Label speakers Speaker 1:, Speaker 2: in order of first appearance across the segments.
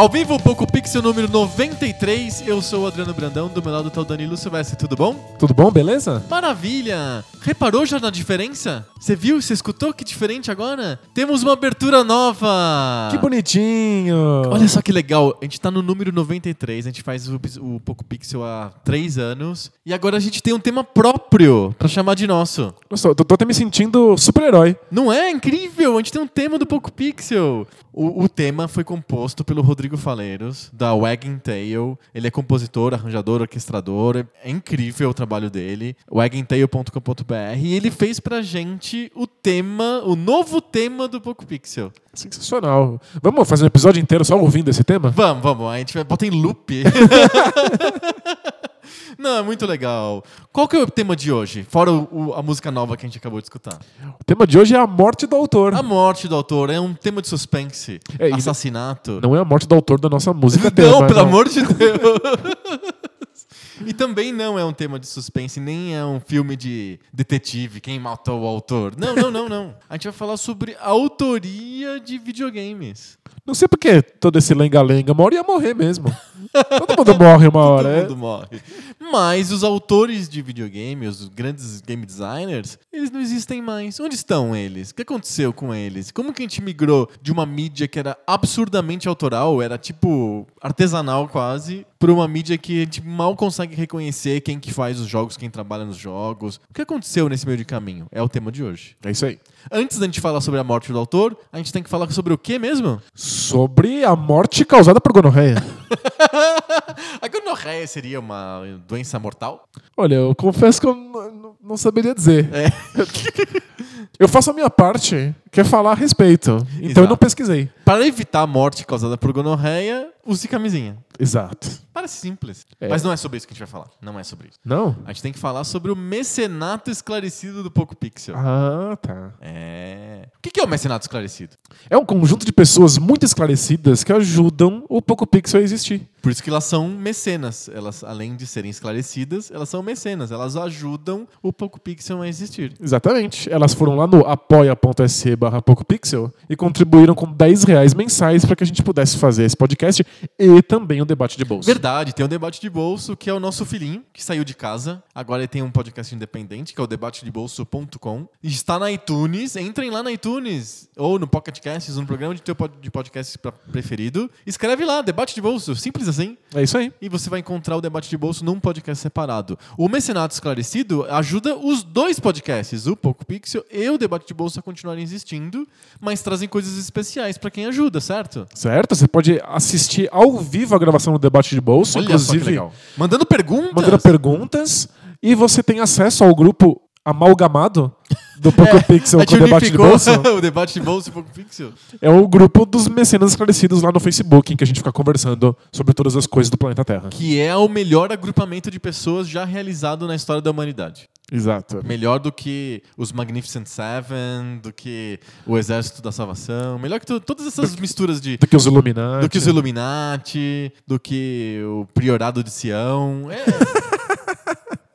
Speaker 1: Ao vivo, Poco Pixel número 93. Eu sou o Adriano Brandão, do meu lado tá o Danilo Silvestre. Tudo bom?
Speaker 2: Tudo bom, beleza?
Speaker 1: Maravilha! Reparou já na diferença? Você viu? Você escutou que diferente agora? Temos uma abertura nova!
Speaker 2: Que bonitinho!
Speaker 1: Olha só que legal, a gente tá no número 93, a gente faz o, o Poco Pixel há três anos e agora a gente tem um tema próprio pra chamar de nosso.
Speaker 2: Nossa, tô, tô até me sentindo super-herói.
Speaker 1: Não é? Incrível! A gente tem um tema do Poco Pixel. O, o tema foi composto pelo Rodrigo Faleiros, da Wagging Tail. Ele é compositor, arranjador, orquestrador. É incrível o trabalho dele. waggingtail.com.br. E ele fez pra gente o tema, o novo tema do Poco Pixel.
Speaker 2: Sensacional. Vamos fazer um episódio inteiro só ouvindo esse tema?
Speaker 1: Vamos, vamos. A gente vai botar em loop. Não, é muito legal. Qual que é o tema de hoje? Fora o- o- a música nova que a gente acabou de escutar.
Speaker 2: O tema de hoje é a morte do autor.
Speaker 1: A morte do autor é um tema de suspense,
Speaker 2: É,
Speaker 1: assassinato.
Speaker 2: Não é a morte do autor da nossa música
Speaker 1: Não,
Speaker 2: tema.
Speaker 1: pelo amor de Deus. E também não é um tema de suspense, nem é um filme de detetive, quem matou o autor. Não, não, não, não. A gente vai falar sobre autoria de videogames.
Speaker 2: Não sei porque todo esse lenga-lenga. Uma hora ia morrer mesmo. Todo mundo morre uma hora.
Speaker 1: Todo
Speaker 2: é.
Speaker 1: mundo morre. Mas os autores de videogame, os grandes game designers, eles não existem mais. Onde estão eles? O que aconteceu com eles? Como que a gente migrou de uma mídia que era absurdamente autoral, era tipo artesanal quase, para uma mídia que a gente mal consegue reconhecer quem que faz os jogos, quem trabalha nos jogos? O que aconteceu nesse meio de caminho? É o tema de hoje.
Speaker 2: É isso aí.
Speaker 1: Antes da gente falar sobre a morte do autor, a gente tem que falar sobre o que mesmo?
Speaker 2: Sobre a morte causada por gonorreia.
Speaker 1: a gonorreia seria uma doença mortal?
Speaker 2: Olha, eu confesso que eu não saberia dizer.
Speaker 1: É.
Speaker 2: Eu faço a minha parte, que é falar a respeito. Então
Speaker 1: Exato.
Speaker 2: eu não pesquisei.
Speaker 1: Para evitar a morte causada por gonorreia, use camisinha.
Speaker 2: Exato.
Speaker 1: Parece simples.
Speaker 2: É.
Speaker 1: Mas não é sobre isso que a gente vai falar. Não é sobre isso.
Speaker 2: Não?
Speaker 1: A gente tem que falar sobre o mecenato esclarecido do Poco Pixel.
Speaker 2: Ah, tá.
Speaker 1: É. O que que é o mecenato esclarecido?
Speaker 2: É um conjunto de pessoas muito esclarecidas que ajudam o Poco Pixel a existir.
Speaker 1: Por isso que elas são mecenas. Elas, além de serem esclarecidas, elas são mecenas. Elas ajudam o Poco Pixel a existir.
Speaker 2: Exatamente. Elas foram lá no apoia.se barra PocoPixel e contribuíram com 10 reais mensais para que a gente pudesse fazer esse podcast e também o debate de bolsa.
Speaker 1: Verdade, tem o Debate de Bolso, que é o nosso filhinho, que saiu de casa. Agora ele tem um podcast independente, que é o debatedebolso.com. Está na iTunes. Entrem lá na iTunes, ou no Pocket Casts, ou no programa de teu de podcast preferido. Escreve lá, Debate de Bolso, simples assim.
Speaker 2: É isso aí.
Speaker 1: E você vai encontrar o Debate de Bolso num podcast separado. O Mecenato Esclarecido ajuda os dois podcasts, o Poco Pixel e o Debate de Bolso, a continuarem existindo, mas trazem coisas especiais para quem ajuda, certo?
Speaker 2: Certo? Você pode assistir ao vivo a gravação do debate de bolsa,
Speaker 1: Olha
Speaker 2: inclusive.
Speaker 1: Mandando perguntas.
Speaker 2: mandando perguntas e você tem acesso ao grupo amalgamado do Poco Pixel
Speaker 1: É, A
Speaker 2: com o debate de bolsa.
Speaker 1: o debate de bolsa e Poco Pixel.
Speaker 2: É o grupo dos mecenas esclarecidos lá no Facebook, em que a gente fica conversando sobre todas as coisas do planeta Terra.
Speaker 1: Que é o melhor agrupamento de pessoas já realizado na história da humanidade.
Speaker 2: Exato.
Speaker 1: Melhor do que os Magnificent Seven, do que o Exército da Salvação. Melhor que tu- todas essas misturas de.
Speaker 2: Do que os Illuminati.
Speaker 1: Do que os Illuminati, do que o Priorado de Sião. É,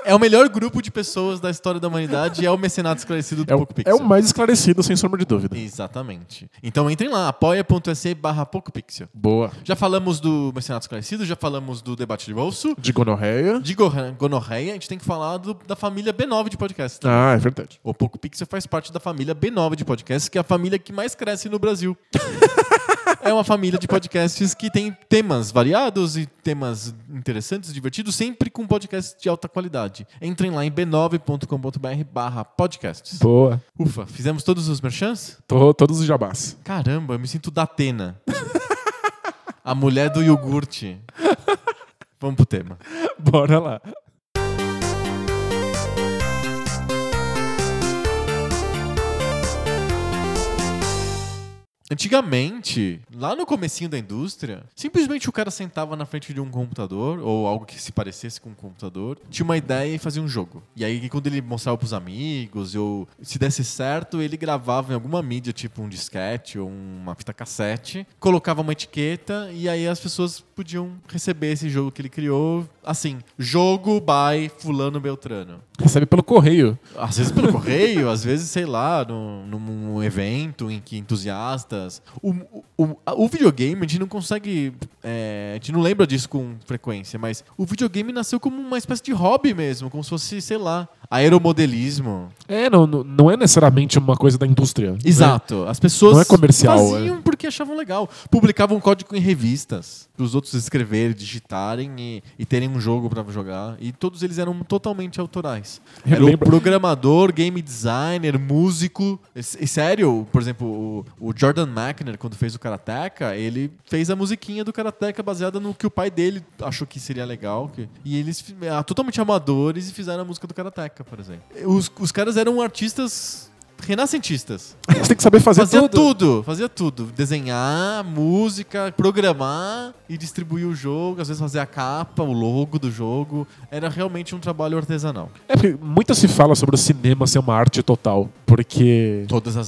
Speaker 1: é o melhor grupo de pessoas da história da humanidade e é o mecenato esclarecido do
Speaker 2: É o,
Speaker 1: Poco
Speaker 2: é o mais esclarecido, sem sombra de dúvida.
Speaker 1: Exatamente. Então entrem lá, apoia.se barra PocoPixel.
Speaker 2: Boa.
Speaker 1: Já falamos do Mecenato Esclarecido, já falamos do Debate de Bolso.
Speaker 2: De gonorreia.
Speaker 1: De gorra- gonorreia, a gente tem que falar do- da família B9 de podcast.
Speaker 2: Ah, é verdade.
Speaker 1: O Poco Pixel faz parte da família B9 de podcasts, que é a família que mais cresce no Brasil. é uma família de podcasts que tem temas variados e temas interessantes, divertidos, sempre com podcasts de alta qualidade. Entrem lá em b9.com.br barra podcasts.
Speaker 2: Boa.
Speaker 1: Ufa, fizemos todos os merchants?
Speaker 2: Tô, todos os jabás.
Speaker 1: Caramba, eu me sinto da Atena. A mulher do iogurte. Vamos pro tema.
Speaker 2: Bora lá.
Speaker 1: Antigamente, lá no comecinho da indústria, simplesmente o cara sentava na frente de um computador, ou algo que se parecesse com um computador, tinha uma ideia e fazia um jogo. E aí, quando ele mostrava pros amigos, ou se desse certo, ele gravava em alguma mídia, tipo um disquete ou uma fita cassete, colocava uma etiqueta, e aí as pessoas podiam receber esse jogo que ele criou, assim, jogo by fulano beltrano.
Speaker 2: Recebe pelo correio.
Speaker 1: Às vezes pelo correio, às vezes, sei lá, num, num evento em que O, o, o videogame, a gente não consegue. é, a gente não lembra disso com frequência, mas o videogame nasceu como uma espécie de hobby mesmo, como se fosse, sei lá, aeromodelismo.
Speaker 2: É, não, não é necessariamente uma coisa da indústria. né?
Speaker 1: Exato. As pessoas
Speaker 2: Não é comercial,
Speaker 1: faziam porque achavam legal. Publicavam código em revistas para os outros escreverem, digitarem e, e terem um jogo para jogar. E todos eles eram totalmente autorais.
Speaker 2: Eu
Speaker 1: Era o
Speaker 2: lembro-
Speaker 1: programador, game designer, músico. E, e sério, por exemplo, o, o Jordan McNair, quando fez o Karateka, ele fez a musiquinha do Karateka baseada no que o pai dele achou que seria legal. que- e eles ah, totalmente amadores e fizeram a música do Karateka, por exemplo. Os, os caras eram artistas renascentistas.
Speaker 2: Você tem que saber fazer
Speaker 1: Fazia
Speaker 2: tudo.
Speaker 1: tudo, fazia tudo. Desenhar, música, programar e distribuir o jogo, às vezes fazer a capa, o logo do jogo. Era realmente um trabalho artesanal.
Speaker 2: É porque muito se fala sobre o cinema ser uma arte total. Porque.
Speaker 1: Todas as,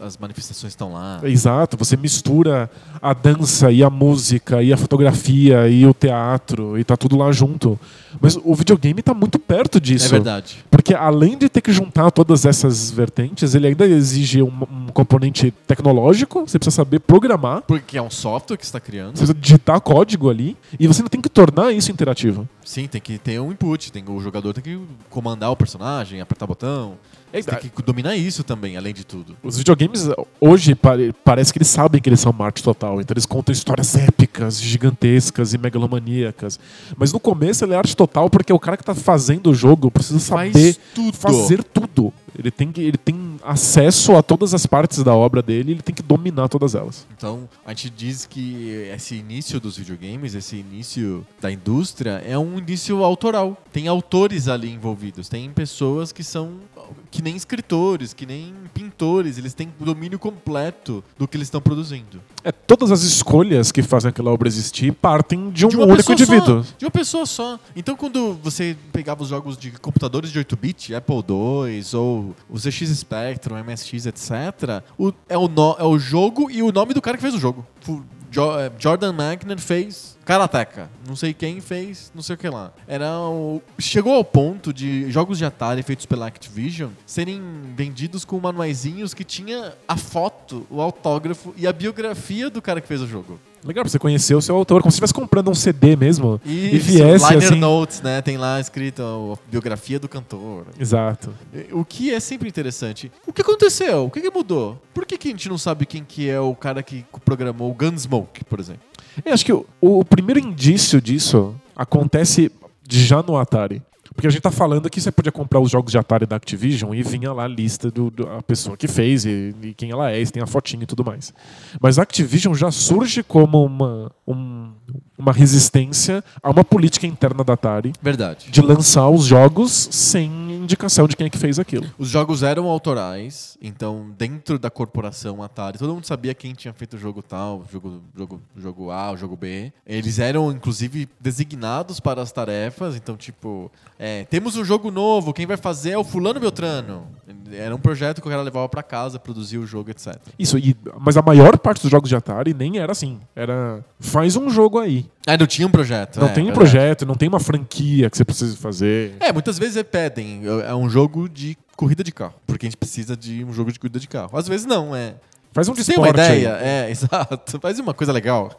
Speaker 1: as manifestações estão lá.
Speaker 2: Exato, você mistura a dança e a música e a fotografia e o teatro e tá tudo lá junto. Mas o videogame tá muito perto disso.
Speaker 1: É verdade.
Speaker 2: Porque além de ter que juntar todas essas vertentes, ele ainda exige um, um componente tecnológico, você precisa saber programar,
Speaker 1: Porque é um software que você está criando.
Speaker 2: você precisa digitar código ali, e você ainda tem que tornar isso interativo.
Speaker 1: Sim, tem que ter um input. Tem, o jogador tem que comandar o personagem, apertar botão.
Speaker 2: É,
Speaker 1: Você tem que dominar isso também, além de tudo.
Speaker 2: Os videogames hoje pare- parece que eles sabem que eles são uma arte total, então eles contam histórias épicas, gigantescas e megalomaníacas. Mas no começo ele é arte total porque o cara que tá fazendo o jogo precisa
Speaker 1: Faz
Speaker 2: saber
Speaker 1: tudo.
Speaker 2: fazer tudo. Ele tem, que, ele tem acesso a todas as partes da obra dele, ele tem que dominar todas elas.
Speaker 1: Então, a gente diz que esse início dos videogames, esse início da indústria, é um início autoral. Tem autores ali envolvidos, tem pessoas que são que nem escritores, que nem pintores, eles têm domínio completo do que eles estão produzindo.
Speaker 2: É, todas as escolhas que fazem aquela obra existir partem de um
Speaker 1: de
Speaker 2: único indivíduo.
Speaker 1: Só, de uma pessoa só. Então, quando você pegava os jogos de computadores de 8-bit, Apple II, ou o ZX Spectrum, MSX, etc., o- é, o no- é o jogo e o nome do cara que fez o jogo. Eh, Jordan Magner fez Karateka. Não sei quem fez, não sei o que lá. Era o... Chegou ao ponto de jogos de Atari feitos pela Activision serem vendidos com manuaizinhos que tinha a foto, o autógrafo e a biografia do cara que fez o jogo.
Speaker 2: Legal, pra você conhecer o seu autor, como se estivesse comprando um CD mesmo e
Speaker 1: Isso,
Speaker 2: viesse
Speaker 1: liner
Speaker 2: assim.
Speaker 1: notes, né? Tem lá escrito a biografia do cantor.
Speaker 2: Exato.
Speaker 1: O que é sempre interessante. O que aconteceu? O que, que mudou? Por que, que a gente não sabe quem que é o cara que programou o Gunsmoke, por exemplo?
Speaker 2: Eu acho que o, o primeiro indício disso acontece já no Atari. Porque a gente tá falando que você podia comprar os jogos de Atari da Activision e vinha lá a lista do, do- a pessoa que fez e, e quem ela é, e tem a fotinha e tudo mais. Mas a Activision já surge como uma, um- uma resistência a uma política interna da Atari
Speaker 1: Verdade.
Speaker 2: de lançar os jogos sem indicação de quem é que fez aquilo.
Speaker 1: Os jogos eram autorais, então dentro da corporação Atari, todo mundo sabia quem tinha feito o jogo tal, jogo, jogo, jogo A, o jogo B. Eles eram, inclusive, designados para as tarefas, então, tipo, é, temos um jogo novo, quem vai fazer é o Fulano Beltrano. Era um projeto que o cara levava para casa, produzia o jogo, etc.
Speaker 2: Isso, e, mas a maior parte dos jogos de Atari nem era assim. Era faz um jogo aí.
Speaker 1: Ah, não tinha um projeto.
Speaker 2: Não
Speaker 1: é,
Speaker 2: tem um
Speaker 1: verdade.
Speaker 2: projeto, não tem uma franquia que você precisa fazer.
Speaker 1: É, muitas vezes pedem, é um jogo de corrida de carro, porque a gente precisa de um jogo de corrida de carro. Às vezes não, é.
Speaker 2: Faz um
Speaker 1: Você tem uma
Speaker 2: esporte aí.
Speaker 1: ideia? É, exato. Faz uma coisa legal.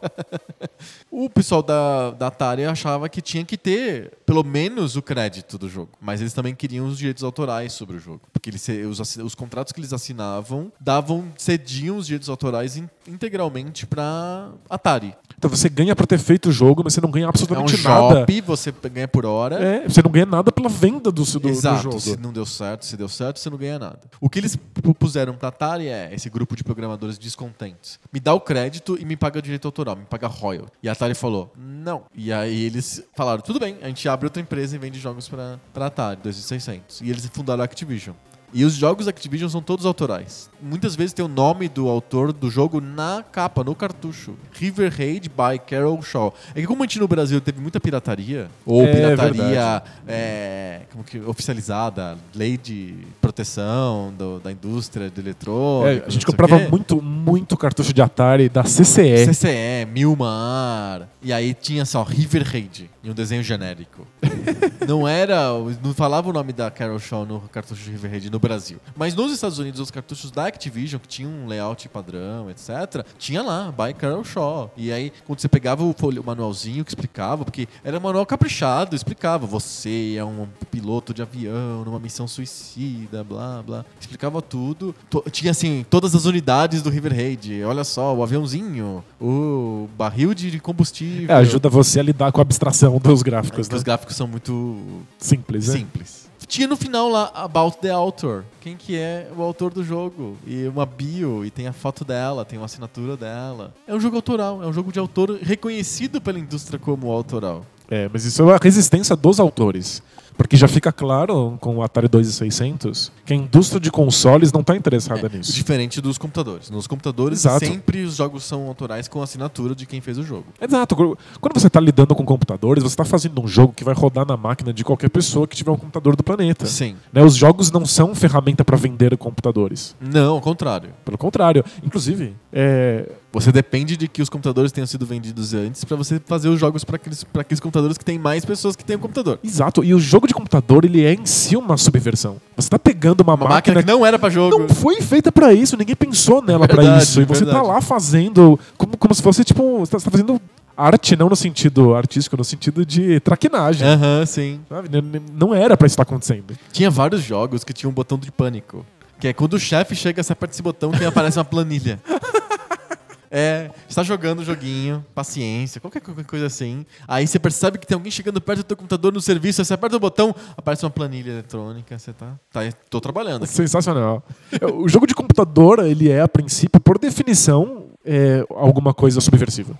Speaker 1: o pessoal da, da Atari achava que tinha que ter pelo menos o crédito do jogo. Mas eles também queriam os direitos autorais sobre o jogo. Porque eles, os, os contratos que eles assinavam davam, cediam os direitos autorais in- integralmente pra Atari.
Speaker 2: Então você ganha pra ter feito o jogo, mas você não ganha
Speaker 1: É um
Speaker 2: absolutamente nada.
Speaker 1: shop, você ganha por hora.
Speaker 2: É, você não ganha nada pela venda do, do, do
Speaker 1: Exato.
Speaker 2: jogo.
Speaker 1: Se não deu certo, se deu certo, você não ganha nada. O que eles propuseram pra Atari é esse grupo de programação programadores descontentes. Me dá o crédito e me paga direito autoral, me paga royalty. E a Atari falou, não. E aí eles falaram, tudo bem, a gente abre outra empresa e vende jogos pra, pra Atari, 2600. E eles fundaram a Activision. E os jogos da Activision são todos autorais. Muitas vezes tem o nome do autor do jogo na capa, no cartucho. River Raid by Carol Shaw. É que como a gente no Brasil teve muita pirataria, ou
Speaker 2: É
Speaker 1: pirataria é, como que, oficializada, lei de proteção do- da indústria de eletrônica.
Speaker 2: É, a gente comprava muito, muito cartucho de Atari da CCE.
Speaker 1: CCE, Milmar. E aí tinha só River Raid e um desenho genérico. não era. Não falava o nome da Carol Shaw no cartucho de River Raid no Brasil. Mas nos Estados Unidos, os cartuchos da Activision, que tinham um layout padrão, etc., tinha lá, by Carol Shaw. E aí, quando você pegava o, o manualzinho que explicava, porque era um manual caprichado, explicava: você é um piloto de avião numa missão suicida, blá blá. Explicava tudo. To- tinha assim, todas as unidades do River Raid. Olha só, o aviãozinho, o barril de combustível.
Speaker 2: É, ajuda você a lidar com a abstração dos gráficos,
Speaker 1: Porque
Speaker 2: né?
Speaker 1: os gráficos são muito
Speaker 2: Simples, né?
Speaker 1: simples. Tinha no final lá About the Author. Quem que é o autor do jogo? E uma bio, e tem a foto dela, tem uma assinatura dela. É um jogo autoral, é um jogo de autor reconhecido pela indústria como autoral.
Speaker 2: É, mas isso é a resistência dos autores. Porque já fica claro com o Atari 2600 que a indústria de consoles não está interessada nisso.
Speaker 1: Diferente dos computadores. Nos computadores,
Speaker 2: Exato.
Speaker 1: sempre os jogos são autorais com a assinatura de quem fez o jogo.
Speaker 2: Exato. Quando você está lidando com computadores, você está fazendo um jogo que vai rodar na máquina de qualquer pessoa que tiver um computador do planeta.
Speaker 1: Sim.
Speaker 2: Né, Os jogos não são ferramenta para vender computadores.
Speaker 1: Não, ao contrário.
Speaker 2: Pelo contrário. Inclusive, é,
Speaker 1: Você depende de que os computadores tenham sido vendidos antes pra você fazer os jogos pra aqueles, pra aqueles computadores que tem mais pessoas que têm o computador.
Speaker 2: exato. E o jogo de computador, ele é em si uma subversão. Você está pegando uma,
Speaker 1: Uma máquina que não era pra jogo.
Speaker 2: não foi feita pra isso, ninguém pensou nela
Speaker 1: Verdade,
Speaker 2: isso. E você tá
Speaker 1: verdade.
Speaker 2: lá fazendo como, como se fosse tipo, você tá, você tá fazendo arte não no sentido artístico, no sentido de traquinagem.
Speaker 1: Aham, sim.
Speaker 2: sabe? Não era pra isso estar acontecendo.
Speaker 1: Tinha vários jogos que tinham um botão de pânico. Que é quando o chefe chega, você aperta esse botão que aparece uma planilha. É, você tá jogando o joguinho, paciência, qualquer co- coisa assim. Aí você percebe que tem alguém chegando perto do teu computador no serviço, aí você aperta o botão, aparece uma planilha eletrônica, você tá. tá tô trabalhando aqui.
Speaker 2: Sensacional. o jogo de computador, ele é, a princípio, por definição, é alguma coisa subversiva.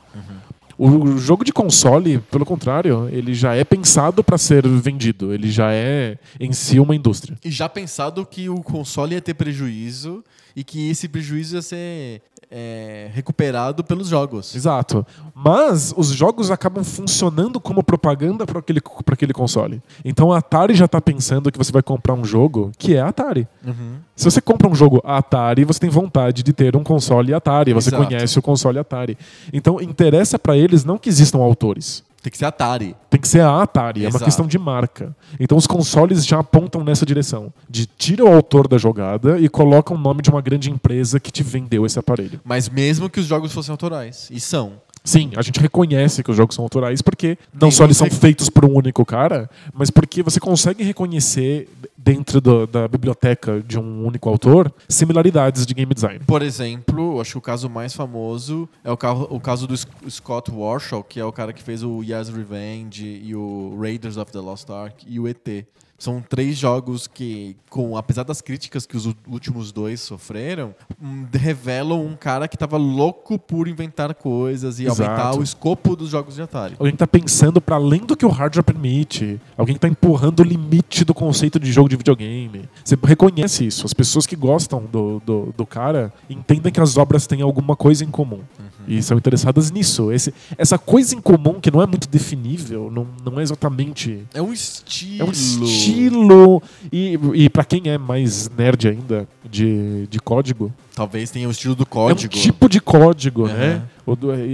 Speaker 2: O jogo de console, pelo contrário, ele já é pensado pra ser vendido. Ele já é, em si, uma indústria.
Speaker 1: E já pensado que o console ia ter prejuízo e que esse prejuízo ia ser é, recuperado pelos jogos.
Speaker 2: Exato. Mas os jogos acabam funcionando como propaganda para aquele, pra aquele console. Então a Atari já está pensando que você vai comprar um jogo que é Atari.
Speaker 1: Uhum.
Speaker 2: Se você compra um jogo Atari, você tem vontade de ter um console Atari. Você
Speaker 1: Exato.
Speaker 2: conhece o console Atari. Então interessa para eles não que existam autores.
Speaker 1: Tem que ser Atari.
Speaker 2: Tem que ser a Atari, é uma
Speaker 1: Exato.
Speaker 2: questão de marca. Então os consoles já apontam nessa direção. De tira o autor da jogada e coloca o nome de uma grande empresa que te vendeu esse aparelho.
Speaker 1: Mas mesmo que os jogos fossem autorais. E são.
Speaker 2: Sim, a gente reconhece que os jogos são autorais porque não só eles são feitos por um único cara, mas porque você consegue reconhecer dentro do- da biblioteca de um único autor similaridades de game design.
Speaker 1: Por exemplo, acho que o caso mais famoso é o, carro- o caso do Sc- Scott Warshaw, que é o cara que fez o Yes Revenge e o Raiders of the Lost Ark e o ET. São três jogos que, com apesar das críticas que os últimos dois sofreram, hum, revelam um cara que estava louco por inventar coisas e
Speaker 2: Exato.
Speaker 1: aumentar o escopo dos jogos de Atari.
Speaker 2: Alguém que tá pensando para além do que o hardware permite. Alguém que tá empurrando o limite do conceito de jogo de videogame. Você reconhece isso. As pessoas que gostam do, do, do cara entendem que as obras têm alguma coisa em comum. E são interessadas nisso. Esse, essa coisa em comum que não é muito definível, não, não é exatamente
Speaker 1: É um estilo.
Speaker 2: É um estilo. E, e para quem é mais nerd ainda de, de código,
Speaker 1: Talvez tenha o estilo do código.
Speaker 2: é um tipo de código, né?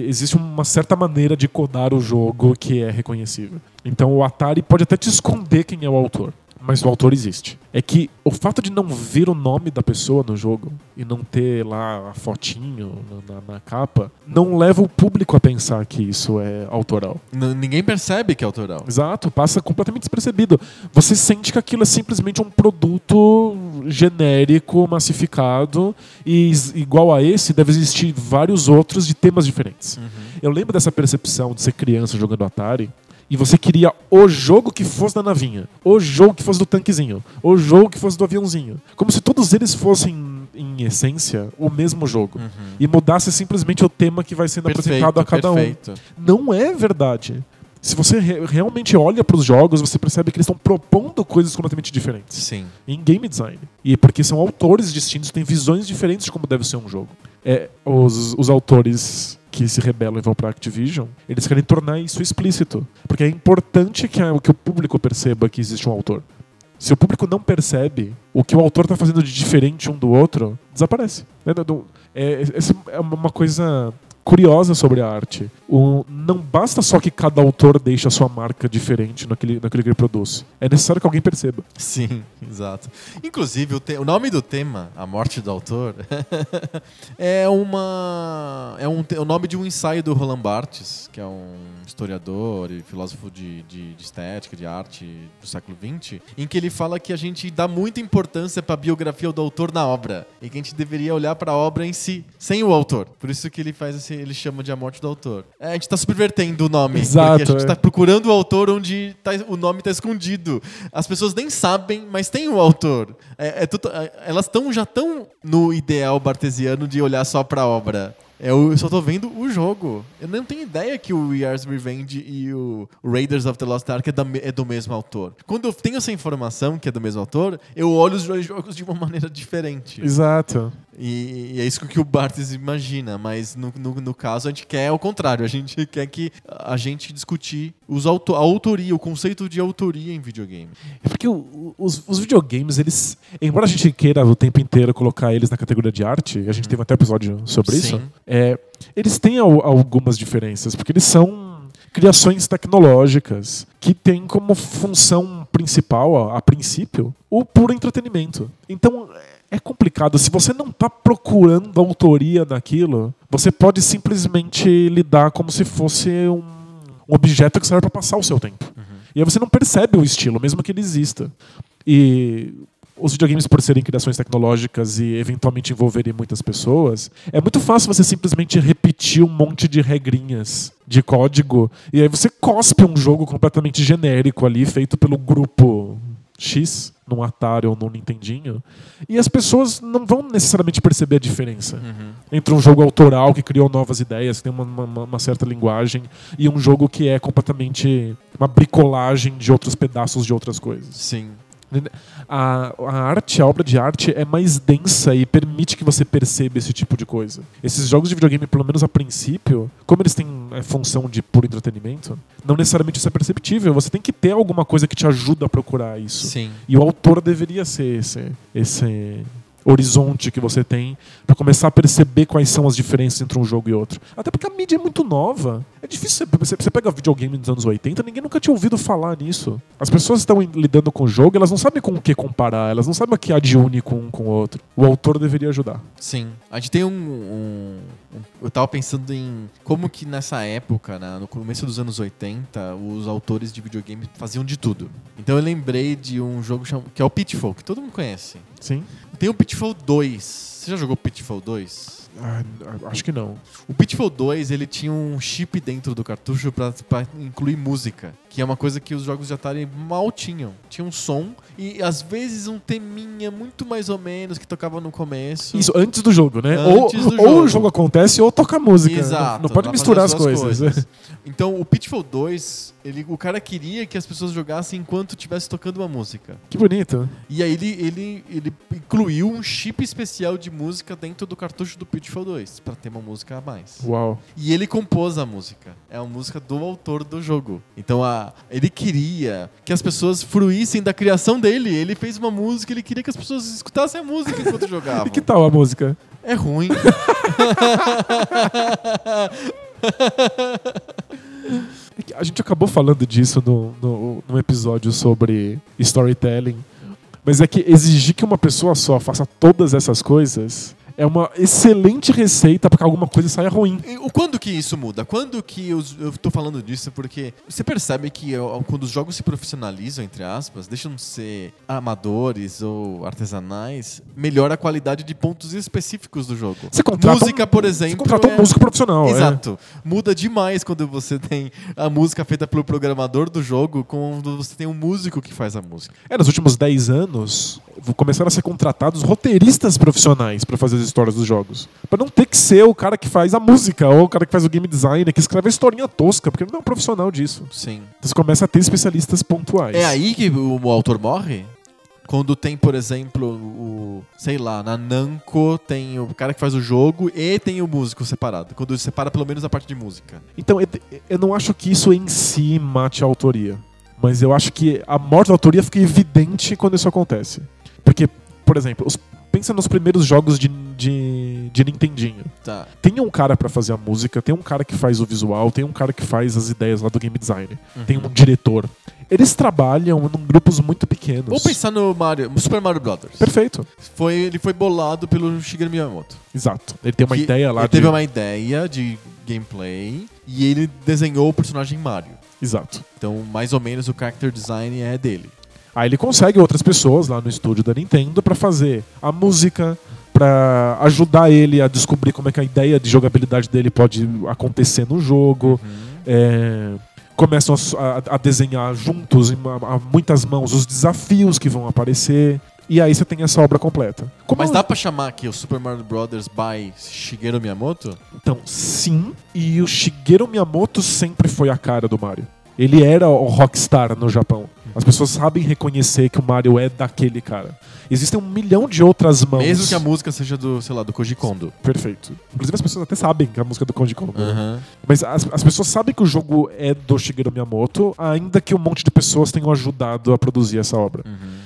Speaker 2: Existe uma certa maneira de codar o jogo que é reconhecível. Então o Atari pode até te esconder quem é o autor. Mas o autor existe. É que o fato de não ver o nome da pessoa no jogo e não ter lá a fotinho na, na- na capa, não leva o público a pensar que isso é autoral.
Speaker 1: N- ninguém percebe que é autoral.
Speaker 2: Exato, passa completamente despercebido. Você sente que aquilo é simplesmente um produto genérico, massificado, e igual a esse, deve existir vários outros de temas diferentes. Eu lembro dessa percepção de ser criança jogando Atari. E você queria o jogo que fosse da navinha, o jogo que fosse do tanquezinho, o jogo que fosse do aviãozinho. Como se todos eles fossem em essência, o mesmo jogo.
Speaker 1: Uhum.
Speaker 2: E mudasse simplesmente o tema que vai sendo apresentado a cada um.
Speaker 1: perfeito.
Speaker 2: Não é verdade. Se você re- realmente olha para os jogos, você percebe que eles estão propondo coisas completamente diferentes
Speaker 1: Sim.
Speaker 2: em game design. E porque são autores distintos, têm visões diferentes de como deve ser um jogo. É, os, os autores que se rebelam e vão para Activision, eles querem tornar isso explícito. Porque é importante que, a- que o público perceba que existe um autor. Se o público não percebe o que o autor está fazendo de diferente um do outro, desaparece. É, não- é, essa é uma coisa curiosa sobre a arte. O, não basta só que cada autor deixe a sua marca diferente naquele, naquele que ele produz. É necessário que alguém perceba.
Speaker 1: Sim, exato. Inclusive, o, te- o nome do tema, A Morte do Autor, é uma. É um te- o nome de um ensaio do Roland Barthes, que é um historiador e filósofo de, de, de estética, de arte do século XX, em que ele fala que a gente dá muita importância para a biografia do autor na obra e que a gente deveria olhar para a obra em si, sem o autor. Por isso que ele faz esse, ele chama de A Morte do Autor. É, a gente tá subvertendo o nome,
Speaker 2: Exato,
Speaker 1: porque a gente
Speaker 2: é.
Speaker 1: tá procurando o autor onde tá- o nome tá escondido. As pessoas nem sabem, mas tem o autor. É, é tudo- é, elas tão, já estão no ideal bartesiano de olhar só pra obra. É, Eu só tô vendo o jogo. Eu não tenho ideia que o Year's Revenge e o Raiders of the Lost Ark é, da é do mesmo autor. Quando eu tenho essa informação que é do mesmo autor, eu olho os dois jogos de uma maneira diferente.
Speaker 2: Exato.
Speaker 1: E, e é isso que o Bartes imagina, mas no, no, no caso a gente quer o contrário, a gente quer que a gente discutir os auto, a autoria, o conceito de autoria em videogame.
Speaker 2: É porque o- os, os videogames, eles. Embora a gente queira o tempo inteiro colocar eles na categoria de arte, e a gente teve até episódio sobre isso,
Speaker 1: Sim.
Speaker 2: É, eles têm al- algumas diferenças, porque eles são criações tecnológicas que têm como função principal, a, a princípio, o puro entretenimento. Então. É complicado. Se você não está procurando autoria naquilo, você pode simplesmente lidar como se fosse um, um objeto que serve para passar o seu tempo. E aí você não percebe o estilo, mesmo que ele exista. E os videogames, por serem criações tecnológicas e eventualmente envolverem muitas pessoas, é muito fácil você simplesmente repetir um monte de regrinhas de código e aí você cospe um jogo completamente genérico ali, feito pelo grupo X, num Atari ou num Nintendinho, e as pessoas não vão necessariamente perceber a diferença entre um jogo autoral que criou novas ideias, que tem uma, uma- uma certa linguagem, e um jogo que é completamente uma bricolagem de outros pedaços de outras coisas.
Speaker 1: Sim.
Speaker 2: A, a arte, a obra de arte é mais densa e permite que você perceba esse tipo de coisa. Esses jogos de videogame, pelo menos a princípio, como eles têm a função de puro entretenimento, não necessariamente isso é perceptível. Você tem que ter alguma coisa que te ajuda a procurar isso.
Speaker 1: Sim.
Speaker 2: E o autor deveria ser esse, esse horizonte que você tem para começar a perceber quais são as diferenças entre um jogo e outro. Até porque a mídia é muito nova. É difícil. Você, você pega videogame dos anos 80, ninguém nunca tinha ouvido falar nisso. As pessoas estão lidando com o jogo, elas não sabem com o que comparar, elas não sabem o que há de único um com o outro. O autor deveria ajudar.
Speaker 1: Sim. A gente tem um, um- Eu tava pensando em como que nessa época, né, no começo dos anos 80, os autores de videogame faziam de tudo. Então eu lembrei de um jogo que é o Pitfall, que todo mundo conhece.
Speaker 2: Sim?
Speaker 1: Tem o Pitfall 2. Você já jogou Pitfall 2?
Speaker 2: Ah, acho que não.
Speaker 1: O Pitfall 2, ele tinha um chip dentro do cartucho pra incluir música, que é uma coisa que os jogos de Atari mal tinham. Tinha um som e às vezes um teminha muito mais ou menos que tocava no começo.
Speaker 2: Isso, antes do jogo, né?
Speaker 1: Antes
Speaker 2: ou,
Speaker 1: do
Speaker 2: ou
Speaker 1: jogo.
Speaker 2: o jogo acontece ou toca música.
Speaker 1: Exato.
Speaker 2: Não, não pode misturar as
Speaker 1: duas
Speaker 2: coisas.
Speaker 1: Então, o Pitfall 2, ele, o cara queria que as pessoas jogassem enquanto estivesse tocando uma música.
Speaker 2: que bonito.
Speaker 1: E aí ele, ele, ele incluiu um chip especial de música dentro do cartucho do Pitfall 2, pra ter uma música a mais.
Speaker 2: Uau.
Speaker 1: E ele compôs a música. É a música do autor do jogo. Então a, ele queria que as pessoas fruíssem da criação dele. Ele fez uma música, ele queria que as pessoas escutassem a música enquanto jogavam.
Speaker 2: E que tal a música?
Speaker 1: É ruim.
Speaker 2: É A gente acabou falando disso no, no, num episódio sobre storytelling. Mas é que exigir que uma pessoa só faça todas essas coisas é uma excelente receita para que alguma coisa saia ruim.
Speaker 1: Quando que isso muda? Quando que eu tô falando disso? Porque você percebe que ó, quando os jogos se profissionalizam, entre aspas, deixam de ser amadores ou artesanais, melhora a qualidade de pontos específicos do jogo.
Speaker 2: Você contrata
Speaker 1: Música,
Speaker 2: um-
Speaker 1: por
Speaker 2: Você
Speaker 1: exemplo.
Speaker 2: contrata um
Speaker 1: é-
Speaker 2: músico profissional. é.
Speaker 1: Exato. Muda demais quando você tem a música feita pelo programador do jogo, quando você tem um músico que faz a música.
Speaker 2: É, nos últimos 10 anos, começaram a ser contratados roteiristas profissionais para fazer as histórias dos jogos. Pra não ter que ser o cara que faz a música ou o cara que faz o game design, que escreve a historinha tosca, porque ele não é um profissional disso.
Speaker 1: Sim.
Speaker 2: Então você começa a ter especialistas pontuais.
Speaker 1: É aí que o, autor morre? Quando tem, por exemplo, o. Sei lá, na Namco tem o cara que faz o jogo e tem o músico separado. Quando separa pelo menos a parte de música.
Speaker 2: Então, eu, eu não acho que isso em si mate a autoria. Mas eu acho que a morte da autoria fica evidente quando isso acontece. Porque, por exemplo, os- pensa nos primeiros jogos de, de, de Nintendinho.
Speaker 1: Tá.
Speaker 2: Tem um cara pra fazer a música, tem um cara que faz o visual, tem um cara que faz as ideias lá do game design, tem um diretor. Eles trabalham em grupos muito pequenos.
Speaker 1: Vamos pensar no Mario, Super Mario Brothers.
Speaker 2: Perfeito.
Speaker 1: Foi, ele foi bolado pelo Shigeru Miyamoto.
Speaker 2: Exato. Ele tem uma
Speaker 1: Que
Speaker 2: ideia lá
Speaker 1: ele
Speaker 2: de...
Speaker 1: teve uma ideia de gameplay e ele desenhou o personagem Mario.
Speaker 2: Exato.
Speaker 1: Então, mais ou menos, o character design é dele.
Speaker 2: Aí ele consegue outras pessoas lá no estúdio da Nintendo pra fazer a música, pra ajudar ele a descobrir como é que a ideia de jogabilidade dele pode acontecer no jogo. É, começam a a, a desenhar juntos, a muitas mãos, os desafios que vão aparecer. Ele era o rockstar no Japão. As pessoas sabem reconhecer que o Mario é daquele cara. Existem um milhão de outras mãos.
Speaker 1: Mesmo que a música seja do, sei lá, do Koji Kondo.
Speaker 2: Perfeito. Inclusive as pessoas até sabem que a música é do Koji Kondo.
Speaker 1: Aham.
Speaker 2: Mas as, as pessoas sabem que o jogo é do Shigeru Miyamoto, ainda que um monte de pessoas tenham ajudado a produzir essa obra.
Speaker 1: Uhum.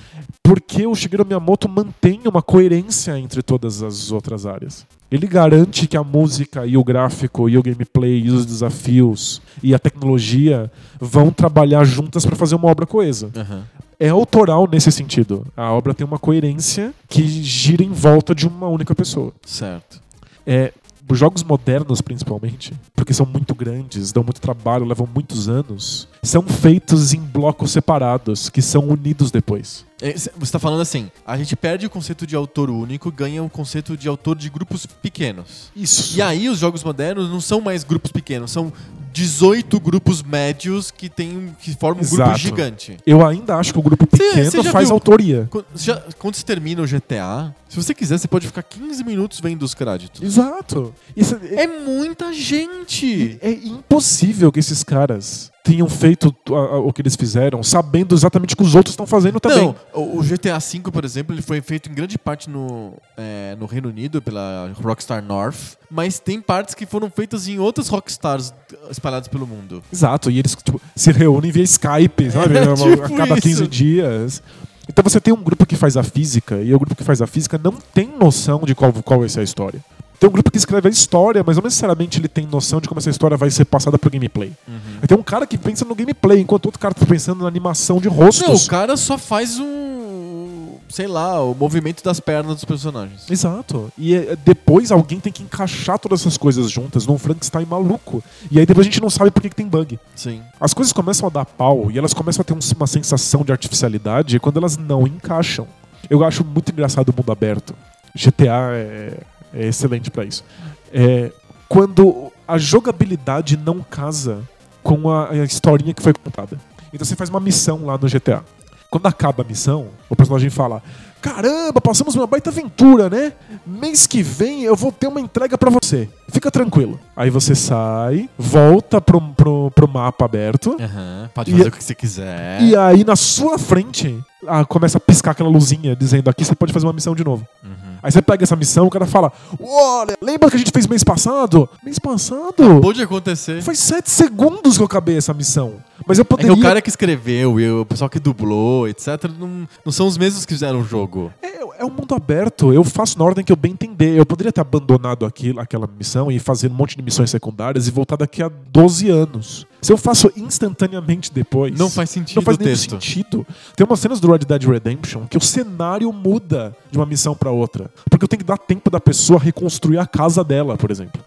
Speaker 2: Porque o Shigeru Miyamoto mantém uma coerência entre todas as outras áreas. Ele garante que a música e o gráfico e o gameplay e os desafios e a tecnologia vão trabalhar juntas para fazer uma obra coesa.
Speaker 1: Aham.
Speaker 2: É autoral nesse sentido. A obra tem uma coerência que gira em volta de uma única pessoa.
Speaker 1: Certo.
Speaker 2: É, os jogos modernos, principalmente, porque são muito grandes, dão muito trabalho, levam muitos anos, são feitos em blocos separados, que são unidos depois.
Speaker 1: É, cê- Você tá falando assim, a gente perde o conceito de autor único, ganha o conceito de autor de grupos pequenos.
Speaker 2: Isso.
Speaker 1: E aí os jogos modernos não são mais grupos pequenos, são 18 grupos médios que tem que formam um grupo gigante.
Speaker 2: Eu ainda acho que o grupo
Speaker 1: Cê-
Speaker 2: pequeno
Speaker 1: cê já
Speaker 2: faz
Speaker 1: viu-
Speaker 2: autoria.
Speaker 1: Quando, já- quando você termina o GTA, se você quiser, você pode ficar 15 minutos vendo os créditos.
Speaker 2: Exato. Isso é,
Speaker 1: É muita gente!
Speaker 2: é impossível que esses caras tenham feito a- a- o que eles fizeram sabendo exatamente o que os outros estão fazendo também.
Speaker 1: Não, o GTA V, por exemplo, ele foi feito em grande parte no, é, no Reino Unido pela Rockstar North, mas tem partes que foram feitas em outras Rockstars espalhadas pelo mundo.
Speaker 2: Exato, e eles tipo, se reúnem via Skype, sabe?
Speaker 1: É,
Speaker 2: a
Speaker 1: tipo
Speaker 2: cada 15
Speaker 1: isso.
Speaker 2: dias. Então você tem um grupo que faz a física, e o grupo que faz a física não tem noção de qual, qual vai ser a história. Tem um grupo que escreve a história, mas não necessariamente ele tem noção de como essa história vai ser passada pro gameplay. Aí Tem um cara que pensa no gameplay, enquanto outro cara tá pensando na animação de
Speaker 1: Não,
Speaker 2: rostos.
Speaker 1: o cara só faz um. sei lá, o movimento das pernas dos personagens.
Speaker 2: Exato. E é, depois alguém tem que encaixar todas essas coisas juntas num Frankenstein maluco. E aí depois a gente não sabe por que, que tem bug.
Speaker 1: Sim.
Speaker 2: As coisas começam a dar pau e elas começam a ter um- uma sensação de artificialidade quando elas não encaixam. Eu acho muito engraçado o mundo aberto. GTA é, é excelente pra isso. É, quando a jogabilidade não casa com a, a historinha que foi contada. Então você faz uma missão lá no GTA. Quando acaba a missão, o personagem fala: Caramba, passamos uma baita aventura, né? Mês que vem eu vou ter uma entrega pra você. Fica tranquilo. Aí você sai, volta pro, pro, pro mapa aberto.
Speaker 1: Aham. Pode
Speaker 2: E-
Speaker 1: fazer o que você quiser.
Speaker 2: E aí na sua frente ah, começa a piscar aquela luzinha dizendo aqui você pode fazer uma missão de novo.
Speaker 1: Uhum.
Speaker 2: Aí você pega essa missão, o cara fala: Olha, lembra que a gente fez mês passado? Mês passado?
Speaker 1: Pode acontecer.
Speaker 2: Faz sete segundos que eu acabei essa missão. Mas eu
Speaker 1: É
Speaker 2: poderia.
Speaker 1: que o cara que escreveu e o pessoal que dublou, etc., não, não são os mesmos que fizeram o jogo.
Speaker 2: É, é um mundo aberto, eu faço na ordem que eu bem entender. Eu poderia ter abandonado aquilo, aquela missão e fazer um monte de missões secundárias e voltar daqui a 12 anos. Se eu faço instantaneamente depois.
Speaker 1: Não faz sentido
Speaker 2: Não faz nenhum
Speaker 1: texto.
Speaker 2: sentido. Tem umas cenas do Red Dead Redemption que o cenário muda de uma missão pra outra. Porque eu tenho que dar tempo da pessoa reconstruir a casa dela, por exemplo.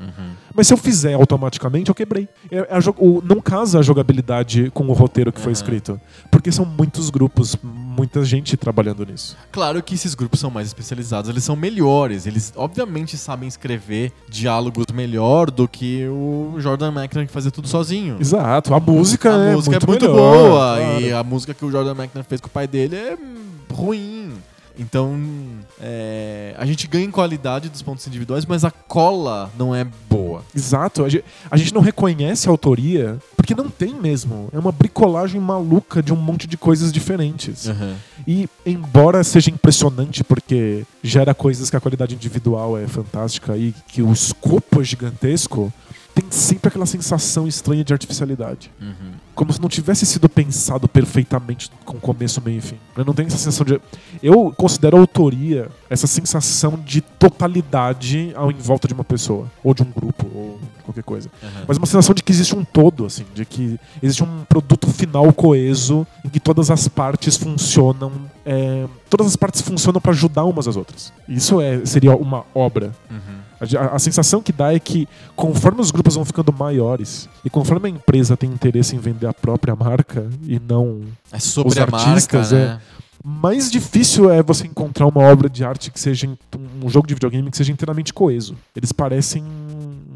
Speaker 2: Mas se eu fizer automaticamente, eu quebrei. É- é não casa a jogabilidade com o roteiro que foi
Speaker 1: Aham.
Speaker 2: escrito. Porque são muitos grupos, muita gente trabalhando nisso.
Speaker 1: Claro que esses grupos são mais especializados, eles são melhores, eles obviamente sabem escrever diálogos melhor do que o Jordan McNair que fazia tudo sozinho.
Speaker 2: Exato. A música,
Speaker 1: a
Speaker 2: é,
Speaker 1: música
Speaker 2: muito
Speaker 1: é muito
Speaker 2: melhor,
Speaker 1: boa
Speaker 2: claro.
Speaker 1: e a música que o Jordan McNair fez com o pai dele é ruim. Então, é, a gente ganha em qualidade dos pontos individuais, mas a cola não é boa.
Speaker 2: Exato. A gente, a gente não reconhece a autoria porque não tem mesmo. É uma bricolagem maluca de um monte de coisas diferentes. E, embora seja impressionante porque gera coisas que a qualidade individual é fantástica e que o escopo é gigantesco, tem sempre aquela sensação estranha de artificialidade. Como se não tivesse sido pensado perfeitamente com começo, meio e fim. Eu não tenho essa sensação de. Eu considero a autoria essa sensação de totalidade ao em volta de uma pessoa, ou de um grupo, ou qualquer coisa. Mas uma sensação de que existe um todo, assim, de que existe um produto final coeso em que todas as partes funcionam. é, todas as partes funcionam para ajudar umas às outras. Isso é, seria uma obra. A, a- a sensação que dá é que conforme os grupos vão ficando maiores e conforme a empresa tem interesse em vender a própria marca e não
Speaker 1: É sobre
Speaker 2: Os artistas,
Speaker 1: marca, né?
Speaker 2: mais difícil é você encontrar uma obra de arte que seja um jogo de videogame que seja inteiramente coeso. Eles parecem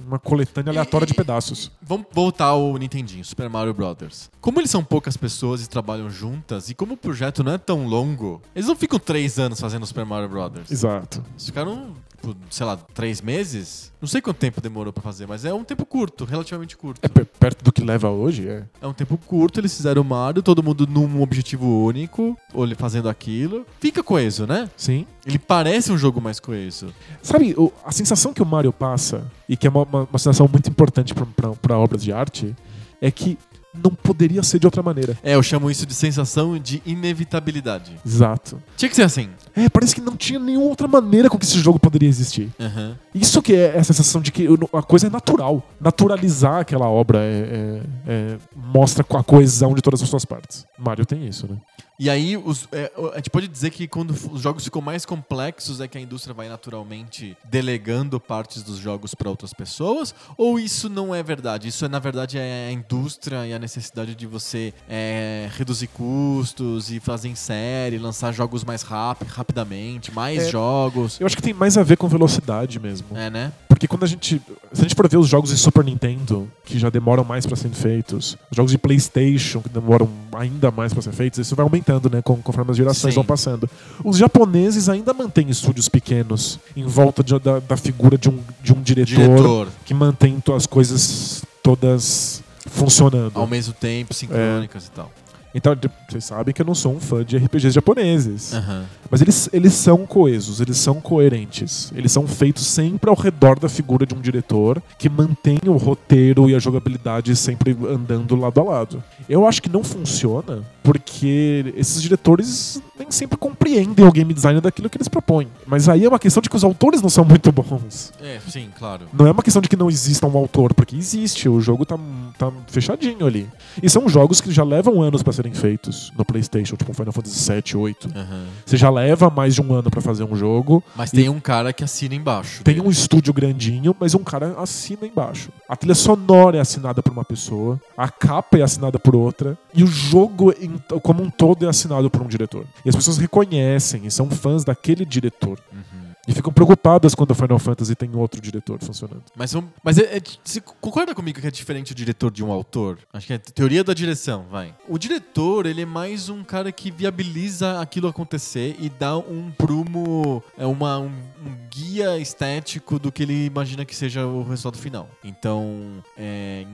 Speaker 2: uma coletânea aleatória de pedaços.
Speaker 1: Vamos voltar ao Nintendinho, Super Mario Brothers. Como eles são poucas pessoas e trabalham juntas, e como o projeto não é tão longo, eles não ficam três anos fazendo Super Mario Brothers.
Speaker 2: Exato.
Speaker 1: Eles ficaram, tipo, sei lá, três meses? Não sei quanto tempo demorou pra fazer, mas é um tempo curto, relativamente curto.
Speaker 2: É pe- perto do que leva hoje, é.
Speaker 1: É um tempo curto, eles fizeram o Mario, todo mundo num objetivo único, ou ele fazendo aquilo. Fica coeso, né?
Speaker 2: Sim.
Speaker 1: Ele parece um jogo mais coeso.
Speaker 2: Sabe, a sensação que o Mario passa, e que é uma, uma- uma sensação muito importante para obras de arte, é que não poderia ser de outra maneira.
Speaker 1: É, eu chamo isso de sensação de inevitabilidade.
Speaker 2: Exato.
Speaker 1: Tinha que ser assim.
Speaker 2: É, parece que não tinha nenhuma outra maneira com que esse jogo poderia existir.
Speaker 1: Aham.
Speaker 2: Isso que é a sensação de que a coisa é natural. Naturalizar aquela obra é- é- é- mostra a coesão de todas as suas partes. Mario tem isso, né?
Speaker 1: E aí, os- é, a gente pode dizer que quando os jogos ficam mais complexos é que a indústria vai naturalmente delegando partes dos jogos para outras pessoas? Ou isso não é verdade? Isso, é, na verdade, é a indústria e a necessidade de você é, reduzir custos e fazer em série, lançar jogos mais rápido, rapidamente, mais
Speaker 2: É,
Speaker 1: jogos.
Speaker 2: Eu acho que tem mais a ver com velocidade mesmo.
Speaker 1: É, né?
Speaker 2: Porque quando a gente. Se a gente for ver os jogos de Super Nintendo, que já demoram mais pra serem feitos, os jogos de PlayStation, que demoram ainda mais pra ser feitos, isso vai aumentando, né? com- Conforme as gerações
Speaker 1: Sim.
Speaker 2: vão passando. Os japoneses ainda mantêm estúdios pequenos em volta de- da, da figura de um, de um diretor,
Speaker 1: Diretor,
Speaker 2: que mantém as coisas todas funcionando.
Speaker 1: ao mesmo tempo, sincrônicas e tal.
Speaker 2: Então, vocês sabem que eu não sou um fã de RPGs japoneses.
Speaker 1: Aham.
Speaker 2: Mas eles, eles são coesos, eles são coerentes. Eles são feitos sempre ao redor da figura de um diretor que mantém o roteiro e a jogabilidade sempre andando lado a lado. Eu acho que não funciona porque esses diretores nem sempre compreendem o game design daquilo que eles propõem. Mas aí é uma questão de que os autores não são muito bons.
Speaker 1: É, sim, claro.
Speaker 2: Não é uma questão de que não exista um autor, porque existe, o jogo tá, tá fechadinho ali. E são jogos que já levam anos pra serem feitos no PlayStation, tipo Final Fantasy VII, 8.
Speaker 1: Aham.
Speaker 2: Você já leva mais de um ano pra fazer um jogo.
Speaker 1: Mas tem um cara que assina embaixo.
Speaker 2: Tem
Speaker 1: dele.
Speaker 2: um estúdio grandinho, mas um cara assina embaixo. A trilha sonora é assinada por uma pessoa, a capa é assinada por outra, e o jogo como um todo é assinado por um diretor. E as pessoas reconhecem e são fãs daquele diretor.
Speaker 1: Uhum.
Speaker 2: E ficam preocupadas quando o Final Fantasy tem outro diretor funcionando.
Speaker 1: Mas, mas é- é- você concorda comigo que é diferente o diretor de um autor? Acho que é teoria da direção, vai. O diretor, ele é mais um cara que viabiliza aquilo acontecer e dá um prumo, é uma, um, um guia estético do que ele imagina que seja o resultado final. Então, é,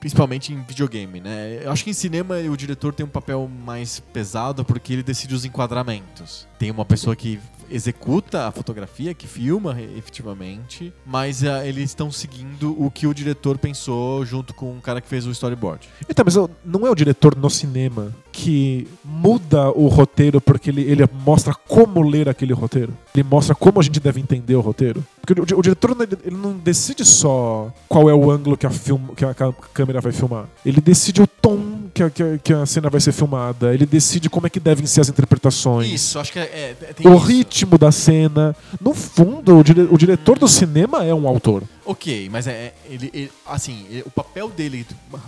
Speaker 1: principalmente em videogame, né? Eu acho que em cinema o diretor tem um papel mais pesado porque ele decide os enquadramentos. Tem uma pessoa que executa a fotografia, que filma re- efetivamente, mas ah, eles estão seguindo o que o diretor pensou junto com o cara que fez o storyboard.
Speaker 2: Então, mas não é o diretor no cinema que muda o roteiro porque ele, ele mostra como ler aquele roteiro? Ele mostra como a gente deve entender o roteiro? Porque o, o diretor ele- não decide só qual é o ângulo que a, film, que a câmera vai filmar. Ele decide o tom que a, que a- que a cena vai ser filmada, ele decide como é que devem ser as interpretações.
Speaker 1: Isso, acho que é. é-
Speaker 2: O
Speaker 1: isso.
Speaker 2: ritmo da cena. No fundo, o, dire- o diretor do cinema é um autor.
Speaker 1: Ok, mas é, é- ele, ele- assim, ele- o papel dele,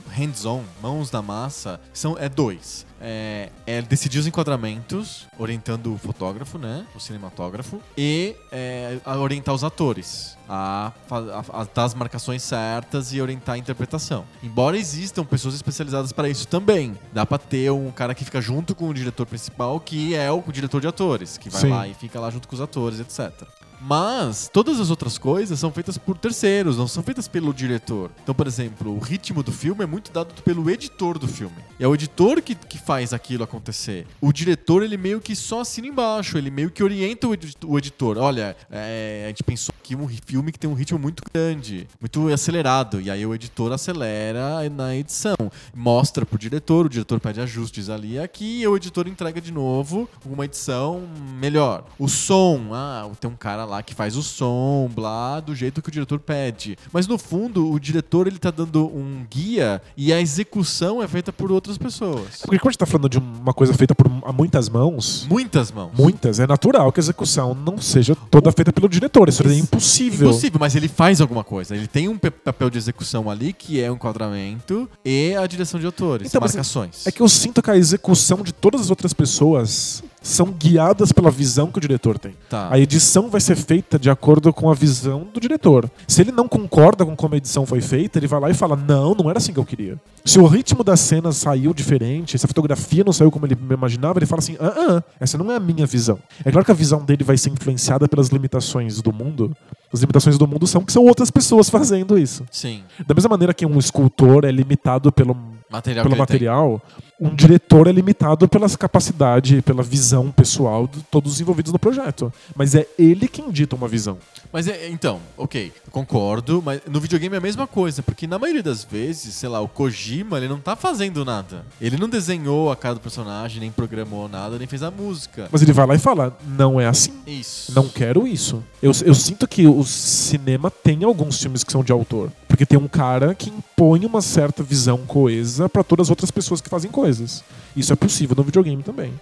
Speaker 1: hands-on, mãos na massa, são, é dois. É, é decidir os enquadramentos, orientando o fotógrafo, né, o cinematógrafo, e é, orientar os atores a, a, a dar as marcações certas e orientar a interpretação. Embora existam pessoas especializadas para isso também, dá pra ter um cara que fica junto com o diretor principal, que é o diretor de atores, que vai
Speaker 2: Sim.
Speaker 1: lá e fica lá junto com os atores, etc. Mas todas as outras coisas são feitas por terceiros, não são feitas pelo diretor. Então, por exemplo, o ritmo do filme é muito dado pelo editor do filme. É o editor que, que faz aquilo acontecer. O diretor, ele meio que só assina embaixo, ele meio que orienta o, o editor. Olha, é, a gente pensou aqui um filme que tem um ritmo muito grande, muito acelerado. E aí o editor acelera na edição. Mostra pro diretor, o diretor pede ajustes ali e aqui, e o editor entrega de novo uma edição melhor. O som, ah, tem um cara lá que faz o som, blá, do jeito que o diretor pede. Mas no fundo, o diretor ele tá dando um guia e a execução é feita por outras pessoas.
Speaker 2: Porque quando a gente tá falando de uma coisa feita por muitas mãos,
Speaker 1: Muitas mãos.
Speaker 2: muitas, é natural que a execução não seja toda feita pelo diretor. Isso é impossível.
Speaker 1: Impossível, mas ele faz alguma coisa. Ele tem um pe- papel de execução ali, que é o enquadramento e a direção de atores,
Speaker 2: Então, mas
Speaker 1: marcações.
Speaker 2: É que eu sinto que a execução de todas as outras pessoas são guiadas pela visão que o diretor tem.
Speaker 1: Tá.
Speaker 2: A edição vai ser feita de acordo com a visão do diretor. Se ele não concorda com como a edição foi feita, ele vai lá e fala: Não, não era assim que eu queria. Se o ritmo da cena saiu diferente, se a fotografia não saiu como ele imaginava, ele fala assim: Ah, ah, essa não é a minha visão. É claro que a visão dele vai ser influenciada pelas limitações do mundo. As limitações do mundo são que são outras pessoas fazendo isso.
Speaker 1: Sim.
Speaker 2: Da mesma maneira que um escultor é limitado pelo
Speaker 1: Material
Speaker 2: pelo
Speaker 1: ele tem.
Speaker 2: Um diretor é limitado pela capacidade, pela visão pessoal de todos os envolvidos no projeto. Mas é ele quem dita uma visão.
Speaker 1: Mas é, então, ok, concordo, mas no videogame é a mesma coisa, porque na maioria das vezes, sei lá, o Kojima, ele não tá fazendo nada. Ele não desenhou a cara do personagem, nem programou nada, nem fez a música.
Speaker 2: Mas ele vai lá e fala: não é assim.
Speaker 1: Isso.
Speaker 2: Não quero isso. Eu, eu sinto que o cinema tem alguns filmes que são de autor. Porque tem um cara que impõe uma certa visão coesa pra todas as outras pessoas que fazem coisas. Isso é possível no videogame também.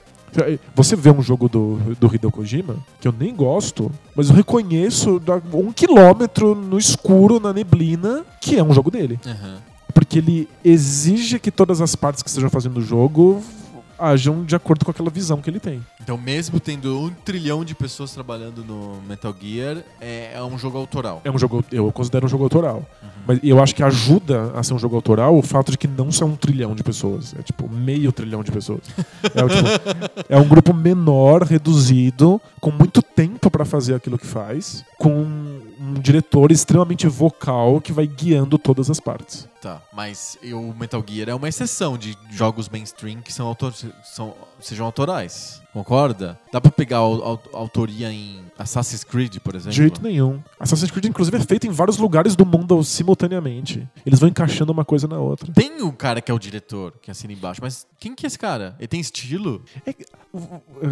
Speaker 2: Você vê um jogo do, do Hideo Kojima, que eu nem gosto, mas eu reconheço um quilômetro no escuro, na neblina, que é um jogo dele.
Speaker 1: Aham.
Speaker 2: Porque ele exige que todas as partes que estejam fazendo o jogo ajam de acordo com aquela visão que ele tem.
Speaker 1: Então, mesmo tendo um trilhão de pessoas trabalhando no Metal Gear, é, é um jogo autoral.
Speaker 2: É um jogo, eu considero um jogo autoral. Mas eu acho que ajuda a ser um jogo autoral o fato de que não são um trilhão de pessoas. É tipo meio trilhão de pessoas. É, tipo, é um grupo menor, reduzido, com muito tempo pra fazer aquilo que faz, com um diretor extremamente vocal que vai guiando todas as partes.
Speaker 1: Tá, mas o Metal Gear é uma exceção de jogos mainstream que são, autor, são sejam autorais. Concorda? Dá pra pegar au- autoria em Assassin's Creed, por exemplo?
Speaker 2: De jeito nenhum. Assassin's Creed, inclusive, é feito em vários lugares do mundo simultaneamente. Eles vão encaixando uma coisa na outra.
Speaker 1: Tem o cara que é o diretor, que assina embaixo, mas quem que é esse cara? Ele tem estilo?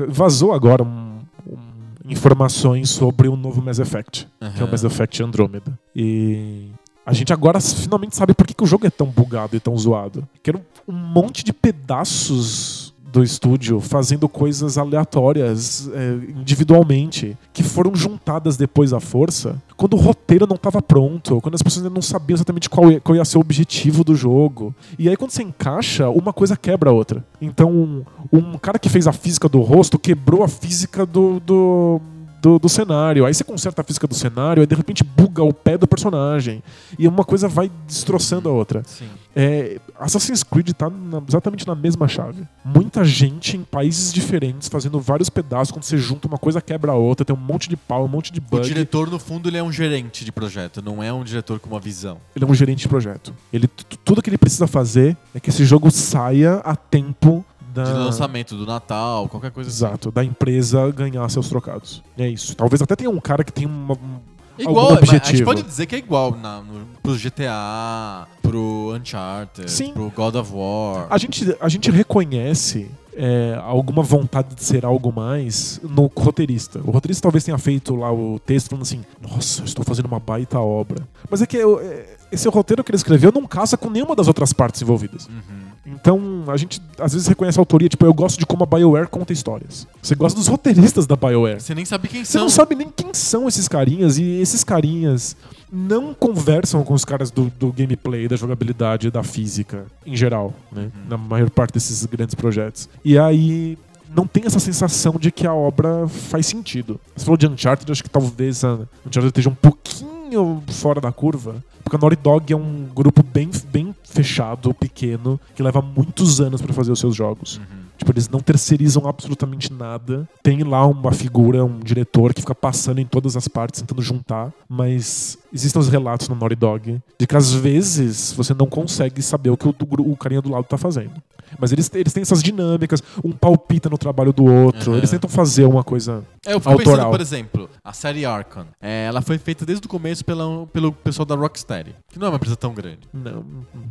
Speaker 2: Vazou agora um- um- informações sobre o novo Mass Effect, que é o. Mass Effect Andromeda. E a gente agora finalmente sabe por que, que o jogo é tão bugado e tão zoado. Que era um monte de pedaços do estúdio fazendo coisas aleatórias é, individualmente que foram juntadas depois à força quando o roteiro não estava pronto, quando as pessoas ainda não sabiam exatamente qual ia, qual ia ser o objetivo do jogo. E aí quando você encaixa, uma coisa quebra a outra. Então um, cara que fez a física do rosto quebrou a física do, do do, do cenário. Aí você conserta a física do cenário, aí de repente buga o pé do personagem. E uma coisa vai destroçando a outra.
Speaker 1: Sim.
Speaker 2: É, Assassin's Creed tá na- exatamente na mesma chave. Muita gente em países diferentes fazendo vários pedaços. Quando você junta uma coisa, quebra a outra. Tem um monte de pau, um monte de
Speaker 1: O
Speaker 2: bug.
Speaker 1: diretor, no fundo, ele é um gerente de projeto, não é um diretor com uma visão.
Speaker 2: Ele é um gerente de projeto. Ele, tu- tudo que ele precisa fazer é que esse jogo saia a tempo da.
Speaker 1: De lançamento, do Natal, qualquer coisa assim.
Speaker 2: Exato, da empresa ganhar seus trocados. É isso. Talvez até tenha um cara que tem uma, um-
Speaker 1: Igual,
Speaker 2: algum
Speaker 1: mas a gente
Speaker 2: objetivo.
Speaker 1: pode dizer que é igual na, no, pro GTA, pro Uncharted,
Speaker 2: Sim.
Speaker 1: pro God of War.
Speaker 2: A gente, a gente reconhece é, alguma vontade de ser algo mais no roteirista. O roteirista talvez tenha feito lá o texto falando assim: Nossa, eu estou fazendo uma baita obra. Mas é que eu- é, esse roteiro que ele escreveu não casa com nenhuma das outras partes envolvidas.
Speaker 1: Uhum.
Speaker 2: Então, a gente às vezes reconhece a autoria, tipo, eu gosto de como a BioWare conta histórias. Você gosta dos roteiristas da BioWare.
Speaker 1: Você nem sabe quem
Speaker 2: Você
Speaker 1: são.
Speaker 2: não sabe nem quem são esses carinhas, e esses carinhas não conversam com os caras do, do gameplay, da jogabilidade, da física, em geral, né? Na maior parte desses grandes projetos. E aí não tem essa sensação de que a obra faz sentido. Você falou de Uncharted, acho que talvez a Uncharted esteja um pouquinho fora da curva. Porque a Naughty Dog é um grupo bem, bem fechado, pequeno, que leva muitos anos pra fazer os seus jogos. Tipo, eles não terceirizam absolutamente nada. Tem lá uma figura, um diretor que fica passando em todas as partes, tentando juntar. Mas existem os relatos no Naughty Dog de que às vezes você não consegue saber o que o, o carinha do lado tá fazendo. Mas eles, eles têm essas dinâmicas, um palpita no trabalho do outro.
Speaker 1: Aham.
Speaker 2: Eles tentam fazer uma coisa.
Speaker 1: É, eu fico pensando,
Speaker 2: Autoral.
Speaker 1: por exemplo, a série Arkham. É, ela foi feita desde o começo pela, pelo pessoal da Rocksteady, que não é uma empresa tão grande.
Speaker 2: Não,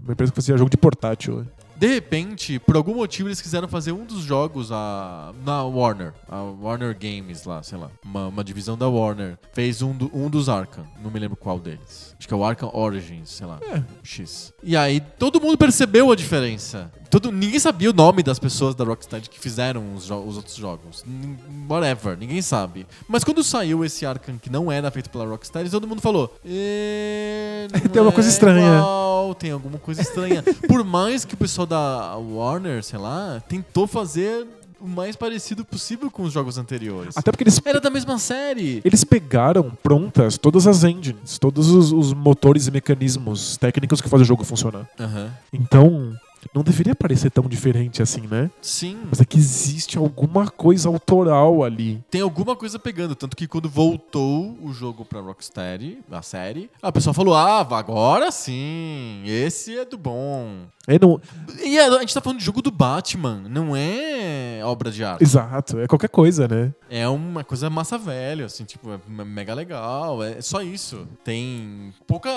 Speaker 2: uma empresa que fazia jogo de portátil.
Speaker 1: De repente, por algum motivo, eles quiseram fazer um dos jogos a, na Warner. A Warner Games lá, sei lá. Uma, uma divisão da Warner. Fez um, do- um dos Arkham. Não me lembro qual deles. Acho que é o Arkham Origins, sei lá.
Speaker 2: É.
Speaker 1: X. E aí, todo mundo percebeu a diferença. Todo, ninguém sabia o nome das pessoas da Rocksteady que fizeram os, os outros jogos. Nin- Whatever, ninguém sabe. Mas quando saiu esse Arkham que não era feito pela Rocksteady, todo mundo falou: "É, não
Speaker 2: Tem alguma coisa
Speaker 1: é
Speaker 2: estranha."
Speaker 1: igual, tem alguma coisa estranha. Por mais que o pessoal da Warner, sei lá, tentou fazer o mais parecido possível com os jogos anteriores.
Speaker 2: Até porque eles
Speaker 1: Era da mesma série.
Speaker 2: Eles pegaram prontas todas as engines, todos os, os motores e mecanismos técnicos que fazem o jogo funcionar.
Speaker 1: Aham.
Speaker 2: Então, não deveria parecer tão diferente assim, né?
Speaker 1: Sim.
Speaker 2: Mas é que existe alguma coisa autoral ali.
Speaker 1: Tem alguma coisa pegando, tanto que quando voltou o jogo pra Rocksteady, a série, a pessoa falou: "Ah, agora sim, esse é do bom".
Speaker 2: É, não...
Speaker 1: E a, gente tá falando de jogo do Batman, não é obra de arte.
Speaker 2: Exato, é qualquer coisa, né?
Speaker 1: É uma coisa massa velho, assim, tipo, é me- mega legal, é só isso. Tem pouca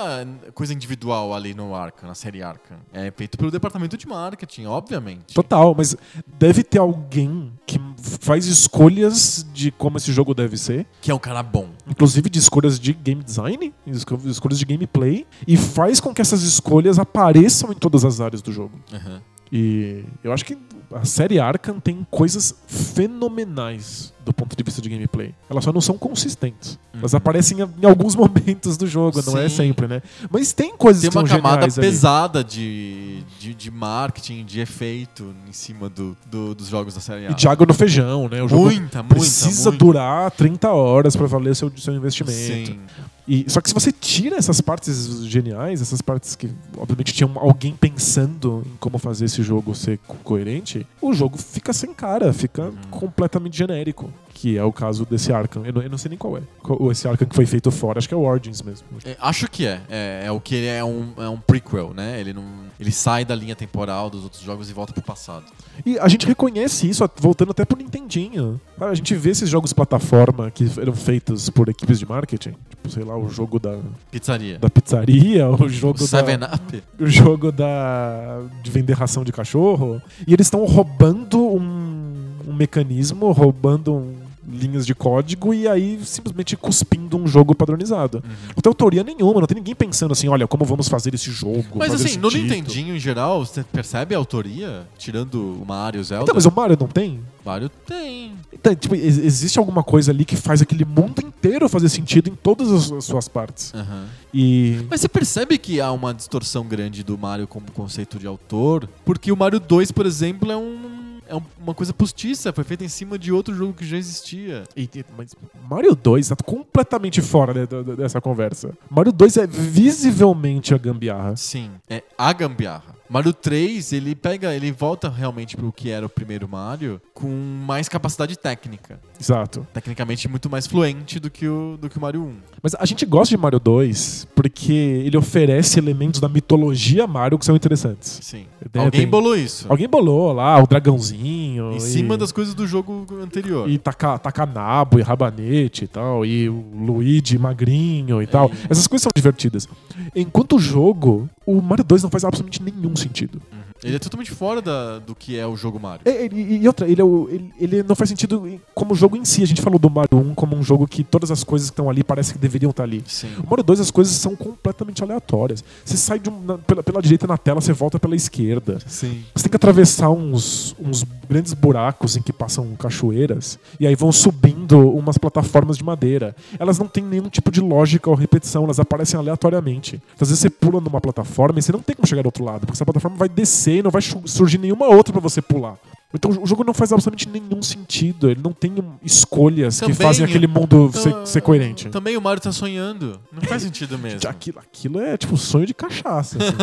Speaker 1: coisa individual ali no Arkham, na série Arkham. É feito pelo departamento de marketing, obviamente.
Speaker 2: Total, mas deve ter alguém que faz escolhas de como esse jogo deve ser,
Speaker 1: Que é um cara bom.
Speaker 2: inclusive de escolhas de game design, esco- escolhas de gameplay, e faz com que essas escolhas apareçam em todas as áreas do jogo.
Speaker 1: Aham.
Speaker 2: E eu acho que a série Arkham tem coisas fenomenais do ponto de vista de gameplay. Elas só não são consistentes. Elas
Speaker 1: Uhum.
Speaker 2: aparecem em alguns momentos do jogo, não é
Speaker 1: Sim.
Speaker 2: sempre, né? Mas tem coisas
Speaker 1: Tem
Speaker 2: que
Speaker 1: uma
Speaker 2: são
Speaker 1: camada
Speaker 2: geniais ali.
Speaker 1: pesada de, de, de marketing, de efeito em cima do, do- dos jogos da série
Speaker 2: E
Speaker 1: Arkham.
Speaker 2: de água no feijão, né? O jogo
Speaker 1: Muita, muita,
Speaker 2: precisa
Speaker 1: muita.
Speaker 2: durar 30 horas pra valer seu, seu investimento.
Speaker 1: Sim.
Speaker 2: E, só que se você tira essas partes geniais, essas partes que obviamente tinham alguém pensando em como fazer esse jogo ser co- coerente, o jogo fica sem cara, fica
Speaker 1: Uhum.
Speaker 2: completamente genérico. Que é o caso desse Arkham. Eu não, eu não sei nem qual é. Qual- esse Arkham que foi feito fora, acho que é o Origins mesmo.
Speaker 1: É, acho que é. é. é o que ele é um, é um prequel, né? Ele, não, ele sai da linha temporal dos outros jogos e volta pro passado.
Speaker 2: E a gente reconhece isso, voltando até pro Nintendinho. Cara, A gente vê esses jogos plataforma que eram feitos por equipes de marketing. Tipo, sei lá, o jogo da,
Speaker 1: Pizzaria.
Speaker 2: da pizzaria, o jogo da...
Speaker 1: Seven Up.
Speaker 2: o jogo da de vender ração de cachorro e eles estão roubando um, um mecanismo, roubando um- linhas de código e aí simplesmente cuspindo um jogo padronizado.
Speaker 1: Uhum.
Speaker 2: Não tem autoria nenhuma, não tem ninguém pensando assim, olha, como vamos fazer esse jogo?
Speaker 1: Mas assim, no
Speaker 2: título.
Speaker 1: Nintendinho em geral, você percebe a autoria? Tirando o Mario e o Zelda?
Speaker 2: Então, mas o Mario não tem?
Speaker 1: Mario tem.
Speaker 2: Então, tipo, ex- existe alguma coisa ali que faz aquele mundo inteiro fazer sentido em todas as as suas partes.
Speaker 1: Aham.
Speaker 2: E
Speaker 1: Mas você percebe que há uma distorção grande do Mario como conceito de autor? Porque o Mario 2, por exemplo, é um. É um- uma coisa postiça, foi feita em cima de outro jogo que já existia.
Speaker 2: E- Mas Mario 2 tá completamente fora né, dessa conversa. Mario 2 é visivelmente a gambiarra.
Speaker 1: Sim, é a gambiarra. Mario 3, ele pega, ele volta realmente pro que era o primeiro Mario com mais capacidade técnica.
Speaker 2: Exato.
Speaker 1: Tecnicamente muito mais fluente do que o, do que o Mario 1.
Speaker 2: Mas a gente gosta de Mario 2 porque ele oferece elementos da mitologia Mario que são interessantes.
Speaker 1: Sim.
Speaker 2: Tem-
Speaker 1: Alguém
Speaker 2: tem-
Speaker 1: bolou isso.
Speaker 2: Alguém bolou lá o dragãozinho.
Speaker 1: Em
Speaker 2: e-
Speaker 1: cima das coisas do jogo anterior.
Speaker 2: E tacar taca nabo e rabanete e tal. E o Luigi magrinho e tal. Essas coisas são divertidas. Enquanto o jogo, o Mario 2 não faz absolutamente nenhum sentido.
Speaker 1: Ele é totalmente fora da- do que é o jogo Mario.
Speaker 2: É, ele- e outra, ele, é o- ele, ele não faz sentido como jogo em si. A gente falou do Mario 1 como um jogo que todas as coisas que estão ali parece que deveriam estar ali.
Speaker 1: Sim.
Speaker 2: O Mario 2 as coisas são completamente aleatórias. Você sai um- na- pela, pela direita na tela, você volta pela esquerda.
Speaker 1: Sim.
Speaker 2: Você tem que atravessar uns, uns grandes buracos em que passam cachoeiras e aí vão subindo umas plataformas de madeira. Elas não têm nenhum tipo de lógica ou repetição, elas aparecem aleatoriamente. Então, às vezes você pula numa plataforma e você não tem como chegar do outro lado, porque essa plataforma vai descer e não vai surgir nenhuma outra pra você pular. Então o jogo não faz absolutamente nenhum sentido. Ele não tem escolhas que
Speaker 1: Também,
Speaker 2: fazem aquele mundo ser, ser coerente.
Speaker 1: Também o Mario tá sonhando. Não faz sentido mesmo.
Speaker 2: Aquilo, aquilo é tipo sonho de cachaça. assim.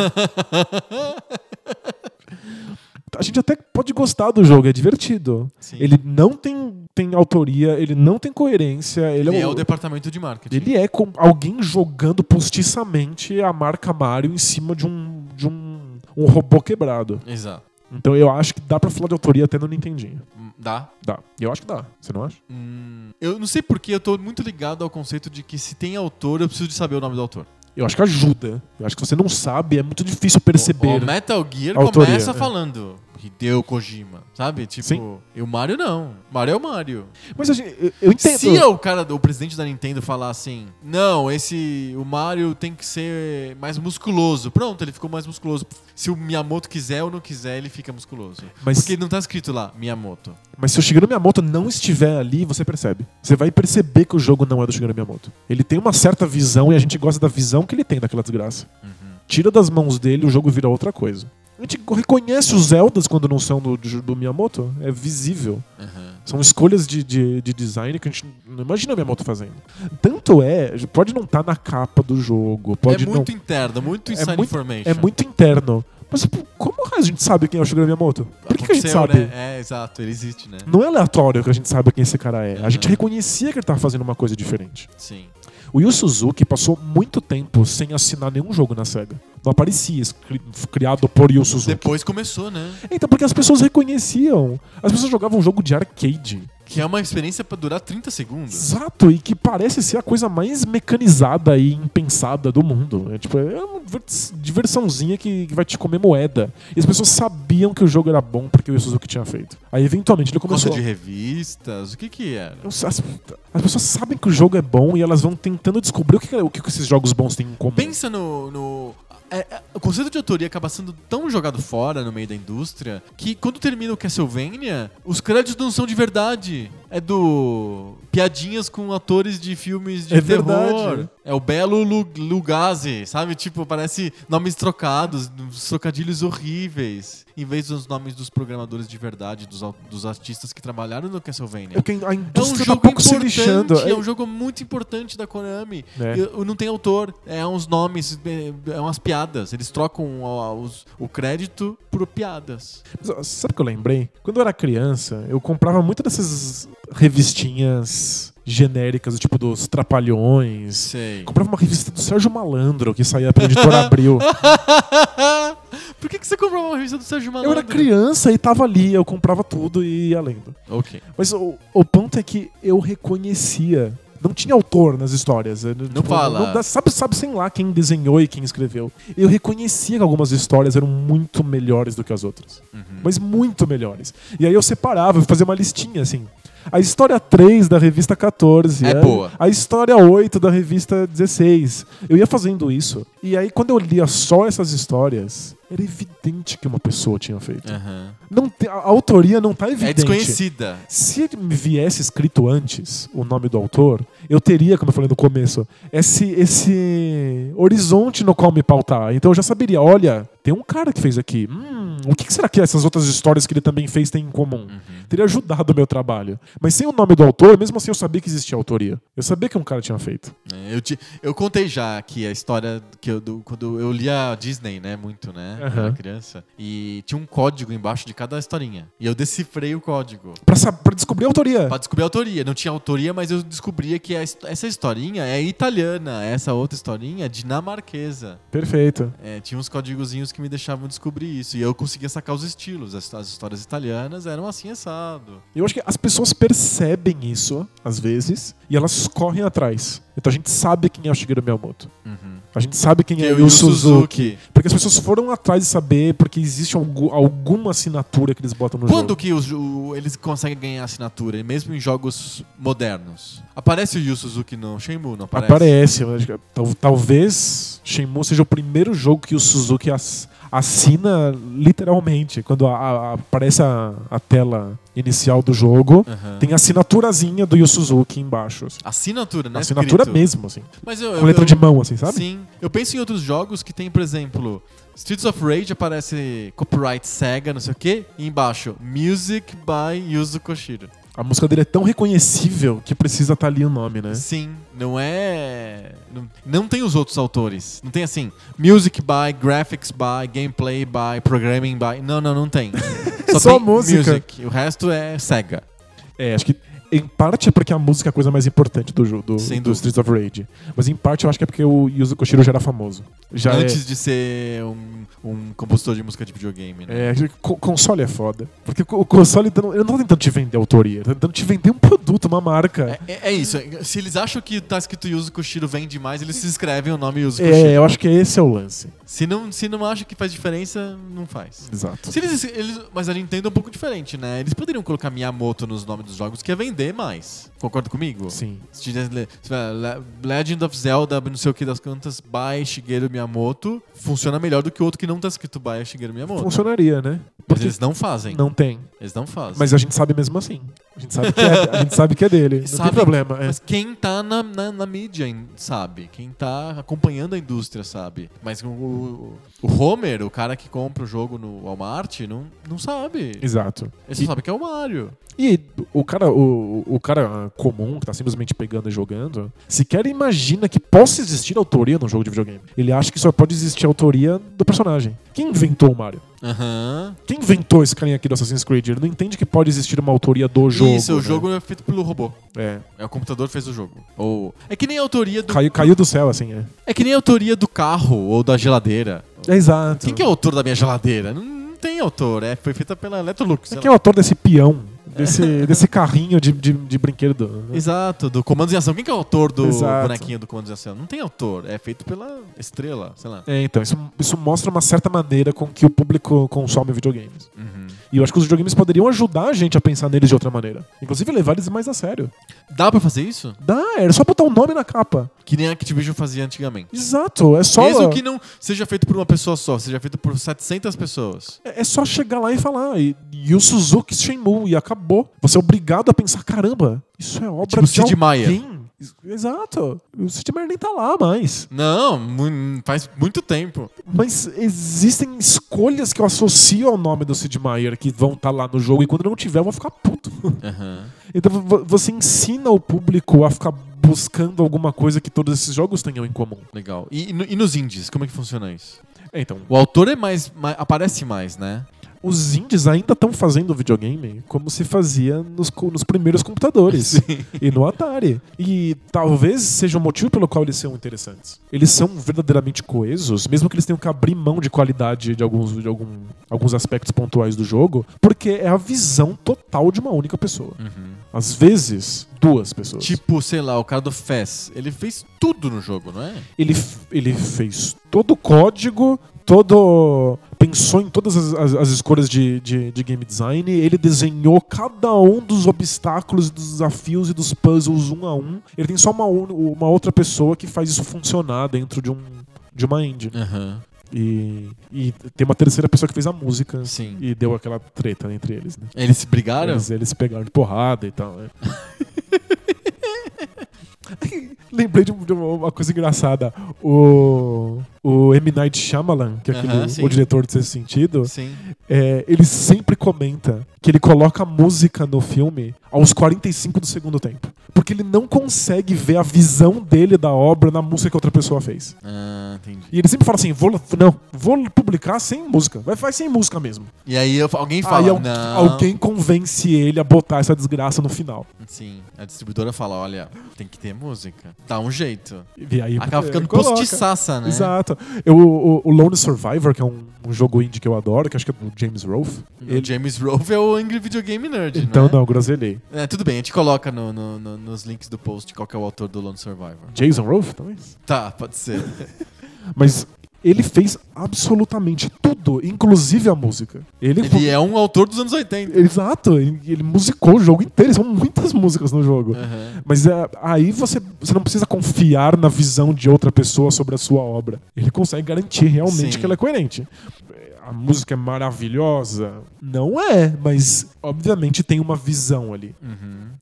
Speaker 2: A gente até pode gostar do jogo, é divertido.
Speaker 1: Sim.
Speaker 2: Ele não tem, tem autoria, ele não tem coerência. Ele,
Speaker 1: Ele
Speaker 2: é,
Speaker 1: é
Speaker 2: um-
Speaker 1: o departamento de marketing.
Speaker 2: ele é com alguém jogando postiçamente a marca Mario em cima de um, de um, um robô quebrado.
Speaker 1: Exato.
Speaker 2: Então eu acho que dá pra falar de autoria até no Nintendinho.
Speaker 1: Hum, Dá.
Speaker 2: Dá. Eu acho que dá. Você não acha?
Speaker 1: Hum, eu não sei porque eu tô muito ligado ao conceito de que se tem autor, eu preciso de saber o nome do autor.
Speaker 2: Eu acho que ajuda. Eu acho que você não sabe, é muito difícil perceber.
Speaker 1: O Metal Gear
Speaker 2: Autoria,
Speaker 1: começa
Speaker 2: é.
Speaker 1: falando Hideo Kojima, sabe? Tipo,
Speaker 2: Sim.
Speaker 1: e o Mario não. O Mario é o Mario.
Speaker 2: Mas gente- eu, eu entendo.
Speaker 1: Se o cara, o presidente da Nintendo falar assim, não, esse o Mario tem que ser mais musculoso. Pronto, ele ficou mais musculoso. Se o Miyamoto quiser ou não quiser, ele fica musculoso.
Speaker 2: Mas-
Speaker 1: Porque não tá escrito lá, Miyamoto.
Speaker 2: Mas se o Shigeru Miyamoto não estiver ali, você percebe. Você vai perceber que o jogo não é do Shigeru Miyamoto. Ele tem uma certa visão e a gente gosta da visão que ele tem daquela desgraça. Tira das mãos dele, o jogo vira outra coisa. A gente reconhece os Zeldas quando não são do, do, Miyamoto. É visível.
Speaker 1: Uhum.
Speaker 2: São escolhas de, de, de design que a gente não imagina o Miyamoto fazendo. Tanto é, pode não estar na capa do jogo, pode
Speaker 1: é
Speaker 2: não
Speaker 1: muito interno, muito
Speaker 2: É
Speaker 1: inside
Speaker 2: muito-
Speaker 1: information.
Speaker 2: é muito interno. Mas como a gente sabe quem é o Shigeru Miyamoto? Por que, que a gente sabe?
Speaker 1: né? É, exato, ele existe, né?
Speaker 2: Não é aleatório que a gente saiba quem esse cara é. A gente
Speaker 1: Uhum.
Speaker 2: reconhecia que ele tava fazendo uma coisa diferente.
Speaker 1: Sim.
Speaker 2: O Yu Suzuki passou muito tempo sem assinar nenhum jogo na SEGA. Não aparecia criado por Yu Suzuki.
Speaker 1: Depois começou, né?
Speaker 2: Então, porque as pessoas reconheciam. As pessoas jogavam um jogo de arcade.
Speaker 1: Que é uma experiência pra durar 30 segundos.
Speaker 2: Exato, e que parece ser a coisa mais mecanizada e impensada do mundo. É tipo, é uma divers- diversãozinha que, que vai te comer moeda. E as pessoas sabiam que o jogo era bom porque o Suzuki tinha feito. Aí, eventualmente, ele começou.
Speaker 1: de revistas, o que que era?
Speaker 2: As, as pessoas sabem que o jogo é bom e elas vão tentando descobrir o que, o que esses jogos bons têm em comum.
Speaker 1: Pensa no. no- é- é- o conceito de autoria acaba sendo tão jogado fora no meio da indústria que quando termina o Castlevania, os créditos não são de verdade. É do. piadinhas com atores de filmes de
Speaker 2: É
Speaker 1: terror.
Speaker 2: verdade.
Speaker 1: É o Belo Lu- Lugosi, sabe? Tipo, parece nomes trocados, trocadilhos horríveis. Em vez dos nomes dos programadores de verdade, dos, dos artistas que trabalharam no Castlevania.
Speaker 2: É que a
Speaker 1: É um
Speaker 2: indústria tá
Speaker 1: jogo
Speaker 2: se
Speaker 1: importante,
Speaker 2: lixando.
Speaker 1: é um jogo muito importante da Konami.
Speaker 2: É.
Speaker 1: E- Não tem autor, é uns nomes, é é umas piadas. Eles trocam os- o crédito por piadas.
Speaker 2: Mas, Sabe o que eu lembrei? Quando eu era criança, eu comprava muito dessas revistinhas genéricas, tipo dos Trapalhões.
Speaker 1: Sei.
Speaker 2: Comprava uma revista do Sérgio Malandro, que saía pela editora Abril.
Speaker 1: Por que, que você comprou uma revista do Sérgio
Speaker 2: Eu
Speaker 1: Malandro?
Speaker 2: era criança e tava ali, eu comprava tudo e ia lendo.
Speaker 1: Ok.
Speaker 2: Mas o, o ponto é que eu reconhecia. Não tinha autor nas histórias. Eu, tipo,
Speaker 1: fala.
Speaker 2: não sabe, sabe, sei lá, quem desenhou e quem escreveu. Eu reconhecia que algumas histórias eram muito melhores do que as outras.
Speaker 1: Uhum.
Speaker 2: Mas muito melhores. E aí eu separava, eu fazia uma listinha assim. A história 3 da revista 14.
Speaker 1: É
Speaker 2: a-
Speaker 1: boa.
Speaker 2: A história 8 da revista 16. Eu ia fazendo isso. E aí, quando eu lia só essas histórias, era evidente que uma pessoa tinha feito.
Speaker 1: Aham.
Speaker 2: Não te- a autoria não tá
Speaker 1: É
Speaker 2: evidente.
Speaker 1: desconhecida.
Speaker 2: Se ele me viesse escrito antes o nome do autor, eu teria, como eu falei no começo, esse, esse horizonte no qual me pautar. Então eu já saberia, olha, tem um cara que fez aqui. Hum, o que será que essas outras histórias que ele também fez têm em comum? Teria ajudado o meu trabalho. Mas sem o nome do autor, mesmo assim eu sabia que existia autoria. Eu sabia que um cara tinha feito.
Speaker 1: É, Eu, te- eu contei já aqui a história que eu, do- quando eu lia a Disney, né? Muito, né? Quando eu
Speaker 2: Aham.
Speaker 1: era criança. E tinha um código embaixo de cada historinha. E eu decifrei o código.
Speaker 2: Pra, pra descobrir a autoria.
Speaker 1: Pra descobrir a autoria. Não tinha autoria, mas eu descobria que essa historinha é italiana, essa outra historinha é dinamarquesa.
Speaker 2: Perfeito.
Speaker 1: É, tinha uns códigozinhos que me deixavam descobrir isso. E eu conseguia sacar os estilos. As, as histórias italianas eram assim assado.
Speaker 2: Eu acho que as pessoas percebem isso, às vezes, e elas correm atrás. Então a gente sabe quem é o Shigeru Miyamoto.
Speaker 1: Uhum.
Speaker 2: A gente sabe quem
Speaker 1: Que
Speaker 2: é
Speaker 1: é
Speaker 2: o Yu Suzuki. Porque as pessoas foram atrás de saber porque existe algu- alguma assinatura que eles botam no
Speaker 1: Quando
Speaker 2: jogo.
Speaker 1: que os- o- eles conseguem ganhar assinatura, mesmo em jogos modernos? Aparece o Yu Suzuki no Shenmue, não aparece?
Speaker 2: Aparece. tal- talvez Shenmue seja o primeiro jogo que o Suzuki ass- assina literalmente. Quando a- a- aparece a, a tela inicial do jogo,
Speaker 1: Aham.
Speaker 2: tem a assinaturazinha do Yu Suzuki embaixo. assim.
Speaker 1: Assinatura, né?
Speaker 2: assinatura
Speaker 1: Escrito.
Speaker 2: mesmo, assim.
Speaker 1: Mas eu,
Speaker 2: Com letra
Speaker 1: eu-
Speaker 2: de mão, assim, sabe?
Speaker 1: Sim. Eu penso em outros jogos que tem, por exemplo, Streets of Rage aparece copyright Sega, não sei o quê, e embaixo, Music by Yuzo Koshiro.
Speaker 2: A música dele é tão reconhecível que precisa estar ali o nome, né?
Speaker 1: Sim, não é. Não, não tem os outros autores. Não tem assim, Music by, Graphics by, Gameplay by, Programming by. Não, não, não tem.
Speaker 2: Só
Speaker 1: tem
Speaker 2: música.
Speaker 1: Music. O resto é Sega.
Speaker 2: É, acho que em parte é porque a música é a coisa mais importante do jogo, do, do. Streets of Rage. Mas em parte eu acho que é porque o Yuzo Koshiro já era famoso. Já é-
Speaker 1: Antes de ser um, um compositor de música de videogame, né?
Speaker 2: É, é, co- console é foda. Porque o console ele não tá tentando te vender autoria, tá tentando te vender um produto, uma marca.
Speaker 1: É, é- é isso. Se eles acham que tá escrito Yuzo Koshiro vende mais, eles se escrevem o nome Yuzo Koshiro.
Speaker 2: É, eu acho que esse é o lance.
Speaker 1: Se não, se não acha que faz diferença, não faz.
Speaker 2: Exato.
Speaker 1: Se eles, eles- mas a Nintendo é um pouco diferente, né? Eles poderiam colocar Miyamoto nos nomes dos jogos, que ia vender mais. Concorda comigo?
Speaker 2: Sim.
Speaker 1: Se tivesse Legend of Zelda, não sei o que das cantas, by Shigeru Miyamoto, funciona melhor do que o outro que não tá escrito by Shigeru Miyamoto.
Speaker 2: Funcionaria, né?
Speaker 1: Mas
Speaker 2: Porque
Speaker 1: eles não fazem.
Speaker 2: não tem.
Speaker 1: Eles não fazem.
Speaker 2: Mas a gente sabe mesmo assim. A gente sabe que é, a gente sabe que é dele. Não
Speaker 1: Sabe-
Speaker 2: tem problema. é.
Speaker 1: Mas quem tá na, na, na mídia sabe. Quem tá acompanhando a indústria sabe. Mas o, o, o Homer, o cara que compra o jogo no Walmart, não, não sabe.
Speaker 2: Exato.
Speaker 1: Ele só
Speaker 2: E-
Speaker 1: sabe que é o Mario.
Speaker 2: E o cara, o, o cara comum que tá simplesmente pegando e jogando, sequer imagina que possa existir autoria num jogo de videogame. Ele acha que só pode existir autoria do personagem. Quem inventou o Mario?
Speaker 1: Aham.
Speaker 2: Quem inventou esse carinha aqui do Assassin's Creed? Ele não entende que pode existir uma autoria do jogo.
Speaker 1: Isso, o
Speaker 2: né?
Speaker 1: jogo é feito pelo robô.
Speaker 2: É.
Speaker 1: É o computador que fez o jogo. Ou é que nem a autoria do
Speaker 2: Caiu, caiu do céu, assim, é.
Speaker 1: é que nem a autoria do carro ou da geladeira.
Speaker 2: É exato.
Speaker 1: Quem que é o autor da minha geladeira? Não, não tem autor, é foi feita pela Electrolux. sei
Speaker 2: Quem é o autor desse peão? Desse, desse carrinho de, de, de brinquedo? né?
Speaker 1: Exato, do Comandos em Ação. Quem que é o autor do
Speaker 2: Exato.
Speaker 1: bonequinho do Comandos em Ação? Não tem autor, é feito pela estrela, sei lá.
Speaker 2: É, então, isso, isso mostra uma certa maneira com que o público consome videogames.
Speaker 1: Uhum.
Speaker 2: E eu acho que os videogames poderiam ajudar a gente a pensar neles de outra maneira. Inclusive levar eles mais a sério.
Speaker 1: Dá pra fazer isso?
Speaker 2: Dá, era só botar um nome na capa.
Speaker 1: Que nem a Activision fazia antigamente.
Speaker 2: Exato, é só.
Speaker 1: Mesmo que não seja feito por uma pessoa só, seja feito por 700 pessoas.
Speaker 2: É é só chegar lá e falar. E, e o Suzuki Shenmue e acabou. Você é obrigado a pensar: caramba, isso é obra
Speaker 1: tipo
Speaker 2: de
Speaker 1: Sid
Speaker 2: alguém. Exato. O Sid Meier nem tá lá mais.
Speaker 1: Não, faz muito tempo.
Speaker 2: Mas existem escolhas que eu associo ao nome do Sid Meier que vão estar lá no jogo e quando não tiver eu vou ficar puto.
Speaker 1: Aham.
Speaker 2: Então vo- você ensina o público a ficar buscando alguma coisa que todos esses jogos tenham em comum.
Speaker 1: Legal. E, e e nos indies, como é que funciona isso?
Speaker 2: É, Então,
Speaker 1: O autor é mais, mais- aparece mais, né?
Speaker 2: Os indies ainda estão fazendo videogame como se fazia nos, nos primeiros computadores e no Atari. E talvez seja o motivo pelo qual eles são interessantes. Eles são verdadeiramente coesos, mesmo que eles tenham que abrir mão de qualidade de alguns, de algum, alguns aspectos pontuais do jogo, porque é a visão total de uma única pessoa.
Speaker 1: Uhum.
Speaker 2: Às vezes, duas pessoas.
Speaker 1: Tipo, sei lá, o cara do Fez, ele fez tudo no jogo, não é?
Speaker 2: ele, ele fez todo o código, todo. pensou em todas as, as- as escolhas de, de- de game design, ele desenhou cada um dos obstáculos, dos desafios e dos puzzles um a um. Ele tem só uma, uma outra pessoa que faz isso funcionar dentro de, um, de uma engine.
Speaker 1: Aham.
Speaker 2: E, e tem uma terceira pessoa que fez a música
Speaker 1: Sim.
Speaker 2: e deu aquela treta entre eles, né?
Speaker 1: Eles se brigaram?
Speaker 2: Eles, eles se pegaram de porrada e tal. né? Lembrei de uma coisa engraçada. O, o M. Night Shyamalan, que é aquele, o diretor de Sexto Sentido, é, ele sempre comenta que ele coloca música no filme aos 45 do segundo tempo. Porque ele não consegue ver a visão dele da obra na música que outra pessoa fez.
Speaker 1: Ah, entendi.
Speaker 2: E ele sempre fala assim: vou, não, vou publicar sem música. Vai, vai sem música mesmo.
Speaker 1: E aí eu- alguém fala,
Speaker 2: Aí al-
Speaker 1: não.
Speaker 2: alguém convence ele a botar essa desgraça no final.
Speaker 1: Sim, a distribuidora fala, olha, tem que ter música. Dá um jeito.
Speaker 2: E aí
Speaker 1: Acaba ficando postiçaça, né?
Speaker 2: Exato. Eu, o, o Lone Survivor, que é um, um jogo indie que eu adoro, que acho que é do James Rolfe.
Speaker 1: O James Rolfe é o Angry Video Game Nerd,
Speaker 2: Então,
Speaker 1: né?
Speaker 2: não, groselhei.
Speaker 1: É, tudo bem, a gente coloca no- no- no- nos links do post qual que é o autor do Lone Survivor.
Speaker 2: Jason Rolfe, talvez?
Speaker 1: Tá, pode ser.
Speaker 2: Mas ele fez absolutamente tudo, inclusive a música. Ele,
Speaker 1: Ele é um autor dos anos 80.
Speaker 2: Exato, ele, musicou o jogo inteiro, são muitas músicas no jogo.
Speaker 1: Aham.
Speaker 2: Mas é, aí você, você não precisa confiar na visão de outra pessoa sobre a sua obra. Ele consegue garantir realmente
Speaker 1: Sim.
Speaker 2: que ela é coerente. A música é maravilhosa? Não é, mas obviamente tem uma visão ali.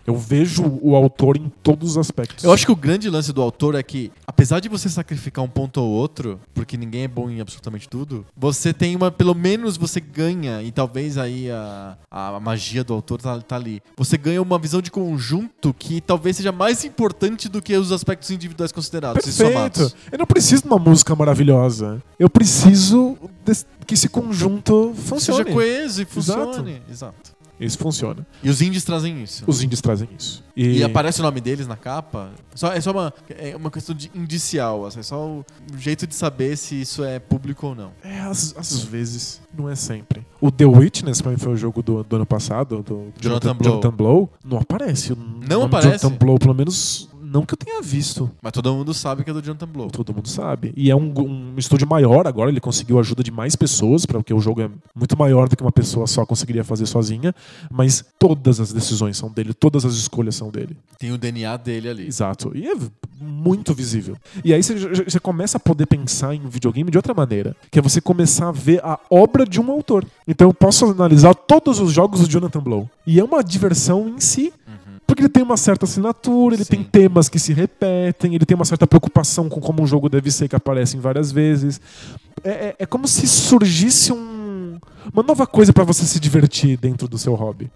Speaker 2: Eu vejo o autor em todos os aspectos.
Speaker 1: Eu acho que o grande lance do autor é que, apesar de você sacrificar um ponto ou outro, porque ninguém é bom em absolutamente tudo, você tem uma. Pelo menos você ganha, e talvez aí a, a magia do autor tá, tá ali. Você ganha uma visão de conjunto que talvez seja mais importante do que os aspectos individuais considerados e
Speaker 2: Perfeito.
Speaker 1: somados.
Speaker 2: Eu não preciso de uma música maravilhosa. Eu preciso des- que esse conjunto funcione.
Speaker 1: Seja coeso e
Speaker 2: Exato.
Speaker 1: funcione. Exato.
Speaker 2: Isso funciona.
Speaker 1: E os indies trazem isso.
Speaker 2: Os indies trazem isso.
Speaker 1: E aparece o nome deles na capa. Só, é só uma, é uma questão de indicial. assim, É só o jeito de saber se isso é público ou não.
Speaker 2: É, às, às vezes, não é sempre. O The Witness, pra mim, foi o jogo do, do ano passado, do
Speaker 1: Jonathan Blow.
Speaker 2: Jonathan Blow. Não aparece. O
Speaker 1: Não
Speaker 2: nome
Speaker 1: aparece?
Speaker 2: Jonathan Blow, pelo menos, não que eu tenha visto.
Speaker 1: Mas todo mundo sabe que é do Jonathan Blow.
Speaker 2: Todo mundo sabe. E é um, um estúdio maior agora, ele conseguiu a ajuda de mais pessoas, porque o jogo é muito maior do que uma pessoa só conseguiria fazer sozinha. Mas todas as decisões são dele, todas as escolhas são dele.
Speaker 1: Tem o DNA dele ali.
Speaker 2: Exato. E é muito visível. E aí você começa a poder pensar em videogame de outra maneira. Que é você começar a ver a obra de um autor. Então eu posso analisar todos os jogos do Jonathan Blow. E é uma diversão em si. Porque ele tem uma certa assinatura, ele
Speaker 1: Sim.
Speaker 2: tem temas que se repetem, ele tem uma certa preocupação com como um jogo deve ser, que aparecem várias vezes. É, é- é como se surgisse um- uma nova coisa pra você se divertir dentro do seu hobby.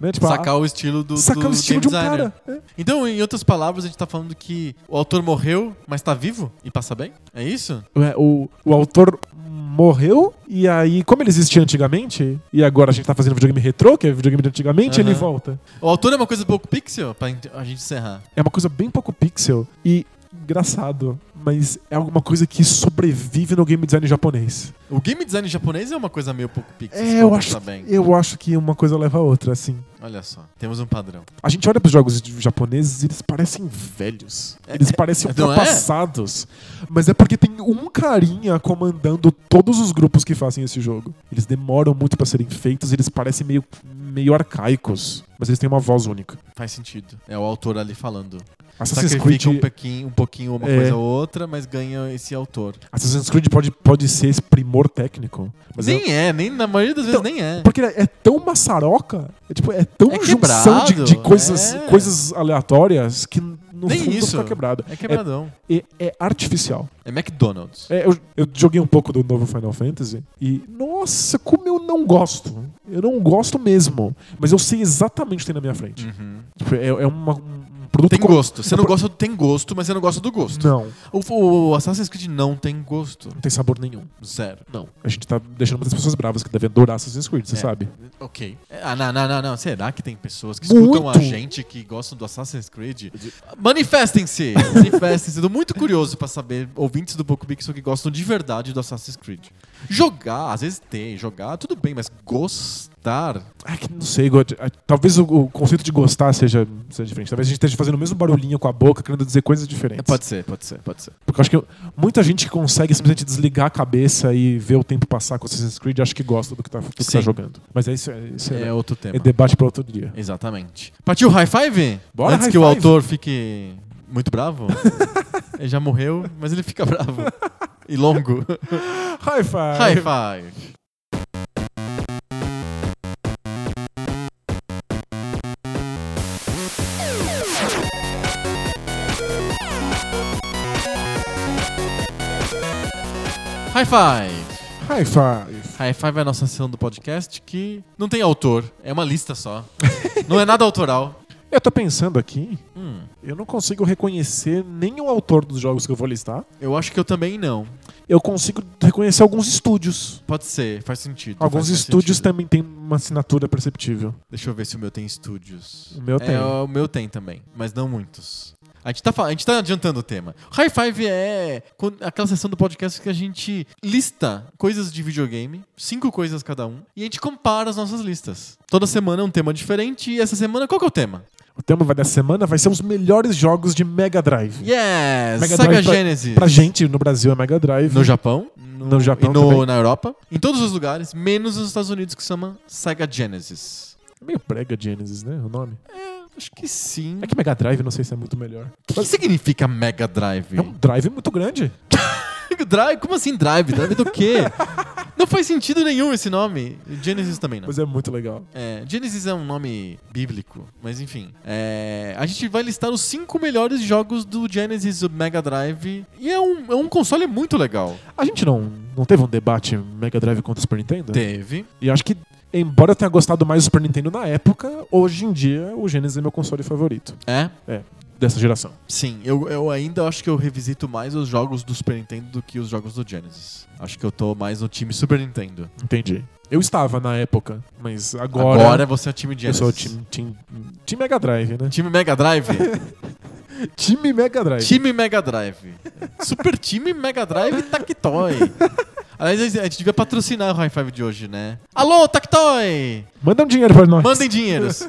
Speaker 2: Né? Tipo, a-
Speaker 1: Sacar o estilo do,
Speaker 2: sacar
Speaker 1: do
Speaker 2: o estilo de um
Speaker 1: designer.
Speaker 2: cara. É.
Speaker 1: Então, em outras palavras, a gente tá falando que o autor morreu, mas tá vivo e passa bem? É isso?
Speaker 2: É, o, o autor morreu e aí, como ele existia antigamente, e agora a gente tá fazendo videogame retrô, que é videogame de antigamente, ele volta.
Speaker 1: O autor é uma coisa pouco pixel, pra a gente encerrar.
Speaker 2: É uma coisa bem pouco pixel e engraçado, mas é alguma coisa que sobrevive no game design japonês.
Speaker 1: O game design japonês é uma coisa meio pouco pixel.
Speaker 2: É, eu acho,
Speaker 1: bem.
Speaker 2: eu acho que uma coisa leva a outra, assim.
Speaker 1: Olha só, temos um padrão.
Speaker 2: A gente olha pros jogos japoneses e eles parecem velhos. Eles
Speaker 1: É,
Speaker 2: parecem
Speaker 1: não é?
Speaker 2: ultrapassados. Mas é porque tem um carinha comandando todos os grupos que fazem esse jogo. Eles demoram muito pra serem feitos, eles parecem meio, meio arcaicos. Mas eles têm uma voz única.
Speaker 1: Faz sentido. É o autor ali falando.
Speaker 2: Assassin's
Speaker 1: Sacrifica
Speaker 2: Creed,
Speaker 1: um pouquinho, um pouquinho uma
Speaker 2: É.
Speaker 1: coisa ou outra, mas ganha esse autor.
Speaker 2: Assassin's Creed pode, pode ser esse primor técnico. Mas é-
Speaker 1: nem é, nem na maioria das vezes
Speaker 2: Então,
Speaker 1: nem é.
Speaker 2: Porque é tão maçaroca, é, tipo, é tão
Speaker 1: É
Speaker 2: junção de, de coisas,
Speaker 1: é.
Speaker 2: coisas aleatórias que no
Speaker 1: Nem
Speaker 2: fundo
Speaker 1: isso.
Speaker 2: fica quebrado.
Speaker 1: É quebradão.
Speaker 2: É, é artificial.
Speaker 1: É McDonald's.
Speaker 2: É, eu, eu joguei um pouco do novo Final Fantasy e, nossa, como eu não gosto. Eu não gosto mesmo. Mas eu sei exatamente o que tem na minha frente.
Speaker 1: Uhum.
Speaker 2: Tipo, é, é uma- um produto.
Speaker 1: Tem gosto. Você não gosta, tem gosto, mas você não gosta do gosto.
Speaker 2: Não,
Speaker 1: O, o Assassin's Creed não tem gosto.
Speaker 2: não tem sabor nenhum.
Speaker 1: Zero.
Speaker 2: Não. A gente tá deixando muitas pessoas bravas que devem adorar Assassin's Creed, você
Speaker 1: É.
Speaker 2: sabe?
Speaker 1: Ok. Ah, não, não, não, não. Será que tem pessoas que
Speaker 2: Muito.
Speaker 1: escutam a gente que gostam do Assassin's Creed? Manifestem-se! Manifestem-se. Tô muito curioso pra saber ouvintes do Poco Pixel que gostam de verdade do Assassin's Creed. Jogar, às vezes tem. Jogar, tudo bem, mas gostar.
Speaker 2: Que não sei. ah, Talvez o, o conceito de gostar seja, seja diferente. Talvez a gente esteja fazendo o mesmo barulhinho com a boca, querendo dizer coisas diferentes.
Speaker 1: Pode ser, pode ser, pode ser.
Speaker 2: Porque eu acho que muita gente que consegue simplesmente desligar a cabeça e ver o tempo passar com Assassin's Creed acha que gosta do que tá, que tá
Speaker 1: Sim.
Speaker 2: jogando. Mas é isso, é, isso é,
Speaker 1: É outro tema.
Speaker 2: é debate para outro dia.
Speaker 1: Exatamente. Partiu high five?
Speaker 2: Bora,
Speaker 1: Antes
Speaker 2: high
Speaker 1: que o
Speaker 2: five.
Speaker 1: autor fique muito bravo. ele já morreu, mas ele fica bravo. E longo.
Speaker 2: High five!
Speaker 1: High five. High five.
Speaker 2: High five!
Speaker 1: High five é a nossa sessão do podcast que não tem autor, é uma lista só. não é nada autoral.
Speaker 2: Eu tô pensando aqui,
Speaker 1: Hum,
Speaker 2: eu não consigo reconhecer nem o autor dos jogos que eu vou listar.
Speaker 1: eu acho que eu também não.
Speaker 2: Eu consigo reconhecer alguns estúdios.
Speaker 1: Pode ser, faz sentido.
Speaker 2: Alguns
Speaker 1: faz
Speaker 2: estúdios
Speaker 1: sentido.
Speaker 2: também têm uma assinatura perceptível.
Speaker 1: Deixa eu ver se o meu tem estúdios.
Speaker 2: O meu
Speaker 1: É,
Speaker 2: tem.
Speaker 1: o meu tem também, mas não muitos. A gente tá, a gente tá adiantando o tema. High Five é aquela sessão do podcast que a gente lista coisas de videogame, cinco coisas cada um, e a gente compara as nossas listas. Toda semana é um tema diferente, e essa semana qual que é o tema?
Speaker 2: O tema vai dessa semana vai ser os melhores jogos de Mega Drive.
Speaker 1: Yes!
Speaker 2: Mega
Speaker 1: Sega
Speaker 2: Drive pra-
Speaker 1: Genesis.
Speaker 2: Pra gente, no Brasil, é Mega Drive.
Speaker 1: No Japão.
Speaker 2: No Japão
Speaker 1: e no-
Speaker 2: também.
Speaker 1: na Europa. Em todos os lugares, menos nos Estados Unidos, que se chama Sega Genesis.
Speaker 2: Meio prega Genesis, né? O nome.
Speaker 1: Acho que sim.
Speaker 2: É que Mega Drive não sei se é muito melhor.
Speaker 1: O que significa Mega Drive?
Speaker 2: É um drive muito grande.
Speaker 1: Drive? Como assim Drive? Drive do quê? não faz sentido nenhum esse nome. Genesis também não.
Speaker 2: Mas é muito legal.
Speaker 1: É, Genesis é um nome bíblico, mas enfim. É, a gente vai listar os cinco melhores jogos do Genesis Mega Drive. E é um, é um console muito legal.
Speaker 2: A gente não, não teve um debate Mega Drive contra o Super Nintendo?
Speaker 1: Teve.
Speaker 2: E acho que, embora eu tenha gostado mais do Super Nintendo na época, hoje em dia o Genesis é meu console favorito.
Speaker 1: É?
Speaker 2: Dessa geração.
Speaker 1: Sim, eu, eu ainda acho que eu revisito mais os jogos do Super Nintendo do que os jogos do Genesis. Acho que eu tô mais no time Super Nintendo.
Speaker 2: Entendi. Eu estava na época, mas agora.
Speaker 1: Agora, você é o time
Speaker 2: eu
Speaker 1: Genesis.
Speaker 2: sou o time, time, time Mega Drive, né?
Speaker 1: Time Mega Drive?
Speaker 2: Time Mega Drive.
Speaker 1: time Mega Drive. Super time Mega Drive Tactoy. Aliás, a gente devia patrocinar o High Five de hoje, né? Alô, Tactoy!
Speaker 2: Manda um dinheiro pra nós.
Speaker 1: Mandem dinheiros.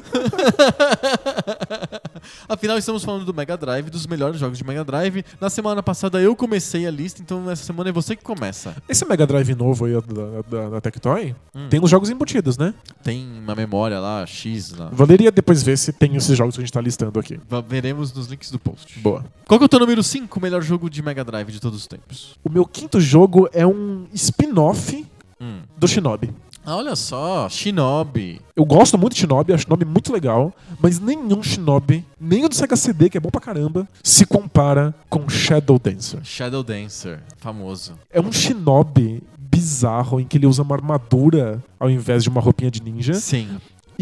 Speaker 1: Afinal, estamos falando do Mega Drive, dos melhores jogos de Mega Drive. Na semana passada eu comecei a lista, então essa semana é você que começa.
Speaker 2: Esse Mega Drive novo aí da, da, da Tectoy
Speaker 1: Hum.
Speaker 2: tem os jogos embutidos, né?
Speaker 1: Tem uma memória lá, X lá.
Speaker 2: Valeria depois ver se tem esses jogos que a gente tá listando aqui.
Speaker 1: Veremos nos links do post.
Speaker 2: Boa.
Speaker 1: Qual que é o teu número 5 melhor jogo de Mega Drive de todos os tempos?
Speaker 2: O meu quinto jogo é um spin-off
Speaker 1: Hum.
Speaker 2: do Shinobi.
Speaker 1: Ah, olha só, Shinobi.
Speaker 2: Eu gosto muito de Shinobi, acho Shinobi muito legal, mas nenhum Shinobi, nem o do Sega CD, que é bom pra caramba, se compara com Shadow Dancer.
Speaker 1: Shadow Dancer, famoso.
Speaker 2: É um Shinobi bizarro em que ele usa uma armadura ao invés de uma roupinha de ninja
Speaker 1: Sim.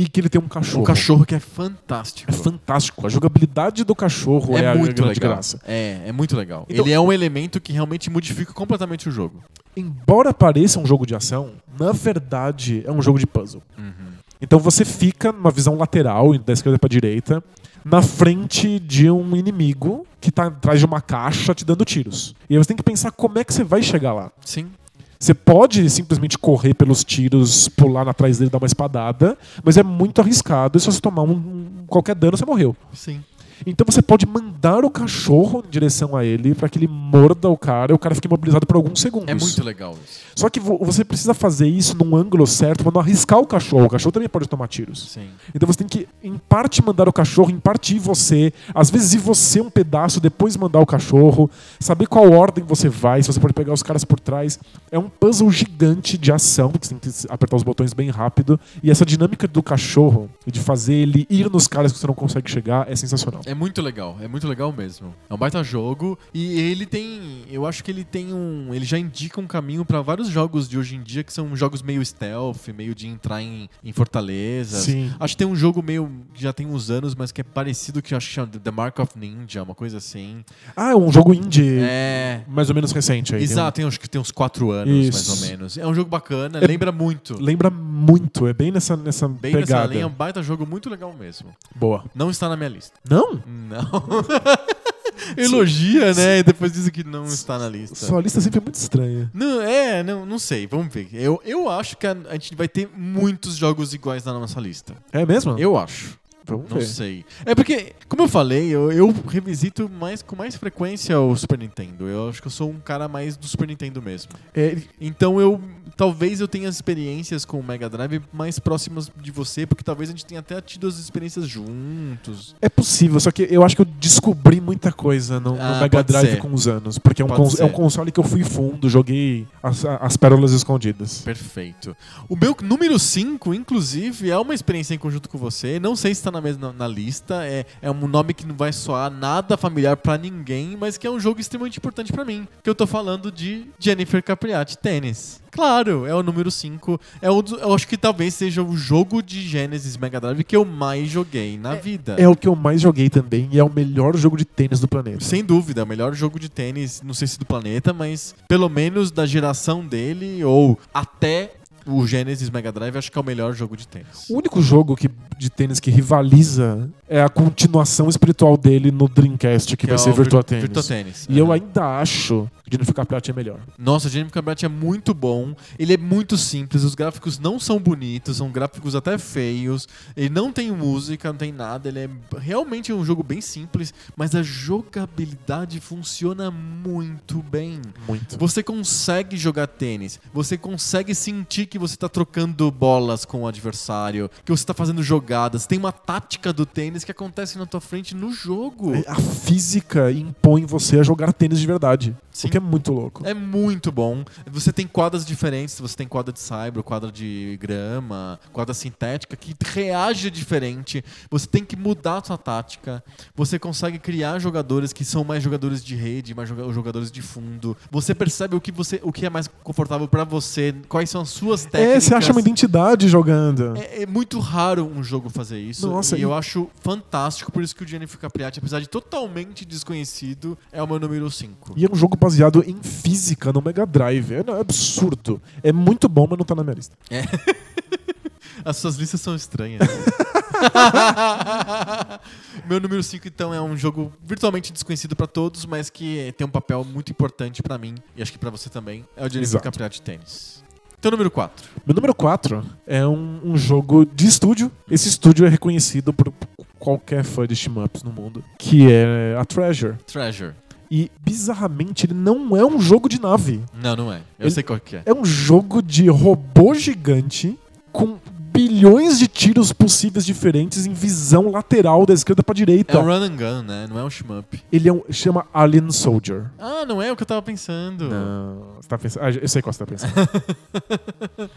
Speaker 2: E que ele tem um cachorro.
Speaker 1: Um cachorro que é fantástico.
Speaker 2: É fantástico. A jogabilidade do cachorro é,
Speaker 1: É
Speaker 2: a
Speaker 1: muito
Speaker 2: grande
Speaker 1: legal.
Speaker 2: graça.
Speaker 1: É, é muito legal.
Speaker 2: Então-
Speaker 1: Ele é um elemento que realmente modifica completamente o jogo.
Speaker 2: Embora pareça um jogo de ação, na verdade é um jogo de puzzle. Então você fica numa visão lateral, da esquerda pra direita, na frente de um inimigo que tá atrás de uma caixa te dando tiros. E aí você tem que pensar como é que você vai chegar lá.
Speaker 1: Sim.
Speaker 2: Você pode simplesmente correr pelos tiros, pular atrás dele, dar uma espadada, mas é muito arriscado e se você tomar um, qualquer dano, você morreu.
Speaker 1: Sim.
Speaker 2: Então você pode mandar o cachorro em direção a ele pra que ele morda o cara e o cara fique imobilizado por alguns segundos.
Speaker 1: É muito legal isso.
Speaker 2: Só que vo- você precisa fazer isso num ângulo certo pra não arriscar o cachorro. O cachorro também pode tomar tiros.
Speaker 1: Sim.
Speaker 2: Então você tem que, em parte, mandar o cachorro, em parte ir você. Às vezes ir você um pedaço, depois mandar o cachorro. Saber qual ordem você vai, se você pode pegar os caras por trás. É um puzzle gigante de ação, porque você tem que apertar os botões bem rápido. E essa dinâmica do cachorro, de fazer ele ir nos caras que você não consegue chegar, é sensacional.
Speaker 1: É muito legal, é muito legal mesmo. É um baita jogo e ele tem, eu acho que ele tem um, ele já indica um caminho pra vários jogos de hoje em dia que são jogos meio stealth, meio de entrar em, em fortalezas.
Speaker 2: Sim.
Speaker 1: Acho que tem um jogo meio que já tem uns anos, mas que é parecido que eu acho que chama The Mark of Ninja, uma coisa assim.
Speaker 2: Ah, é um jogo indie
Speaker 1: É,
Speaker 2: mais ou menos recente aí. Tem um-
Speaker 1: Exato, tem, acho que tem uns quatro anos,
Speaker 2: Isso.
Speaker 1: mais ou menos. É um jogo bacana,
Speaker 2: É-
Speaker 1: lembra muito.
Speaker 2: Lembra muito, é bem nessa, nessa
Speaker 1: Bem nessa
Speaker 2: pegada.
Speaker 1: linha, é um baita jogo muito legal mesmo.
Speaker 2: Boa.
Speaker 1: Não está na minha lista.
Speaker 2: Não?
Speaker 1: Não. Elogia, né? E depois diz que não está na lista.
Speaker 2: Sua lista sempre é muito estranha.
Speaker 1: Não, é, não, não sei, vamos ver. Eu, eu acho que a, a gente vai ter muitos jogos iguais na nossa lista.
Speaker 2: É mesmo?
Speaker 1: Eu acho.
Speaker 2: Vamos
Speaker 1: Não
Speaker 2: ver.
Speaker 1: sei. É porque, como eu falei, eu, eu revisito mais, com mais frequência o Super Nintendo. Eu acho que eu sou um cara mais do Super Nintendo mesmo.
Speaker 2: É,
Speaker 1: Então eu. Talvez eu tenha experiências com o Mega Drive mais próximas de você, porque talvez a gente tenha até tido as experiências juntos.
Speaker 2: é possível, só que eu acho que eu descobri muita coisa no, no
Speaker 1: Ah,
Speaker 2: Mega
Speaker 1: pode
Speaker 2: Drive
Speaker 1: ser.
Speaker 2: com os anos. Porque é um, é um console que eu fui fundo, joguei as, as pérolas escondidas.
Speaker 1: Perfeito. O meu número 5, inclusive, é uma experiência em conjunto com você. Não sei se está na mesma na lista. É, é um nome que não vai soar nada familiar pra ninguém, mas que é um jogo extremamente importante pra mim. Que eu tô falando de Jennifer Capriati Tênis. Claro, é o número 5. É um eu acho que talvez seja o jogo de Genesis Mega Drive que eu mais joguei na vida.
Speaker 2: É o que eu mais joguei também e é o melhor jogo de tênis do planeta.
Speaker 1: Sem dúvida, é o melhor jogo de tênis, não sei se do planeta, mas pelo menos da geração dele, ou até o Genesis Mega Drive, acho que é o melhor jogo de tênis.
Speaker 2: O único jogo que, de tênis que rivaliza é a continuação espiritual dele no Dreamcast, que, vai
Speaker 1: é
Speaker 2: ser
Speaker 1: o
Speaker 2: Virtua
Speaker 1: Vir-
Speaker 2: Tennis.
Speaker 1: Virtua Tennis.
Speaker 2: E eu
Speaker 1: Aham.
Speaker 2: ainda acho Jennifer Capriati é melhor.
Speaker 1: Nossa, o Jennifer Capriati é muito bom. Ele é muito simples, os gráficos não são bonitos, são gráficos até feios. Ele não tem música, não tem nada. Ele é realmente um jogo bem simples, mas a jogabilidade funciona muito bem.
Speaker 2: Muito.
Speaker 1: Você consegue jogar tênis, você consegue sentir que você tá trocando bolas com o adversário, que você tá fazendo jogadas. Tem uma tática do tênis que acontece na tua frente no jogo.
Speaker 2: A física impõe você a jogar tênis de verdade.
Speaker 1: Sim.
Speaker 2: O que é muito louco.
Speaker 1: É muito bom. Você tem quadras diferentes, você tem quadra de saibro, quadra de grama, quadra sintética, que reage diferente. Você tem que mudar a sua tática. Você consegue criar jogadores que são mais jogadores de rede, mais joga- jogadores de fundo. Você percebe o que, você, o que é mais confortável pra você, quais são as suas
Speaker 2: É,
Speaker 1: técnicas.
Speaker 2: você acha uma identidade jogando.
Speaker 1: É, é muito raro um jogo fazer isso.
Speaker 2: Nossa,
Speaker 1: e
Speaker 2: e-
Speaker 1: eu acho fantástico, por isso que o Jennifer Capriati, apesar de totalmente desconhecido, é o meu número 5.
Speaker 2: E é um jogo baseado em física no Mega Drive. É, é absurdo. É muito bom, mas não tá na minha lista.
Speaker 1: As suas listas são estranhas. Meu número 5, então, é um jogo virtualmente desconhecido pra todos, mas que tem um papel muito importante pra mim, e acho que pra você também. É o Jennifer
Speaker 2: Exato.
Speaker 1: Capriati Tênis. Então, número 4.
Speaker 2: Meu número 4 é um, um jogo de estúdio. Esse estúdio é reconhecido por qualquer fã de shmups no mundo, que é a Treasure.
Speaker 1: Treasure.
Speaker 2: E, bizarramente, ele não é um jogo de nave.
Speaker 1: Não, não é. Eu
Speaker 2: Ele-
Speaker 1: sei qual que é.
Speaker 2: É um jogo de robô gigante com bilhões de tiros possíveis diferentes em visão lateral da esquerda pra direita.
Speaker 1: É um run and gun, né? Não é um shmup.
Speaker 2: Ele é um, chama Alien Soldier.
Speaker 1: Ah, não é o que eu tava pensando.
Speaker 2: Não, você tá pensando. Ah, eu sei qual você tá pensando.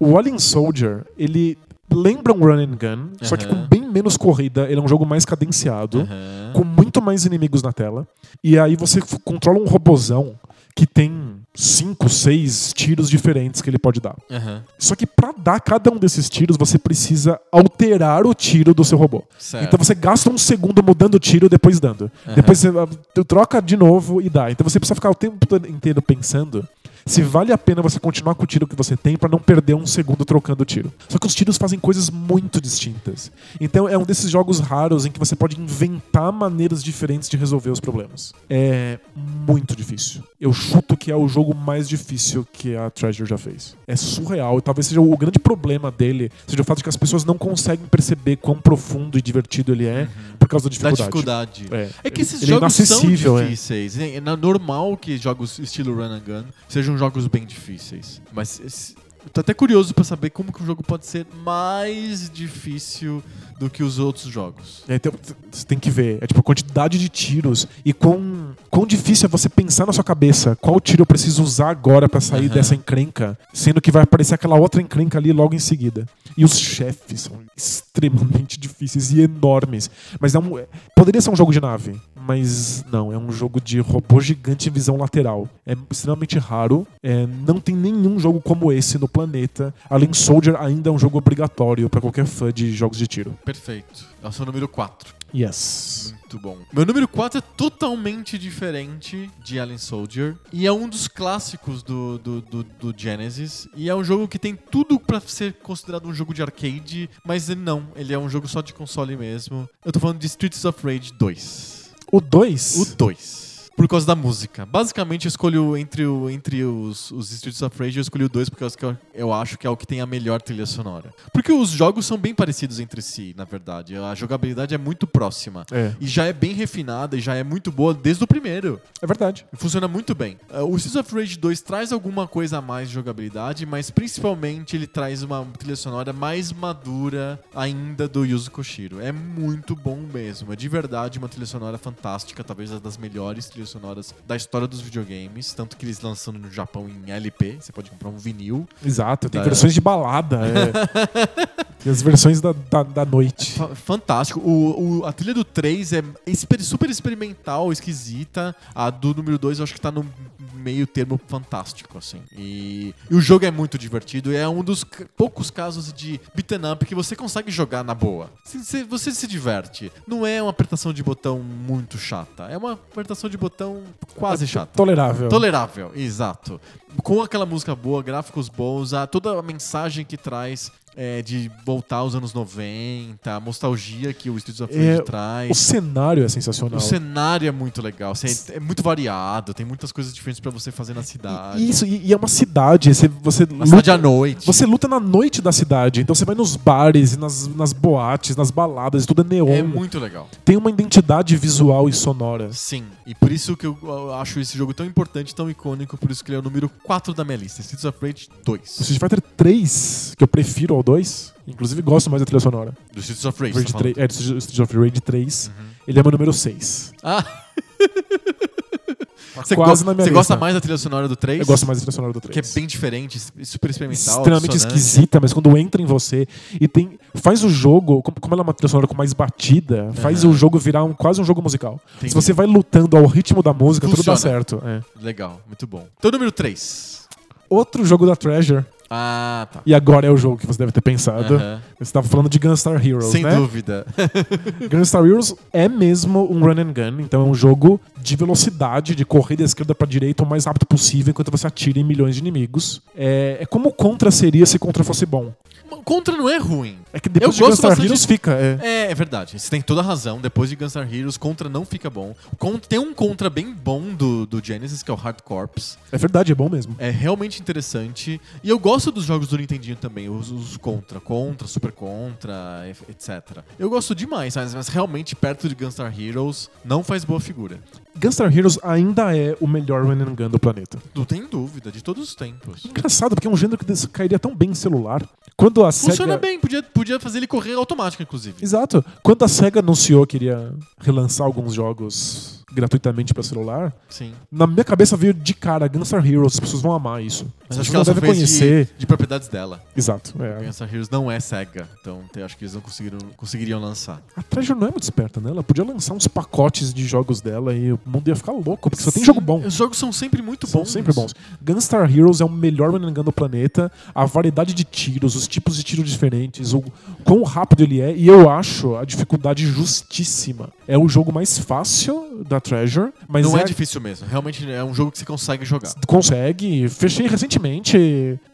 Speaker 2: o Alien Soldier, ele lembra um run and gun, só que com bem menos corrida. Ele é um jogo mais cadenciado,
Speaker 1: Aham.
Speaker 2: com muito mais inimigos na tela. E aí você controla um robozão que tem cinco, seis tiros diferentes que ele pode dar.
Speaker 1: Aham.
Speaker 2: Só que pra dar cada um desses tiros, você precisa alterar o tiro do seu robô.
Speaker 1: Certo.
Speaker 2: Então você gasta um segundo mudando o tiro, depois dando.
Speaker 1: Aham.
Speaker 2: Depois você ah, troca de novo e dá. Então você precisa ficar o tempo inteiro pensando se vale a pena você continuar com o tiro que você tem pra não perder um segundo trocando o tiro. Só que os tiros fazem coisas muito distintas. Então é um desses jogos raros em que você pode inventar maneiras diferentes de resolver os problemas. É muito difícil. Eu chuto que é o jogo mais difícil que a Treasure já fez. É surreal e talvez seja o grande problema dele, seja o fato de que as pessoas não conseguem perceber quão profundo e divertido ele é por causa da
Speaker 1: Da
Speaker 2: dificuldade.
Speaker 1: dificuldade.
Speaker 2: É.
Speaker 1: É que esses
Speaker 2: Ele é
Speaker 1: jogos são
Speaker 2: é.
Speaker 1: difíceis. É é normal que jogos estilo run and gun sejam jogos bem difíceis. Mas esse- eu tô até curioso pra saber como que o jogo pode ser mais difícil do que os outros jogos.
Speaker 2: É, então, você tem que ver, é tipo a quantidade de tiros e quão, quão difícil é você pensar na sua cabeça qual tiro eu preciso usar agora pra sair
Speaker 1: Aham.
Speaker 2: dessa encrenca, sendo que vai aparecer aquela outra encrenca ali logo em seguida. E os chefes são extremamente difíceis e enormes. Mas é um, é- poderia ser um jogo de nave, mas não, é um jogo de robô gigante em visão lateral. É extremamente raro, é, não tem nenhum jogo como esse no planeta. Além Soldier ainda é um jogo obrigatório pra qualquer fã de jogos de tiro.
Speaker 1: Perfeito. É o seu número 4.
Speaker 2: Yes.
Speaker 1: Muito bom. Meu número 4 é totalmente diferente de Alien Soldier. E é um dos clássicos do, do, do, do Genesis. E é um jogo que tem tudo pra ser considerado um jogo de arcade, mas ele não. Ele é um jogo só de console mesmo. Eu tô falando de Streets of Rage 2.
Speaker 2: O 2?
Speaker 1: O 2. Por causa da música. Basicamente, eu escolho entre, o, entre os, os Streets of Rage, eu escolhi o 2 porque eu, eu acho que é o que tem a melhor trilha sonora. Porque os jogos são bem parecidos entre si, na verdade. A jogabilidade é muito próxima.
Speaker 2: É.
Speaker 1: E já é bem refinada e já é muito boa desde o primeiro.
Speaker 2: É verdade.
Speaker 1: Funciona muito bem. Uh, o Streets of Rage 2 traz alguma coisa a mais de jogabilidade, mas principalmente ele traz uma trilha sonora mais madura ainda do Yuzo Koshiro. É muito bom mesmo. É de verdade uma trilha sonora fantástica, talvez uma das melhores trilhas sonoras da história dos videogames. Tanto que eles lançando no Japão em LP. Você pode comprar um vinil.
Speaker 2: Exato. Tem
Speaker 1: Da-
Speaker 2: versões de balada. É. Tem as versões da, da, da noite.
Speaker 1: Fa- Fantástico. O, o- a trilha do 3 é super experimental, esquisita. A do número 2 eu acho que tá no meio termo fantástico, assim. E, e o jogo é muito divertido. e É um dos poucos casos de beat'em up que você consegue jogar na boa. Se- Você se diverte. Não é uma apertação de botão muito chata. É uma apertação de botão quase chata.
Speaker 2: Tolerável.
Speaker 1: Tolerável, exato. Com aquela música boa, gráficos bons, a, toda a mensagem que traz é, de voltar aos anos 90, a nostalgia que o Streets of
Speaker 2: É,
Speaker 1: Rage
Speaker 2: O
Speaker 1: traz.
Speaker 2: cenário é sensacional.
Speaker 1: O cenário é muito legal, é, é muito variado, tem muitas coisas diferentes pra você fazer na cidade.
Speaker 2: Isso, e, e é uma cidade. Você, você,
Speaker 1: Na cidade à
Speaker 2: luta,
Speaker 1: noite.
Speaker 2: você luta na noite da cidade. Então você vai nos bares, e nas, nas boates, nas baladas, tudo é neon.
Speaker 1: É muito legal.
Speaker 2: Tem uma identidade visual e sonora.
Speaker 1: Sim, e por isso que eu eu acho esse jogo tão importante, tão icônico, por isso que ele é o número 4 da minha lista, Streets of Rage 2.
Speaker 2: O Street Fighter 3, que eu prefiro ao 2, inclusive gosto mais da trilha sonora.
Speaker 1: Do Streets of Rage,
Speaker 2: Rage
Speaker 1: tá falando.
Speaker 2: 3, é, do Street of Rage 3, ele é meu número 6.
Speaker 1: Ah,
Speaker 2: Tá
Speaker 1: você,
Speaker 2: quase
Speaker 1: go-
Speaker 2: na minha
Speaker 1: você gosta mais da trilha sonora do 3?
Speaker 2: Eu gosto mais da trilha sonora do 3.
Speaker 1: Que é bem diferente, super experimental.
Speaker 2: extremamente esquisita, mas quando entra em você e tem faz o jogo, como, ela é uma trilha sonora com mais batida, faz
Speaker 1: Aham.
Speaker 2: o jogo virar um, quase um jogo musical.
Speaker 1: Entendi.
Speaker 2: Se você vai lutando ao ritmo da música, tudo
Speaker 1: Funciona.
Speaker 2: dá certo. é.
Speaker 1: Legal, muito bom. Então, número 3.
Speaker 2: Outro jogo da Treasure,
Speaker 1: Ah, tá.
Speaker 2: e agora é o jogo que você deve ter pensado.
Speaker 1: Aham.
Speaker 2: Você estava falando de Gunstar Heroes,
Speaker 1: Sem
Speaker 2: né?
Speaker 1: dúvida.
Speaker 2: Gunstar Heroes é mesmo um run and gun, então é um jogo de velocidade, de correr da esquerda pra direita o mais rápido possível enquanto você atira em milhões de inimigos. É, é como o Contra seria se Contra fosse bom.
Speaker 1: Contra não é ruim.
Speaker 2: É que depois
Speaker 1: Eu
Speaker 2: de Gunstar Heroes
Speaker 1: de-
Speaker 2: fica. É.
Speaker 1: É, é verdade. Você tem toda a razão. Depois de Gunstar Heroes, Contra não fica bom. Con- Tem um Contra bem bom do, do Genesis, que é o Hard Corps.
Speaker 2: é verdade, é bom mesmo.
Speaker 1: É realmente interessante. E eu gosto dos jogos do Nintendinho também, os, os Contra, Contra, Super Contra, e- etc. Eu gosto demais, mas, mas realmente perto de Gunstar Heroes não faz boa figura.
Speaker 2: Gunstar Heroes ainda é o melhor run and gun do planeta.
Speaker 1: Não tem dúvida, de todos os tempos.
Speaker 2: Engraçado, porque é um gênero que cairia tão bem em celular. Quando a
Speaker 1: Funciona
Speaker 2: SEGA...
Speaker 1: bem, podia, podia fazer ele correr automático, inclusive.
Speaker 2: Exato. Quando a SEGA anunciou que iria relançar alguns jogos gratuitamente pra celular,
Speaker 1: Sim.
Speaker 2: na minha cabeça veio de cara Gunstar Heroes, as pessoas vão amar isso.
Speaker 1: Mas
Speaker 2: as
Speaker 1: acho que ela fez
Speaker 2: conhecer.
Speaker 1: de, de propriedades dela.
Speaker 2: Exato. é.
Speaker 1: Gunstar Heroes não é SEGA, então acho que eles não conseguiram, conseguiriam lançar.
Speaker 2: A Treasure não é muito esperta, né? Ela podia lançar uns pacotes de jogos dela e o mundo ia ficar louco, porque só tem jogo bom.
Speaker 1: Os jogos são sempre muito
Speaker 2: São
Speaker 1: bons.
Speaker 2: sempre bons. Gunstar Heroes é o melhor gun do planeta. A variedade de tiros, os tipos de tiros diferentes, o quão rápido ele é. E eu acho a dificuldade justíssima. É o jogo mais fácil da Treasure, mas
Speaker 1: não é,
Speaker 2: é
Speaker 1: difícil mesmo. Realmente é um jogo que você consegue jogar.
Speaker 2: consegue. Fechei recentemente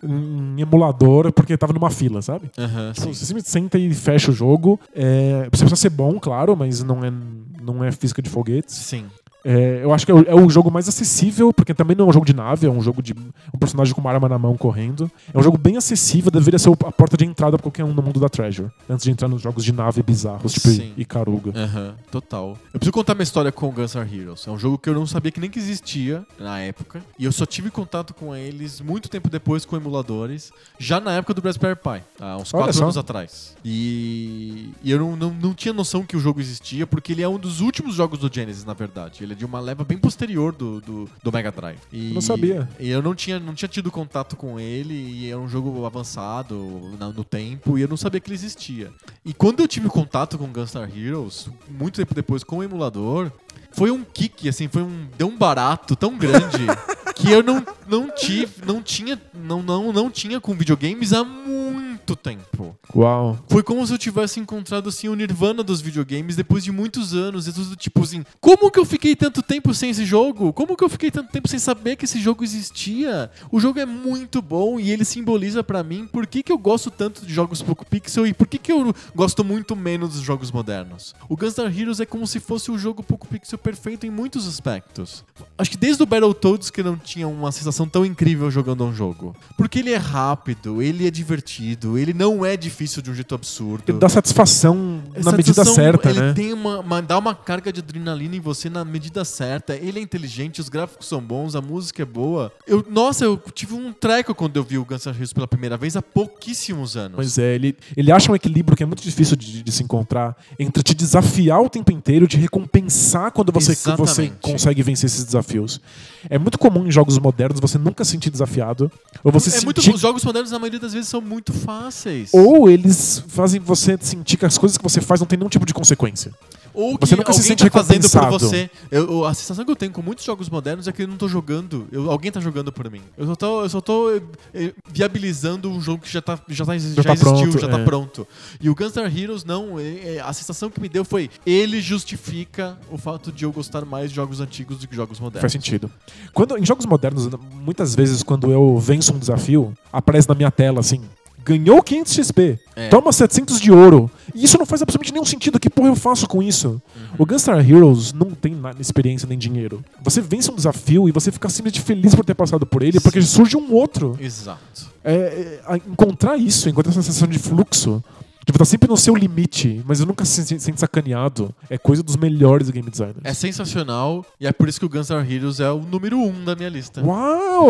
Speaker 2: em emulador porque tava numa fila, sabe? Então,
Speaker 1: sim.
Speaker 2: Você simplesmente senta e fecha o jogo. É, você precisa ser bom, claro, mas não é, não é física de foguetes.
Speaker 1: Sim.
Speaker 2: É, eu acho que é o, é o jogo mais acessível, porque também não é um jogo de nave, é um jogo de um personagem com uma arma na mão correndo. É um jogo bem acessível, deveria ser a porta de entrada pra qualquer um no mundo da Treasure. Antes de entrar nos jogos de nave bizarros, tipo
Speaker 1: Sim.
Speaker 2: Icaruga.
Speaker 1: Aham, total. Eu preciso contar minha história com Gunstar Heroes. É um jogo que eu não sabia que nem que existia na época. E eu só tive contato com eles muito tempo depois com emuladores, já na época do Raspberry Pi, há uns
Speaker 2: Olha
Speaker 1: 4
Speaker 2: só.
Speaker 1: anos atrás. E, e eu não, não, não tinha noção que o jogo existia, porque ele é um dos últimos jogos do Genesis, na verdade. Ele de uma leva bem posterior do, do, do Mega Drive. E,
Speaker 2: Não sabia.
Speaker 1: E eu não tinha, não tinha tido contato com ele, e era um jogo avançado na- no tempo, e eu não sabia que ele existia. E quando eu tive contato com Gunstar Heroes, muito tempo depois com o emulador, foi um kick, assim, foi um deu um barato tão grande que eu não, não tive, não tinha, não, não, não tinha com videogames há muito tempo.
Speaker 2: Uau.
Speaker 1: Foi como se eu tivesse encontrado assim o Nirvana dos videogames depois de muitos anos. E tudo tipo assim, como que eu fiquei tanto tempo sem esse jogo? Como que eu fiquei tanto tempo sem saber que esse jogo existia? O jogo é muito bom e ele simboliza pra mim por que, que eu gosto tanto de jogos pouco pixel e por que, que eu gosto muito menos dos jogos modernos. O Gunstar Heroes é como se fosse o jogo pouco pixel perfeito em muitos aspectos. Acho que desde o Battletoads que não tinha uma sensação tão incrível jogando um jogo. Porque ele é rápido, ele é divertido, ele não é difícil de um jeito absurdo.
Speaker 2: Ele dá satisfação
Speaker 1: Essa
Speaker 2: na medida certa,
Speaker 1: ele
Speaker 2: né?
Speaker 1: tem uma, uma- dá uma carga de adrenalina em você na medida certa. Ele é inteligente, os gráficos são bons, a música é boa. Eu, nossa, eu tive um treco quando eu vi o Guns N' Roses pela primeira vez há pouquíssimos anos.
Speaker 2: Mas é, ele, ele acha um equilíbrio que é muito difícil de, de se encontrar entre te desafiar o tempo inteiro, de recompensar quando você, você consegue vencer esses desafios. É muito comum em jogos modernos você nunca se sentir desafiado, ou você
Speaker 1: é
Speaker 2: sentir
Speaker 1: muito, os jogos modernos, na maioria das vezes, são muito fáceis.
Speaker 2: ou eles fazem você sentir que as coisas que você faz não tem nenhum tipo de consequência.
Speaker 1: Ou que
Speaker 2: Você nunca se sente
Speaker 1: tá fazendo por você. Eu- a sensação que eu tenho com muitos jogos modernos é que eu não tô jogando. eu- alguém tá jogando por mim. Eu só tô, eu só tô eh, eh, viabilizando um jogo que já, tá, já, tá, já,
Speaker 2: tá
Speaker 1: existiu,
Speaker 2: pronto,
Speaker 1: já tá
Speaker 2: é.
Speaker 1: pronto. E o Gunstar Heroes, não. eh, eh, a sensação que me deu foi ele justifica o fato de eu gostar mais de jogos antigos do que jogos modernos.
Speaker 2: Faz sentido. Quando, em jogos modernos, muitas vezes, quando eu venço um desafio, aparece na minha tela assim. ganhou 500 XP,
Speaker 1: É.
Speaker 2: toma 700 de ouro. E isso não faz absolutamente nenhum sentido. Que porra eu faço com isso?
Speaker 1: Uhum.
Speaker 2: O Gunstar Heroes não tem experiência nem dinheiro. Você vence um desafio e você fica simplesmente feliz por ter passado por ele, porque surge um outro.
Speaker 1: Exato.
Speaker 2: É, é, encontrar isso, encontrar essa sensação de fluxo, de estar sempre no seu limite, mas eu nunca se se sente sacaneado, é coisa dos melhores game designers.
Speaker 1: É sensacional e é por isso que o Guns N' Heroes é o número um da minha lista.
Speaker 2: Uau!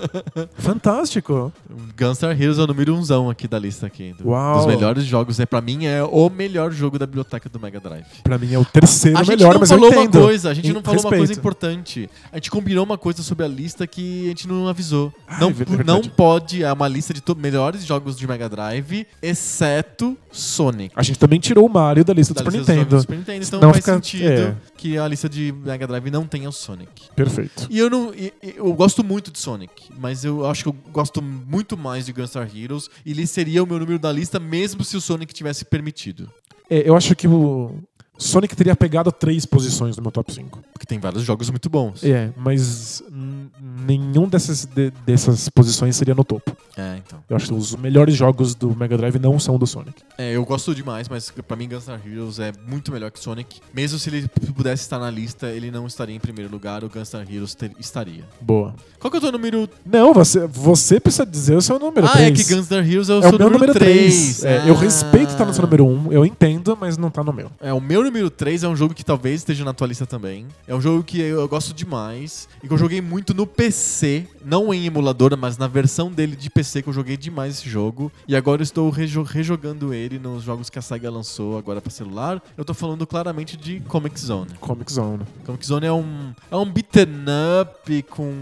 Speaker 2: Fantástico!
Speaker 1: Guns N' Heroes é o número umzão aqui da lista aqui. do-
Speaker 2: Uau.
Speaker 1: Dos melhores jogos. É, pra mim é o melhor jogo da biblioteca do Mega Drive.
Speaker 2: Pra mim é o terceiro
Speaker 1: a gente
Speaker 2: melhor,
Speaker 1: não
Speaker 2: mas
Speaker 1: falou
Speaker 2: eu
Speaker 1: uma
Speaker 2: entendo.
Speaker 1: coisa, a gente não
Speaker 2: Em-
Speaker 1: falou uma coisa
Speaker 2: respeito.
Speaker 1: importante. A gente combinou uma coisa sobre a lista que a gente não avisou.
Speaker 2: Ah,
Speaker 1: não,
Speaker 2: é
Speaker 1: não pode, é uma lista de melhores jogos de Mega Drive, exceto Sonic.
Speaker 2: A gente também tirou o Mario da lista do
Speaker 1: Da
Speaker 2: Super
Speaker 1: lista dos jogos
Speaker 2: Nintendo.
Speaker 1: do Super Nintendo, então
Speaker 2: Senão
Speaker 1: faz
Speaker 2: fica-
Speaker 1: sentido
Speaker 2: é.
Speaker 1: que a lista de Mega Drive não tenha o Sonic.
Speaker 2: Perfeito.
Speaker 1: E eu não. e- Eu gosto muito de Sonic, mas eu acho que eu gosto muito mais de Gunstar Heroes. E ele seria o meu número da lista, mesmo se o Sonic tivesse permitido.
Speaker 2: É, eu acho que o Sonic teria pegado três posições no meu top 5.
Speaker 1: Porque tem vários jogos muito bons.
Speaker 2: É, mas n- nenhum dessas, de- dessas posições seria no topo.
Speaker 1: É, então.
Speaker 2: Eu acho que os melhores jogos do Mega Drive não são do Sonic.
Speaker 1: É, eu gosto demais, mas pra mim Gunstar Heroes é muito melhor que Sonic. Mesmo se ele pudesse estar na lista, ele não estaria em primeiro lugar, o Gunstar Heroes ter- estaria.
Speaker 2: Boa.
Speaker 1: Qual que é o teu número?
Speaker 2: Não, você, você precisa dizer o seu número
Speaker 1: ah,
Speaker 2: 3.
Speaker 1: é que Gunstar Heroes é o
Speaker 2: É
Speaker 1: seu
Speaker 2: o meu número
Speaker 1: 3.
Speaker 2: 3. É, Eu respeito estar no seu número 1, eu entendo, mas não tá no meu.
Speaker 1: É, o meu número 3 é um jogo que talvez esteja na tua lista também. É um jogo que eu, eu gosto demais e que eu joguei muito no PC, não em emuladora, mas na versão dele de PC que eu joguei demais esse jogo. E agora eu estou rejo- rejogando ele nos jogos que a SEGA lançou agora pra celular. Eu tô falando claramente de Comic Zone.
Speaker 2: Comic Zone.
Speaker 1: Comic Zone é um, é um beaten up com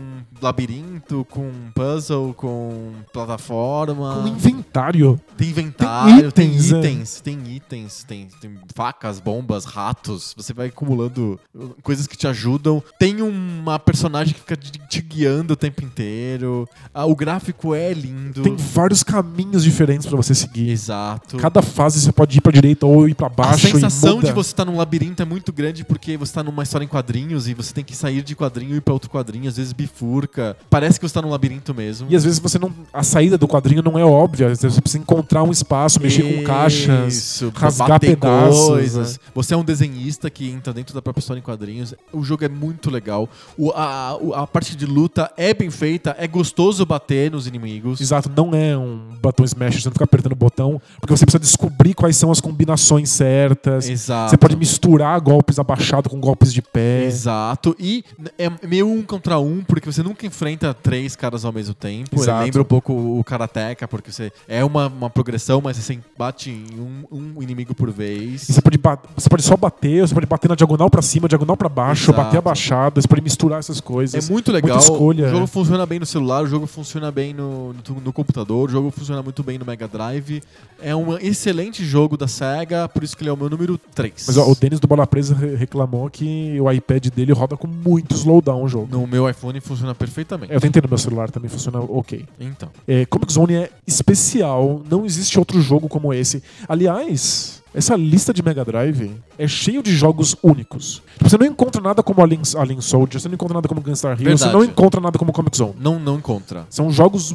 Speaker 1: labirinto, com puzzle, com plataforma.
Speaker 2: Com inventário.
Speaker 1: Tem inventário, tem
Speaker 2: itens,
Speaker 1: itens,
Speaker 2: é.
Speaker 1: tem itens, tem, tem facas, bombas, ratos. Você vai acumulando coisas que te ajudam. Tem uma personagem que fica te guiando o tempo inteiro. Ah, o gráfico é lindo.
Speaker 2: Tem vários caminhos diferentes pra você seguir.
Speaker 1: Exato.
Speaker 2: Cada fase você pode ir pra direita ou ir pra
Speaker 1: a
Speaker 2: baixo
Speaker 1: sensação
Speaker 2: e muda.
Speaker 1: de você estar num labirinto é muito grande porque você está numa história em quadrinhos e você tem que sair de quadrinho e ir pra outro quadrinho, às vezes bifurca. Parece que você tá num labirinto mesmo.
Speaker 2: E às vezes você não. A saída do quadrinho não é óbvia. Você precisa encontrar um espaço, mexer com caixas,
Speaker 1: Isso,
Speaker 2: rasgar pedaços.
Speaker 1: coisas.
Speaker 2: né?
Speaker 1: Você é um desenhista que entra dentro da própria história em quadrinhos. O jogo é muito legal. O- a, a parte de luta é bem feita, é gostoso bater nos inimigos.
Speaker 2: Exato, não é um button smash, você não fica apertando o botão, porque você precisa descobrir quais são as combinações certas.
Speaker 1: Exato.
Speaker 2: Você pode misturar golpes abaixados com golpes de pé.
Speaker 1: Exato. E é meio um contra um, porque você nunca enfrenta três caras ao mesmo tempo. Lembra um pouco o Karateka, porque você é uma, uma progressão, mas você bate em um, um inimigo por vez.
Speaker 2: E você pode, você pode só bater, você pode bater na diagonal pra cima, diagonal pra baixo,
Speaker 1: Exato.
Speaker 2: bater abaixado, você pode misturar essas coisas.
Speaker 1: É muito legal.
Speaker 2: Escolha.
Speaker 1: O jogo
Speaker 2: é.
Speaker 1: funciona bem no celular, o jogo funciona bem no, no, no computador, o jogo funciona muito bem no Mega Drive. É um excelente jogo da SEGA, por isso que ele é o meu número 3.
Speaker 2: Mas ó, o Denis do Bola Presa re- reclamou que o iPad dele roda com muito slowdown o jogo.
Speaker 1: No meu iPhone funciona perfeitamente.
Speaker 2: Eu tentei no meu celular, também funciona ok.
Speaker 1: Então.
Speaker 2: É, Comic Zone é especial, não existe outro jogo como esse. Aliás, essa lista de Mega Drive é cheio de jogos únicos. Tipo, Você não encontra nada como Alien, Alien Soldier, você não encontra nada como Gunstar Heroes, você não encontra nada como Comic Zone.
Speaker 1: Não, não encontra.
Speaker 2: São jogos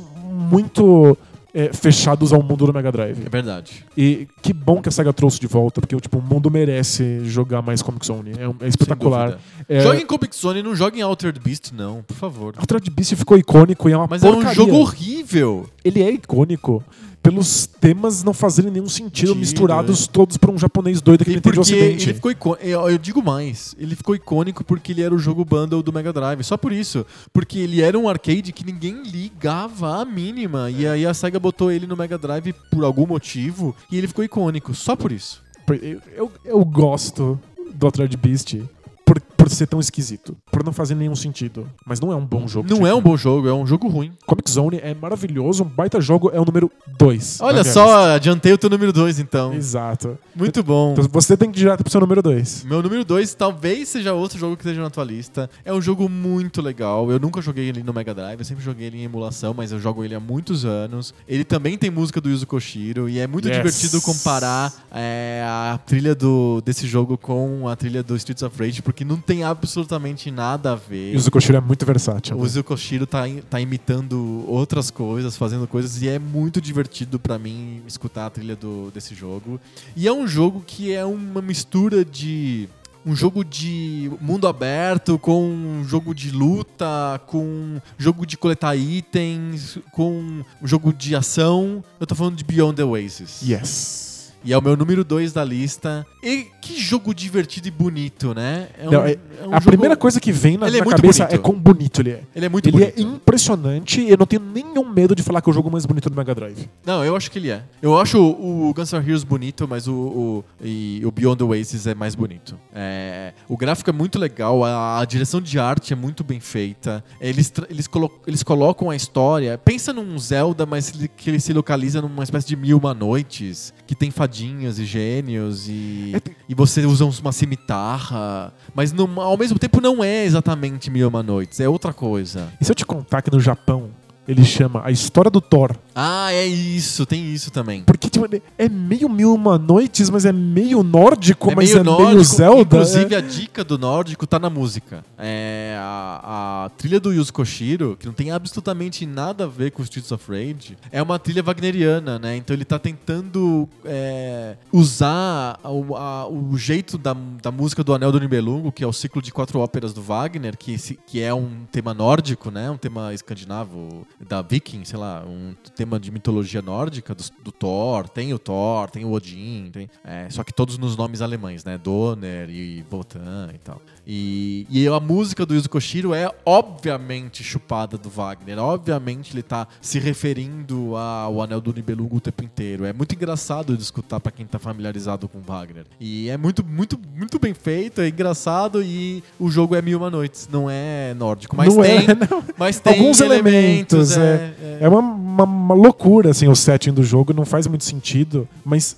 Speaker 2: muito é, fechados ao mundo do Mega
Speaker 1: É
Speaker 2: Drive.
Speaker 1: verdade.
Speaker 2: E que bom que a SEGA trouxe de volta, porque tipo, o mundo merece jogar mais Comic Zone. É, é espetacular. É,
Speaker 1: Jogue em Comic Zone, não jogue em Altered Beast, não, por favor.
Speaker 2: Altered Beast ficou icônico e é uma
Speaker 1: Mas é
Speaker 2: porcaria.
Speaker 1: um jogo horrível.
Speaker 2: Ele é icônico pelos temas não fazerem nenhum sentido, misturados todos por um japonês doido que
Speaker 1: E
Speaker 2: não entende o
Speaker 1: porque
Speaker 2: ocidente.
Speaker 1: ele ficou icônico. Eu digo mais, ele ficou icônico porque ele era o jogo bundle do Mega Drive. Só por isso. Porque ele era um arcade que ninguém ligava a mínima. E aí a SEGA botou ele no Mega Drive por algum motivo e ele ficou icônico. Só por isso.
Speaker 2: Eu, eu, eu gosto do Altered Beast por, por ser tão esquisito, por não fazer nenhum sentido. Mas não é um bom jogo.
Speaker 1: Não
Speaker 2: tipo.
Speaker 1: é um bom jogo, é um jogo ruim.
Speaker 2: Comic Zone é maravilhoso, um baita jogo, é o número 2.
Speaker 1: Olha só, adiantei o teu número 2 então.
Speaker 2: Exato.
Speaker 1: Muito bom.
Speaker 2: Então você tem que ir direto pro seu número 2.
Speaker 1: Meu número 2 talvez seja outro jogo que esteja na tua lista. É um jogo muito legal. Eu nunca joguei ele no Mega Drive, eu sempre joguei ele em emulação, mas eu jogo ele há muitos anos. Ele também tem música do Yuzo Koshiro e é muito
Speaker 2: Yes.
Speaker 1: divertido comparar é, a trilha do, desse jogo com a trilha do Streets of Rage, porque não tem absolutamente nada nada a ver.
Speaker 2: E o Zukoshiro é muito versátil.
Speaker 1: O
Speaker 2: né?
Speaker 1: Zuko Koshiro tá, tá imitando outras coisas, fazendo coisas, e é muito divertido pra mim escutar a trilha do, desse jogo. E é um jogo que é uma mistura de. Um jogo de mundo aberto com um jogo de luta, com um jogo de coletar itens, com um jogo de ação. Eu tô falando de Beyond the Oasis.
Speaker 2: Yes.
Speaker 1: E é o meu número 2 da lista. E que jogo divertido e bonito, né? É
Speaker 2: Não, é-
Speaker 1: é um
Speaker 2: a
Speaker 1: jogo-
Speaker 2: primeira coisa que vem na,
Speaker 1: Ele é
Speaker 2: na cabeça
Speaker 1: bonito.
Speaker 2: é quão bonito ele é.
Speaker 1: Ele é muito
Speaker 2: ele
Speaker 1: bonito.
Speaker 2: é impressionante e eu não tenho nenhum medo de falar que é o jogo mais bonito do Mega Drive.
Speaker 1: Não, eu acho que ele é. Eu acho o, o Guns N' Heroes bonito, mas o, o, e o Beyond the Oasis é mais bonito. É, o gráfico é muito legal, a, a direção de arte é muito bem feita. Eles, eles, colo- eles colocam a história. Pensa num Zelda, mas ele- que ele se localiza numa espécie de mil uma noites, que tem e gênios e,
Speaker 2: É,
Speaker 1: e você usa uma cimitarra. Mas não- ao mesmo tempo não é exatamente mil uma noites, é outra coisa.
Speaker 2: E se eu te contar que no Japão ele chama a história do Thor?
Speaker 1: Ah, é isso, tem isso também.
Speaker 2: Porque tipo, é meio mil uma noites, mas é meio nórdico,
Speaker 1: é
Speaker 2: mas
Speaker 1: meio
Speaker 2: é
Speaker 1: nórdico,
Speaker 2: meio Zelda.
Speaker 1: Inclusive,
Speaker 2: é.
Speaker 1: a dica do nórdico tá na música. É a, a trilha do Yuzo Koshiro, que não tem absolutamente nada a ver com Streets of Rage, é uma trilha wagneriana, né? Então ele tá tentando é, usar o, a- o jeito da, da música do Anel do Nibelungo, que é o ciclo de quatro óperas do Wagner, que, que é um tema nórdico, né? Um tema escandinavo, da Viking, sei lá, um tema de mitologia nórdica do, do Thor. Tem o Thor, tem o Odin, tem, é, só que todos nos nomes alemães, né? Donner e Wotan e tal. E, e a música do Yuzo Koshiro é obviamente chupada do Wagner. Obviamente ele tá se referindo ao Anel do Nibelungo o tempo inteiro. É muito engraçado de escutar pra quem tá familiarizado com Wagner. E é muito, muito, muito bem feito, é engraçado e o jogo é Mil Uma Noites, não é nórdico. Mas
Speaker 2: Não
Speaker 1: tem,
Speaker 2: é,
Speaker 1: mas tem
Speaker 2: Alguns elementos,
Speaker 1: é,
Speaker 2: É uma, uma- uma loucura, assim, o setting do jogo, não faz muito sentido, mas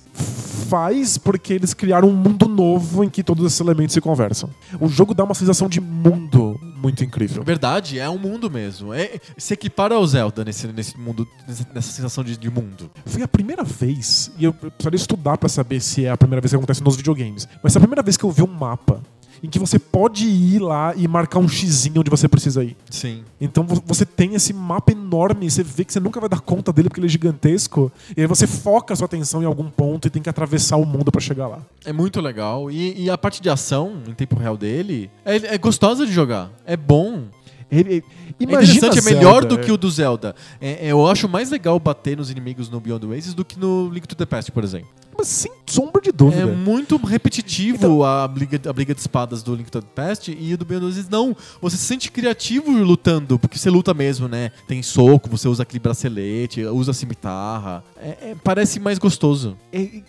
Speaker 2: faz porque eles criaram um mundo novo em que todos esses elementos se conversam. O jogo dá uma sensação de mundo muito incrível.
Speaker 1: Verdade, é um mundo mesmo. É, se equipara ao Zelda nesse, nesse mundo, nessa sensação de, de mundo.
Speaker 2: Foi a primeira vez, e eu precisaria estudar pra saber se é a primeira vez que acontece nos videogames, mas é a primeira vez que eu vi um mapa em que você pode ir lá e marcar um xizinho onde você precisa ir.
Speaker 1: Sim.
Speaker 2: Então vo- você tem esse mapa enorme, você vê que você nunca vai dar conta dele porque ele é gigantesco, e aí você foca a sua atenção em algum ponto e tem que atravessar o mundo pra chegar lá.
Speaker 1: É muito legal. E, e a parte de ação em tempo real dele é, é gostosa de jogar. É bom.
Speaker 2: Ele,
Speaker 1: é
Speaker 2: imagina
Speaker 1: interessante, é melhor
Speaker 2: Zelda,
Speaker 1: do que o do Zelda. É- é, eu acho mais legal bater nos inimigos no Beyond Oasis do que no Link to the Past, por exemplo.
Speaker 2: Mas sem sombra de dúvida.
Speaker 1: É muito repetitivo
Speaker 2: Então-
Speaker 1: a, briga, a briga de espadas do Link to the Past e do Beyond Oasis não. Você se sente criativo lutando, porque você luta mesmo, né? Tem soco, você usa aquele bracelete, usa cimitarra. É- é- parece mais gostoso.
Speaker 2: É-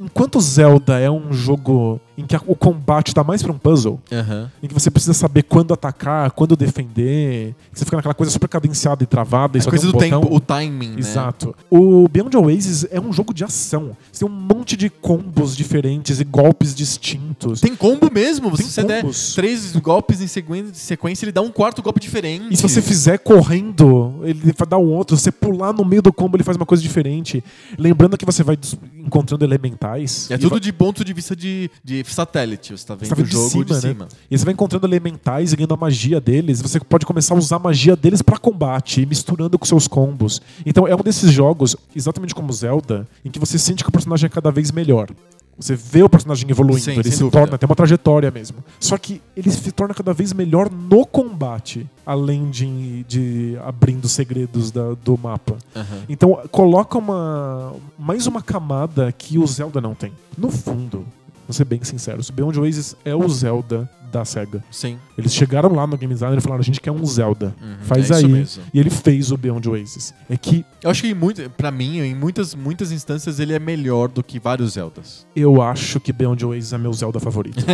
Speaker 2: enquanto Zelda é um jogo em que o combate tá mais pra um puzzle,
Speaker 1: Aham.
Speaker 2: em que você precisa saber quando atacar, quando defender, você fica naquela coisa super cadenciada e travada e só
Speaker 1: coisa
Speaker 2: um
Speaker 1: do
Speaker 2: botão.
Speaker 1: tempo, o timing, né?
Speaker 2: Exato. O Beyond Oasis é um jogo de ação. Você tem um monte de combos diferentes e golpes distintos.
Speaker 1: Tem combo mesmo.
Speaker 2: Tem
Speaker 1: Se você der três golpes em sequência, ele dá um quarto golpe diferente.
Speaker 2: E se você fizer correndo, ele vai dar um outro. Se você pular no meio do combo, ele faz uma coisa diferente. Lembrando que você vai encontrando elementais.
Speaker 1: É tudo
Speaker 2: vai-
Speaker 1: de ponto de vista de, de satélite. Você tá vendo,
Speaker 2: tá vendo
Speaker 1: o
Speaker 2: de
Speaker 1: jogo
Speaker 2: cima,
Speaker 1: de
Speaker 2: né?
Speaker 1: cima.
Speaker 2: E você vai encontrando elementais e ganhando a magia deles. Você pode começar a usar a magia deles pra combate, e misturando com seus combos. Então é um desses jogos, exatamente como Zelda, em que você sente que o personagem é cada vez melhor. Você vê o personagem evoluindo,
Speaker 1: Sim,
Speaker 2: ele se
Speaker 1: dúvida.
Speaker 2: torna, tem uma trajetória mesmo. Só que ele se torna cada vez melhor no combate, além de, de abrindo segredos da- do mapa.
Speaker 1: Aham.
Speaker 2: Então coloca uma mais uma camada que o Zelda não tem. No fundo, vou ser bem sincero, o Beyond Oasis é o Zelda da SEGA.
Speaker 1: Sim.
Speaker 2: Eles chegaram lá no Game Designer e falaram: a gente quer um Zelda.
Speaker 1: Uhum,
Speaker 2: Faz
Speaker 1: é isso
Speaker 2: aí.
Speaker 1: mesmo.
Speaker 2: E ele fez o Beyond Oasis. É que
Speaker 1: Eu acho que em muito, pra mim, em muitas, muitas instâncias, ele é melhor do que vários Zeldas.
Speaker 2: eu acho que Beyond Oasis é meu Zelda favorito.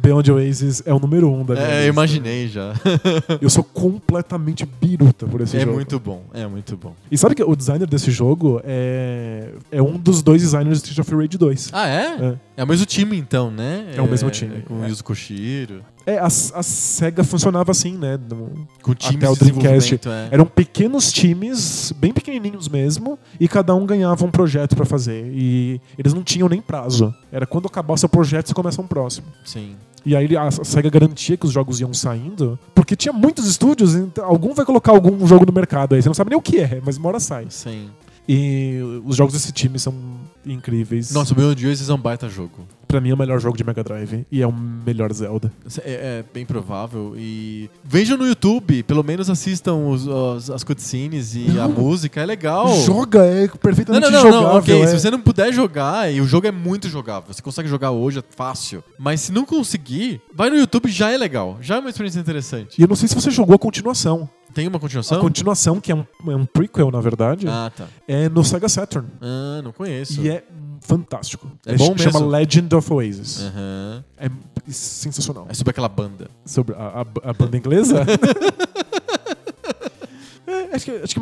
Speaker 2: Beyond Oasis é o número um da minha
Speaker 1: É,
Speaker 2: lista.
Speaker 1: imaginei já.
Speaker 2: Eu sou completamente biruta por esse
Speaker 1: é
Speaker 2: jogo.
Speaker 1: muito bom, é muito bom.
Speaker 2: E sabe que o designer desse jogo é, é um dos dois designers de Street of Rage 2.
Speaker 1: Ah, é?
Speaker 2: É.
Speaker 1: É o mesmo time, então, né?
Speaker 2: É o mesmo time.
Speaker 1: Com o
Speaker 2: É.
Speaker 1: Yuzo Koshiro.
Speaker 2: É, a, a SEGA funcionava assim, né? No-
Speaker 1: Com times
Speaker 2: Até o Dreamcast.
Speaker 1: é.
Speaker 2: Eram pequenos times, bem pequenininhos mesmo, e cada um ganhava um projeto pra fazer. E eles não tinham nem prazo. Era quando acabasse o projeto, você começa um próximo.
Speaker 1: Sim.
Speaker 2: E aí a SEGA garantia que os jogos iam saindo, porque tinha muitos estúdios, então algum vai colocar algum jogo no mercado aí. Você não sabe nem o que é, mas uma hora sai.
Speaker 1: Sim.
Speaker 2: E os jogos desse time são incríveis.
Speaker 1: Nossa, o Beyond Oasis é um baita jogo.
Speaker 2: Pra mim é o melhor jogo de Mega Drive e é o melhor Zelda.
Speaker 1: É, é bem provável. E vejam no YouTube, pelo menos assistam os- os- as cutscenes e a música, é legal.
Speaker 2: Joga, é
Speaker 1: Não,
Speaker 2: perfeitamente
Speaker 1: não, não,
Speaker 2: jogável.
Speaker 1: não, ok.
Speaker 2: é.
Speaker 1: Se você não puder jogar, e o jogo é muito jogável, você consegue jogar hoje, é fácil. Mas se não conseguir, vai no YouTube, já é legal. Já é uma experiência interessante.
Speaker 2: E eu não sei se você jogou a continuação.
Speaker 1: Tem uma continuação?
Speaker 2: A continuação, que é um, é um prequel, na verdade,
Speaker 1: Ah, tá.
Speaker 2: é no Sega Saturn.
Speaker 1: Ah, não conheço.
Speaker 2: E é fantástico.
Speaker 1: É bom
Speaker 2: Chama
Speaker 1: mesmo?
Speaker 2: Legend of Oasis.
Speaker 1: Aham.
Speaker 2: É sensacional.
Speaker 1: É sobre aquela banda.
Speaker 2: Sobre a, a- a banda inglesa? Acho, que, acho que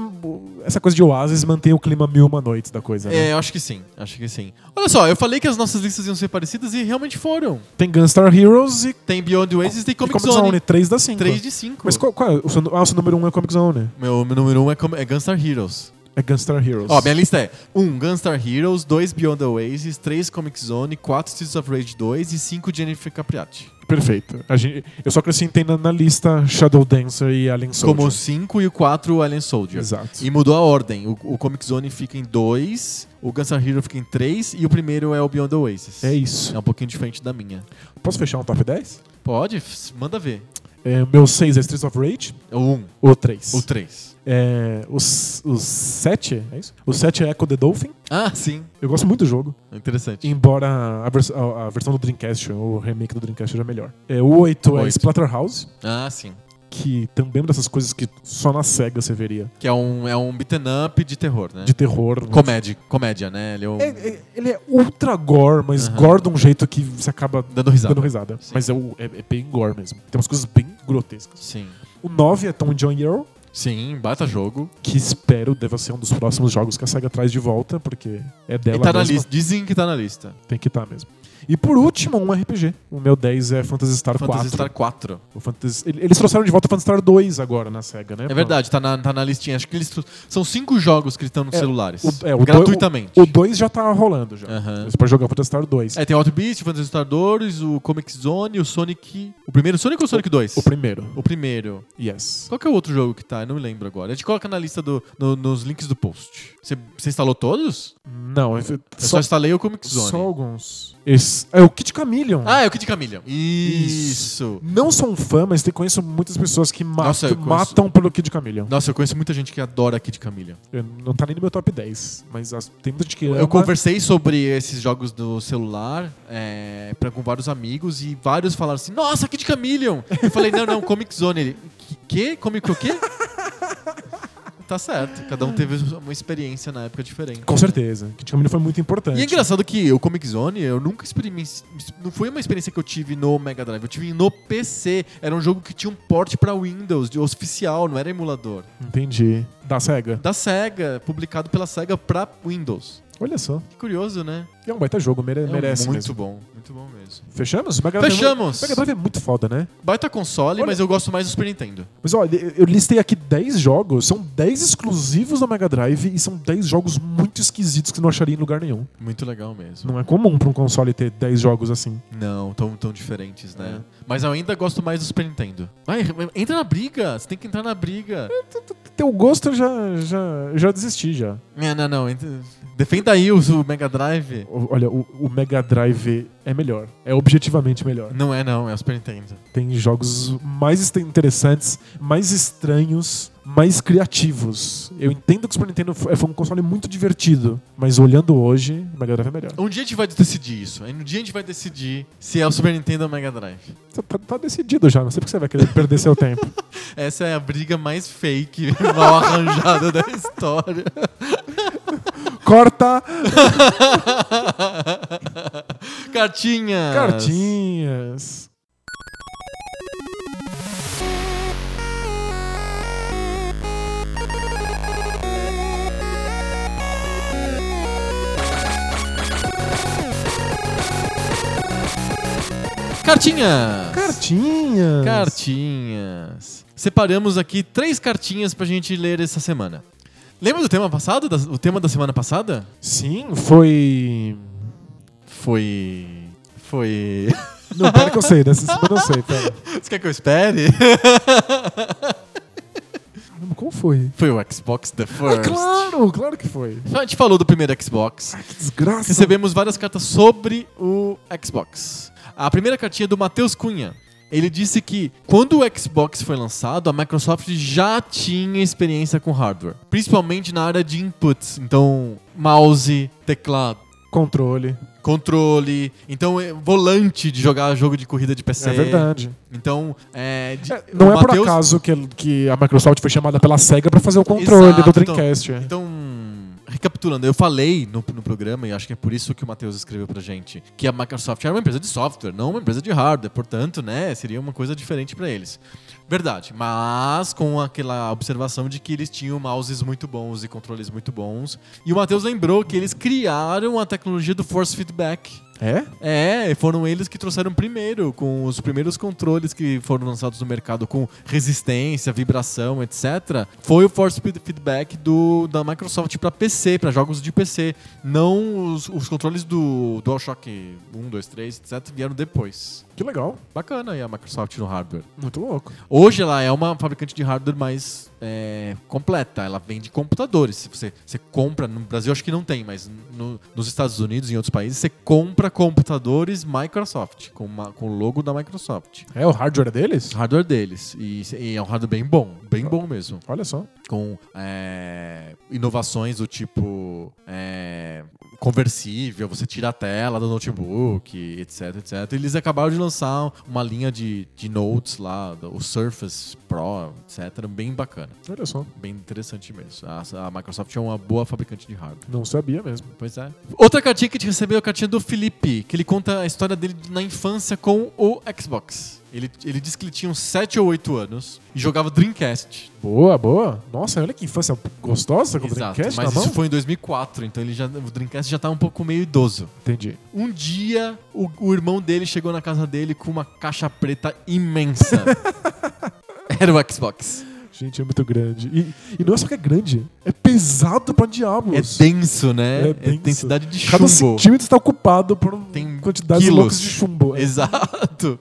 Speaker 2: essa coisa de Oasis mantém o clima mil e uma noites da coisa. né?
Speaker 1: É, eu acho que sim. Acho que sim. Olha só, eu falei que as nossas listas iam ser parecidas e realmente foram.
Speaker 2: Tem Gunstar Heroes e
Speaker 1: Tem Beyond Oasis e tem Comic,
Speaker 2: Comic
Speaker 1: Zone.
Speaker 2: Zone. 3 das 5.
Speaker 1: 3 de 5.
Speaker 2: Mas qual, qual é? O seu, ah, o seu número 1 um é Comic Zone.
Speaker 1: Meu, meu número 1 um é, é Gunstar Heroes.
Speaker 2: É Gunstar Heroes.
Speaker 1: Ó, minha lista é 1 um, Gunstar Heroes, 2 Beyond Oasis, 3 Comic Zone, 4 Streets of Rage 2 e 5 Jennifer Capriati.
Speaker 2: Perfeito. Gente, eu só acrescentei na, na lista Shadow Dancer e Alien Soldier.
Speaker 1: Como o 5 e o 4 Alien Soldier.
Speaker 2: Exato.
Speaker 1: E mudou a ordem. O, o Comic Zone fica em 2, o Gunstar Hero fica em 3 e o primeiro é o Beyond Oasis.
Speaker 2: É isso.
Speaker 1: É um pouquinho diferente da minha.
Speaker 2: Posso fechar um top 10?
Speaker 1: Pode? Manda ver.
Speaker 2: É, meu 6 é Streets of Rage.
Speaker 1: O 1,
Speaker 2: O 3.
Speaker 1: o 3.
Speaker 2: É, o 7, é isso? O 7 é Echo the Dolphin.
Speaker 1: Ah, sim.
Speaker 2: Eu gosto muito do jogo.
Speaker 1: Interessante.
Speaker 2: Embora a, vers- a- a versão do Dreamcast, o remake do Dreamcast seja melhor. É, o 8 é. Splatterhouse,
Speaker 1: Ah, sim.
Speaker 2: Que também é uma dessas coisas que só na SEGA você veria.
Speaker 1: Que é um, é um beaten up de terror, né?
Speaker 2: De terror.
Speaker 1: Comédia, comédia, né? Ele é um...
Speaker 2: É- é- ele é ultra gore, mas
Speaker 1: Aham.
Speaker 2: gore de um jeito que você acaba
Speaker 1: Dando risada.
Speaker 2: dando risada.
Speaker 1: Sim.
Speaker 2: Mas é, o- é- é bem gore mesmo. Tem umas coisas bem grotescas.
Speaker 1: Sim.
Speaker 2: O 9 é Tom John Earl,
Speaker 1: Sim, bata jogo.
Speaker 2: que espero deva ser um dos próximos jogos que a SEGA traz de volta, porque é dela
Speaker 1: Ele tá na
Speaker 2: mesma.
Speaker 1: lista. Dizem que tá na lista.
Speaker 2: Tem que estar mesmo. E por último, um RPG. O meu 10 é Phantasy Star 4.
Speaker 1: Phantasy Star 4.
Speaker 2: O Phantasy- ele- Eles trouxeram de volta o Phantasy Star 2 agora na SEGA, né?
Speaker 1: É verdade, tá na, tá na listinha. Acho que eles. São cinco jogos que estão nos
Speaker 2: É,
Speaker 1: celulares.
Speaker 2: O, é, o
Speaker 1: gratuitamente.
Speaker 2: O 2 já tá rolando já.
Speaker 1: Aham.
Speaker 2: Você pode jogar o Phantasy Star 2.
Speaker 1: É, tem o Auto Beast, o Phantasy Star 2, o Comic Zone, o Sonic. O primeiro Sonic ou o Sonic 2?
Speaker 2: O primeiro.
Speaker 1: O primeiro.
Speaker 2: Yes.
Speaker 1: Qual que é o outro jogo que tá? Eu não me lembro agora. A gente coloca na lista do, no- nos links do post. Você instalou todos?
Speaker 2: Não, é,
Speaker 1: Eu só,
Speaker 2: só,
Speaker 1: instalei o Comic Zone.
Speaker 2: só alguns. Esse, é o Kid Chameleon.
Speaker 1: Ah, é o Kid Chameleon. Isso.
Speaker 2: Não sou um fã, mas conheço muitas pessoas que matam,
Speaker 1: Nossa, eu conheço-
Speaker 2: matam pelo Kid Chameleon.
Speaker 1: Nossa, eu conheço muita gente que adora Kid Chameleon.
Speaker 2: Eu- Não tá nem no meu top 10, mas as- tem muita gente que
Speaker 1: Eu
Speaker 2: ama.
Speaker 1: conversei sobre esses jogos do celular é, pra, com vários amigos e vários falaram assim: Nossa, Kid Chameleon! Eu falei: Não, não, Comic Zone. Ele: "Que- Que? Comic o quê? tá certo. Cada um teve uma experiência na época diferente.
Speaker 2: Com
Speaker 1: né?
Speaker 2: certeza. Kid Chameleon foi muito importante.
Speaker 1: E é engraçado que o Comic Zone, eu nunca experimentei. Não foi uma experiência que eu tive no Mega Drive, eu tive no PC. Era um jogo que tinha um port pra Windows, de oficial, não era emulador.
Speaker 2: Entendi. Da SEGA.
Speaker 1: Da SEGA, publicado pela SEGA pra Windows.
Speaker 2: Olha só.
Speaker 1: Que curioso, né?
Speaker 2: É um baita jogo, mere-
Speaker 1: É
Speaker 2: merece
Speaker 1: muito
Speaker 2: mesmo.
Speaker 1: bom, muito bom mesmo.
Speaker 2: Fechamos? Mega é
Speaker 1: Fechamos!
Speaker 2: Mega Drive é muito foda, né?
Speaker 1: Baita console,
Speaker 2: Olha-
Speaker 1: mas eu gosto mais do Super Nintendo.
Speaker 2: Mas olha, eu listei aqui 10 jogos, são 10 exclusivos da Mega Drive e são 10 jogos muito esquisitos que não acharia em lugar nenhum.
Speaker 1: Muito legal mesmo.
Speaker 2: Não é comum pra um console ter 10 jogos assim.
Speaker 1: Não, tão, tão diferentes, né?
Speaker 2: É.
Speaker 1: Mas eu ainda gosto mais do Super Nintendo. Vai, entra na briga! Você tem que entrar na briga.
Speaker 2: Teu gosto eu já, já, já desisti já.
Speaker 1: É, não, não. Defenda aí o, o Mega Drive.
Speaker 2: O- Olha, o, o Mega Drive é melhor. É objetivamente melhor.
Speaker 1: Não é, não. É o Super Nintendo.
Speaker 2: Tem jogos mais interessantes, mais estranhos, mais criativos. Eu entendo que o Super Nintendo foi um console muito divertido, mas olhando hoje, o Mega Drive é melhor.
Speaker 1: Um dia a gente vai decidir isso. Aí no dia a gente vai decidir se é o Super Nintendo ou o Mega Drive.
Speaker 2: Tá, tá- tá decidido já, não sei porque você vai querer perder seu tempo.
Speaker 1: Essa é a briga mais fake, mal arranjada da história.
Speaker 2: Corta
Speaker 1: Cartinhas!
Speaker 2: cartinhas.
Speaker 1: Cartinhas!
Speaker 2: Cartinhas.
Speaker 1: Cartinhas. Separamos aqui três cartinhas pra gente ler essa semana. Lembra do tema passado? Da- o tema da semana passada?
Speaker 2: Sim, foi.
Speaker 1: Foi. Foi.
Speaker 2: Não, pera que eu sei, dessa cima eu não sei, pera.
Speaker 1: Você quer que eu espere?
Speaker 2: Como foi?
Speaker 1: Foi o Xbox The
Speaker 2: Ah,
Speaker 1: First.
Speaker 2: claro, claro que foi.
Speaker 1: A gente falou do primeiro Xbox.
Speaker 2: Que desgraça.
Speaker 1: Recebemos várias cartas sobre o Xbox. A primeira cartinha é do Matheus Cunha. Ele disse que quando o Xbox foi lançado, a Microsoft já tinha experiência com hardware, principalmente na área de inputs, então mouse, teclado,
Speaker 2: Controle.
Speaker 1: controle, então é, volante de jogar jogo de corrida de PC.
Speaker 2: É verdade.
Speaker 1: Então, é, de-
Speaker 2: Não
Speaker 1: o
Speaker 2: é por
Speaker 1: Matheus-
Speaker 2: acaso que, que a Microsoft foi chamada pela SEGA pra fazer o controle
Speaker 1: Exato,
Speaker 2: do Dreamcast. é.
Speaker 1: Então, recapitulando, eu falei no, no programa, e acho que é por isso que o Matheus escreveu pra gente, que a Microsoft era uma empresa de software, não uma empresa de hardware, portanto, né, seria uma coisa diferente pra eles. Verdade, mas com aquela observação de que eles tinham mouses muito bons e controles muito bons. E o Matheus lembrou que eles criaram a tecnologia do force feedback.
Speaker 2: É?
Speaker 1: É, foram eles que trouxeram primeiro, com os primeiros controles que foram lançados no mercado com resistência, vibração, etc. Foi o force feed- feedback do, da Microsoft para PC, para jogos de PC. Não os, os controles do DualShock 1, 2, 3, etc. vieram depois.
Speaker 2: Que legal.
Speaker 1: Bacana aí a Microsoft no hardware.
Speaker 2: Muito louco.
Speaker 1: Hoje ela é uma fabricante de hardware mais é, completa. Ela vende computadores. Se você, você compra, no Brasil acho que não tem, mas no- nos Estados Unidos e em outros países, você compra computadores Microsoft, com, uma- com o logo da Microsoft.
Speaker 2: É o hardware deles?
Speaker 1: Hardware deles. E, e é um hardware bem bom, bem bom mesmo.
Speaker 2: Olha só.
Speaker 1: Com é, inovações do tipo é, conversível, você tira a tela do notebook, etc, etc. Eles acabaram de lançar uma linha de, de notes lá, o Surface Pro, etc. Bem bacana.
Speaker 2: Olha só.
Speaker 1: Bem interessante mesmo. A, a Microsoft é uma boa fabricante de hardware.
Speaker 2: Não sabia mesmo.
Speaker 1: Pois é. Outra cartinha que a gente recebeu é a cartinha do Felipe, que ele conta a história dele na infância com o Xbox. Ele, ele disse que ele tinha uns 7 ou 8 anos e jogava Dreamcast.
Speaker 2: Boa, boa. Nossa, olha que infância gostosa com o
Speaker 1: Exato,
Speaker 2: Dreamcast
Speaker 1: mas
Speaker 2: na mão.
Speaker 1: isso foi em 2004, então ele já, o Dreamcast já tá um pouco meio idoso.
Speaker 2: Entendi.
Speaker 1: Um dia, o, o irmão dele chegou na casa dele com uma caixa preta imensa. Era o Xbox.
Speaker 2: Gente, é muito grande. E, e não é só que é grande, é pesado pra
Speaker 1: É
Speaker 2: diabos.
Speaker 1: denso, né?
Speaker 2: É
Speaker 1: É,
Speaker 2: denso.
Speaker 1: densidade de
Speaker 2: Cada
Speaker 1: chumbo.
Speaker 2: centímetro está ocupado por uma
Speaker 1: Tem
Speaker 2: quantidade
Speaker 1: quilos.
Speaker 2: loucas de chumbo. É.
Speaker 1: Exato.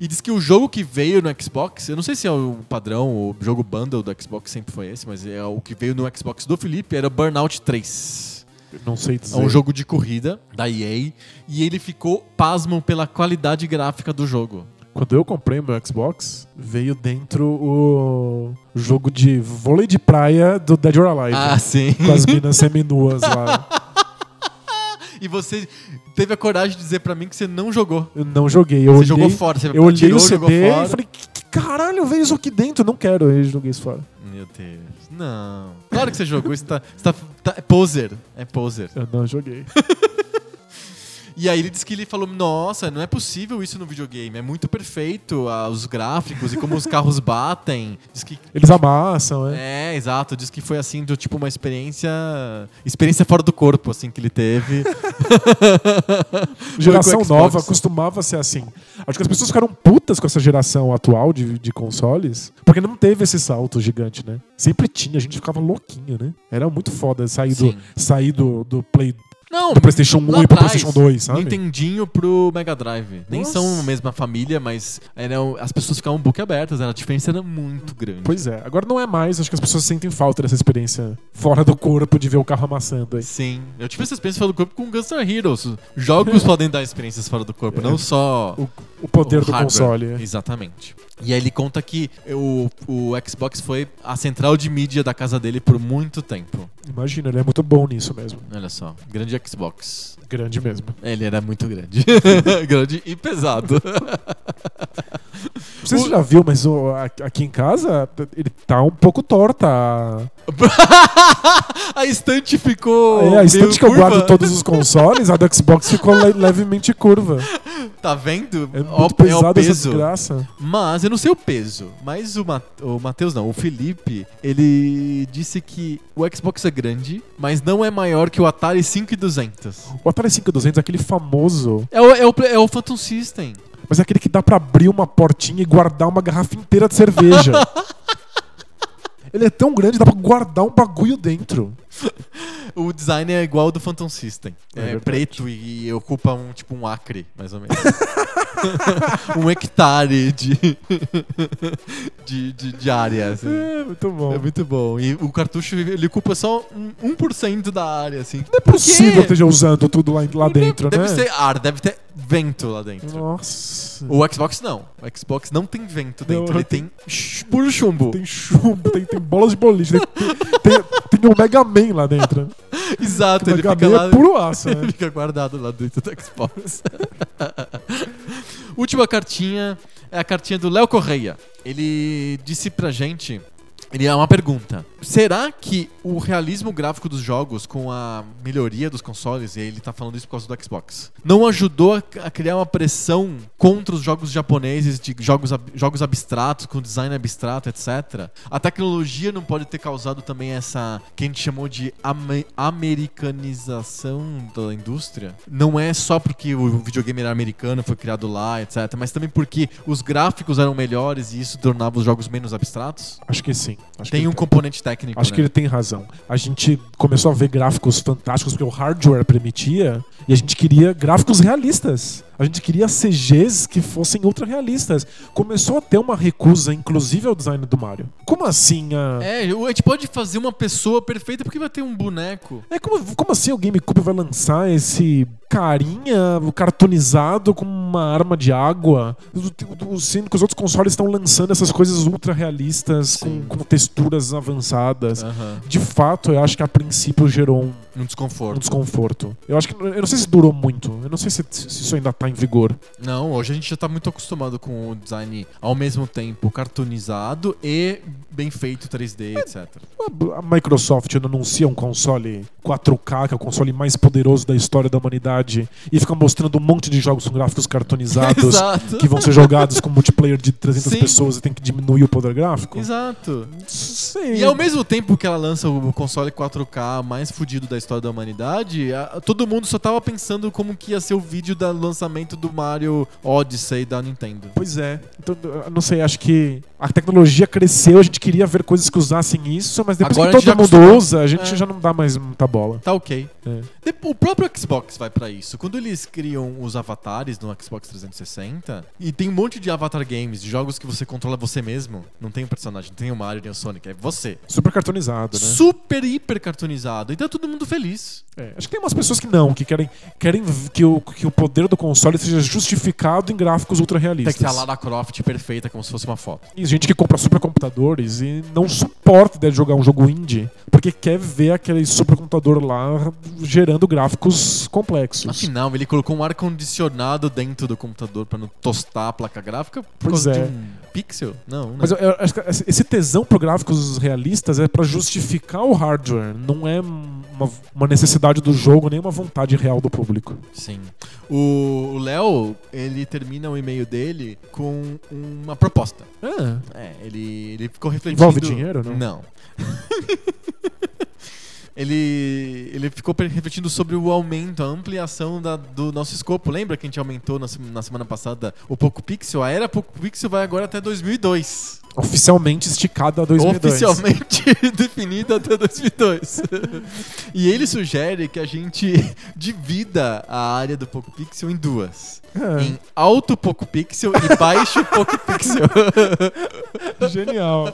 Speaker 1: E diz que o jogo que veio no Xbox, eu não sei se é o padrão, o jogo bundle do Xbox sempre foi esse, mas é o que veio no Xbox do Felipe era Burnout 3.
Speaker 2: Não sei
Speaker 1: É
Speaker 2: dizer.
Speaker 1: um jogo de corrida da EA e ele ficou pasmo pela qualidade gráfica do jogo.
Speaker 2: Quando eu comprei meu Xbox, veio dentro o jogo de vôlei de praia do Dead or Alive.
Speaker 1: Ah, sim.
Speaker 2: Com as minas seminuas lá.
Speaker 1: E você teve a coragem de dizer pra mim que você não jogou.
Speaker 2: Eu não joguei. Eu
Speaker 1: Você
Speaker 2: olhei,
Speaker 1: jogou fora, você
Speaker 2: eu olhei
Speaker 1: tirou,
Speaker 2: o CD e falei, que, que caralho veio isso aqui dentro? Não quero. Eu joguei isso fora.
Speaker 1: Meu Deus. Não. Claro que você jogou, isso tá, isso tá- tá- é poser. É poser.
Speaker 2: Eu não joguei.
Speaker 1: E aí ele disse que ele falou: Nossa, não é possível isso no videogame. É muito perfeito ah, os gráficos e como os carros batem. Diz que.
Speaker 2: Eles amassam, é.
Speaker 1: É, exato. Diz que foi assim, do tipo uma experiência. Experiência fora do corpo, assim, que ele teve.
Speaker 2: Geração nova costumava ser assim. Acho que as pessoas ficaram putas com essa geração atual de, de consoles, porque não teve esse salto gigante, né? Sempre tinha, a gente ficava louquinho, né? Era muito foda sair, do,
Speaker 1: Sim.
Speaker 2: sair do, do Play
Speaker 1: Não,
Speaker 2: do PlayStation 1
Speaker 1: lá
Speaker 2: e pro
Speaker 1: atrás,
Speaker 2: PlayStation 2, sabe?
Speaker 1: Nintendinho pro Mega Drive. Nem
Speaker 2: Nossa.
Speaker 1: são a mesma família, mas eram, as pessoas ficavam boca abertas. A diferença era muito grande.
Speaker 2: Pois é, agora não é mais, acho que as pessoas sentem falta dessa experiência fora do corpo de ver o carro amassando aí.
Speaker 1: Sim, eu tive essa experiência fora do corpo com Gunstar Heroes. Jogos podem dar experiências fora do corpo, não só
Speaker 2: O, o poder
Speaker 1: o
Speaker 2: do
Speaker 1: hardware.
Speaker 2: console. é.
Speaker 1: Exatamente. E aí ele conta que o, o Xbox foi a central de mídia da casa dele por muito tempo.
Speaker 2: Imagina, ele é muito bom nisso mesmo.
Speaker 1: Olha só, grande Xbox.
Speaker 2: Grande mesmo.
Speaker 1: Ele era muito grande. grande e pesado.
Speaker 2: Não sei se você já viu, mas o- a- aqui em casa ele tá um pouco torta. A,
Speaker 1: estante ficou.
Speaker 2: é, a estante
Speaker 1: meio
Speaker 2: que eu
Speaker 1: curva.
Speaker 2: guardo todos os consoles, a do Xbox ficou le- levemente curva.
Speaker 1: Tá vendo?
Speaker 2: É
Speaker 1: Ó,
Speaker 2: muito
Speaker 1: o
Speaker 2: pesado essa desgraça.
Speaker 1: Mas eu não sei o peso. Mas o, Ma o Matheus não, o Felipe, ele disse que o Xbox é grande, mas não é maior que o Atari 5200.
Speaker 2: O Atari 5200 é aquele famoso,
Speaker 1: É o, é o, é o Phantom System.
Speaker 2: mas é aquele que dá pra abrir uma portinha e guardar uma garrafa inteira de cerveja. ele é tão grande, dá pra guardar um bagulho dentro.
Speaker 1: O design é igual ao do Phantom System.
Speaker 2: É
Speaker 1: É, preto e, e ocupa um tipo um acre, mais ou menos. um hectare de, de, de, de área. assim.
Speaker 2: É, muito bom.
Speaker 1: É muito bom. E o cartucho ele ocupa só um 1% da área, assim.
Speaker 2: Não é possível esteja usando tudo lá, lá dentro,
Speaker 1: deve
Speaker 2: né?
Speaker 1: ser ar, deve ter vento lá dentro.
Speaker 2: Nossa.
Speaker 1: O Xbox não. O Xbox não tem vento dentro.
Speaker 2: Não,
Speaker 1: ele tem puro chumbo.
Speaker 2: Tem chumbo, tem, tem bolas de boliche, tem, tem, tem o Mega Man lá dentro.
Speaker 1: Exato,
Speaker 2: O
Speaker 1: ele
Speaker 2: Mega
Speaker 1: fica
Speaker 2: Man
Speaker 1: lá.
Speaker 2: é puro aço,
Speaker 1: Ele
Speaker 2: né?
Speaker 1: fica guardado lá dentro do Xbox. Última cartinha é a cartinha do Léo Correia. Ele disse pra gente. Ele é uma pergunta. Será que o realismo gráfico dos jogos, com a melhoria dos consoles, e ele tá falando isso por causa do Xbox, não ajudou a, criar uma pressão contra os jogos japoneses, de jogos, ab- jogos abstratos, com design abstrato, etc? A tecnologia não pode ter causado também essa que a gente chamou de ame- americanização da indústria? Não é só porque o videogame era americano, foi criado lá, etc, mas também porque os gráficos eram melhores e isso tornava os jogos menos abstratos?
Speaker 2: Acho que sim. Acho
Speaker 1: Tem
Speaker 2: que
Speaker 1: um componente técnico,
Speaker 2: Acho
Speaker 1: né?
Speaker 2: que ele tem razão. A gente começou a ver gráficos fantásticos porque o hardware permitia e a gente queria gráficos realistas. A gente queria CGs que fossem ultra realistas. Começou a ter uma recusa, inclusive, ao design do Mario. Como assim a.
Speaker 1: É, a gente pode fazer uma pessoa perfeita porque vai ter um boneco.
Speaker 2: É como, como assim o GameCube vai lançar esse carinha cartoonizado com uma arma de água? Sendo que os outros consoles estão lançando essas coisas ultra realistas com, com texturas avançadas.
Speaker 1: Aham.
Speaker 2: De fato, eu acho que a princípio gerou um,
Speaker 1: Um
Speaker 2: um
Speaker 1: desconforto.
Speaker 2: desconforto. Eu acho que eu não sei se durou muito. Eu não sei se, se isso ainda tá em vigor.
Speaker 1: Não, hoje a gente já tá muito acostumado com o design ao mesmo tempo cartoonizado e bem feito 3D, etc.
Speaker 2: A- Microsoft anuncia um console 4K, que é o console mais poderoso da história da humanidade, e fica mostrando um monte de jogos com gráficos cartoonizados
Speaker 1: Exato.
Speaker 2: que vão ser jogados com multiplayer de 300
Speaker 1: Sim.
Speaker 2: pessoas e tem que diminuir o poder gráfico.
Speaker 1: Exato.
Speaker 2: Sei.
Speaker 1: E ao mesmo tempo que ela lança o console 4K mais fudido da história da humanidade, a- todo mundo só tava pensando como que ia ser o vídeo do lançamento do Mario Odyssey da Nintendo.
Speaker 2: Pois é. Então, não sei, acho que a tecnologia cresceu, a gente queria ver coisas que usassem isso, mas depois
Speaker 1: Agora
Speaker 2: que todo mundo usa, a gente
Speaker 1: É.
Speaker 2: já não dá mais muita bola.
Speaker 1: Tá ok.
Speaker 2: É.
Speaker 1: O próprio Xbox vai pra isso. Quando eles criam os avatares no Xbox 360, e tem um monte de avatar games, de jogos que você controla você mesmo, não tem o personagem, não tem o Mario nem o Sonic, é você.
Speaker 2: Super cartoonizado, né?
Speaker 1: Super, hiper cartoonizado. E tá todo mundo feliz.
Speaker 2: É, acho que tem umas pessoas que não, que querem, querem que, o, que o poder do console seja justificado em gráficos ultra
Speaker 1: Tem
Speaker 2: realistas.
Speaker 1: que ter a Lara Croft perfeita, como se fosse uma foto.
Speaker 2: E gente que compra supercomputadores e não suporta a ideia de jogar um jogo indie, porque quer ver aquele supercomputador lá gerando gráficos complexos.
Speaker 1: Afinal, ele colocou um ar-condicionado dentro do computador pra não tostar a placa gráfica por
Speaker 2: Pois
Speaker 1: causa
Speaker 2: é.
Speaker 1: de um pixel? Não, né?
Speaker 2: Mas eu, eu acho que esse tesão por gráficos realistas é pra justificar o hardware, não é uma, uma necessidade do jogo, nem uma vontade real do público.
Speaker 1: Sim. O Léo, ele termina o e-mail dele com uma proposta.
Speaker 2: Ah,
Speaker 1: É, ele, ele ficou refletindo.
Speaker 2: Envolve dinheiro, não?
Speaker 1: Não. ele, ele ficou refletindo sobre o aumento, a ampliação da- do nosso escopo. Lembra que a gente aumentou na, na semana passada o Poco Pixel? A era Poco Pixel vai agora até 2002.
Speaker 2: Oficialmente esticada a 2002.
Speaker 1: Oficialmente definida até 2002. e ele sugere que a gente divida a área do Poco Pixel em duas.
Speaker 2: É,
Speaker 1: Em alto Poco Pixel e baixo Poco Pixel.
Speaker 2: genial.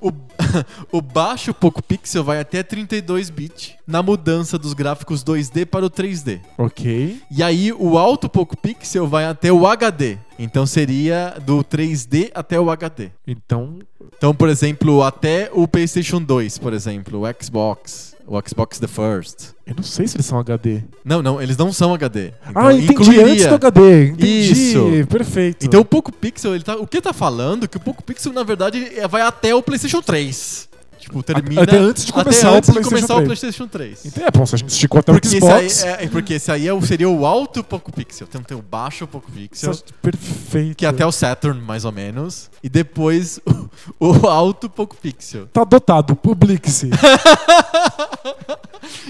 Speaker 1: O, o baixo Poco Pixel vai até 32 bit na mudança dos gráficos 2D para o 3D.
Speaker 2: ok.
Speaker 1: E aí o alto Poco Pixel vai até o HD. Então seria do 3D até o HD.
Speaker 2: Então,
Speaker 1: Então, por exemplo, até o PlayStation 2, por exemplo, o Xbox, o Xbox The First.
Speaker 2: eu não sei se eles são HD.
Speaker 1: Não, não, eles não são HD. Então,
Speaker 2: ah, entendi.
Speaker 1: incluiria-
Speaker 2: Antes do HD. Entendi.
Speaker 1: Isso.
Speaker 2: Perfeito.
Speaker 1: Então o Poco Pixel, ele tá, o que tá falando? é Que o Poco Pixel, na verdade, é- vai até o PlayStation 3. Tipo, termina.
Speaker 2: até antes de
Speaker 1: até
Speaker 2: começar o
Speaker 1: antes de
Speaker 2: PlayStation
Speaker 1: começar o
Speaker 2: 3.
Speaker 1: PlayStation 3.
Speaker 2: Então é bom, se a gente esticou até
Speaker 1: Porque
Speaker 2: o
Speaker 1: aí,
Speaker 2: Xbox.
Speaker 1: é, porque esse aí é o- seria o alto Poco Pixel. Então tem o baixo Poco Pixel,
Speaker 2: é Perfeito.
Speaker 1: que é até o Saturn, mais ou menos. E depois o, o alto Poco Pixel.
Speaker 2: Tá dotado, publique-se.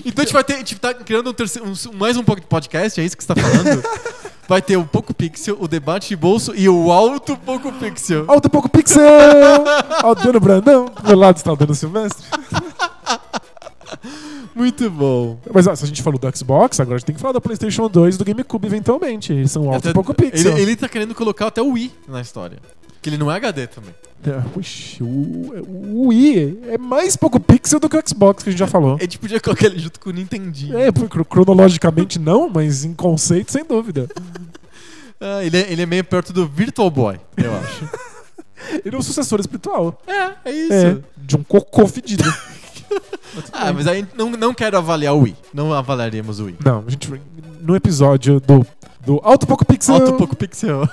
Speaker 1: Então a gente vai ter. A gente tá criando um terceiro, um- mais um podcast, é isso que você tá falando? Vai ter o Poco Pixel, o debate de bolso e o alto Poco Pixel.
Speaker 2: Alto pouco pixel! Aldeano Brandão, do meu lado está Aldeano Silvestre.
Speaker 1: Muito bom.
Speaker 2: Mas ó, se a gente falou do Xbox, agora a gente tem que falar da PlayStation 2 e do GameCube eventualmente. Eles são alto
Speaker 1: Até-
Speaker 2: e pouco pixel.
Speaker 1: Ele, ele tá querendo colocar até o Wii na história. Que ele não é HD também.
Speaker 2: É, Puxa, o, o Wii é mais pouco pixel do que o Xbox, que a gente já falou.
Speaker 1: A gente podia colocar ele junto com o Nintendinho.
Speaker 2: É, cronologicamente não, mas em conceito, sem dúvida.
Speaker 1: Ah, ele, é, ele é meio perto do Virtual Boy, eu acho.
Speaker 2: Ele é o sucessor espiritual.
Speaker 1: é, é isso.
Speaker 2: É, de um cocô fedido.
Speaker 1: Ah, mas aí não, não quero avaliar o Wii. Não avaliaremos o Wii.
Speaker 2: Não, a gente. No episódio do, do Alto Pouco Pixel.
Speaker 1: Alto pouco pixel.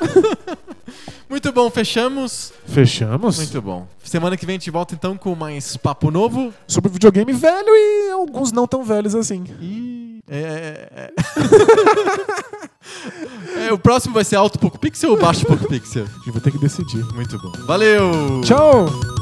Speaker 1: Muito bom, fechamos.
Speaker 2: Fechamos.
Speaker 1: Muito bom. Semana que vem a gente volta então com mais papo novo.
Speaker 2: Sobre videogame velho e alguns não tão velhos assim.
Speaker 1: E. É, é, é. É, o próximo vai ser alto pouco pixel ou baixo pouco pixel?
Speaker 2: A gente vai ter que decidir.
Speaker 1: Muito bom. Valeu!
Speaker 2: Tchau!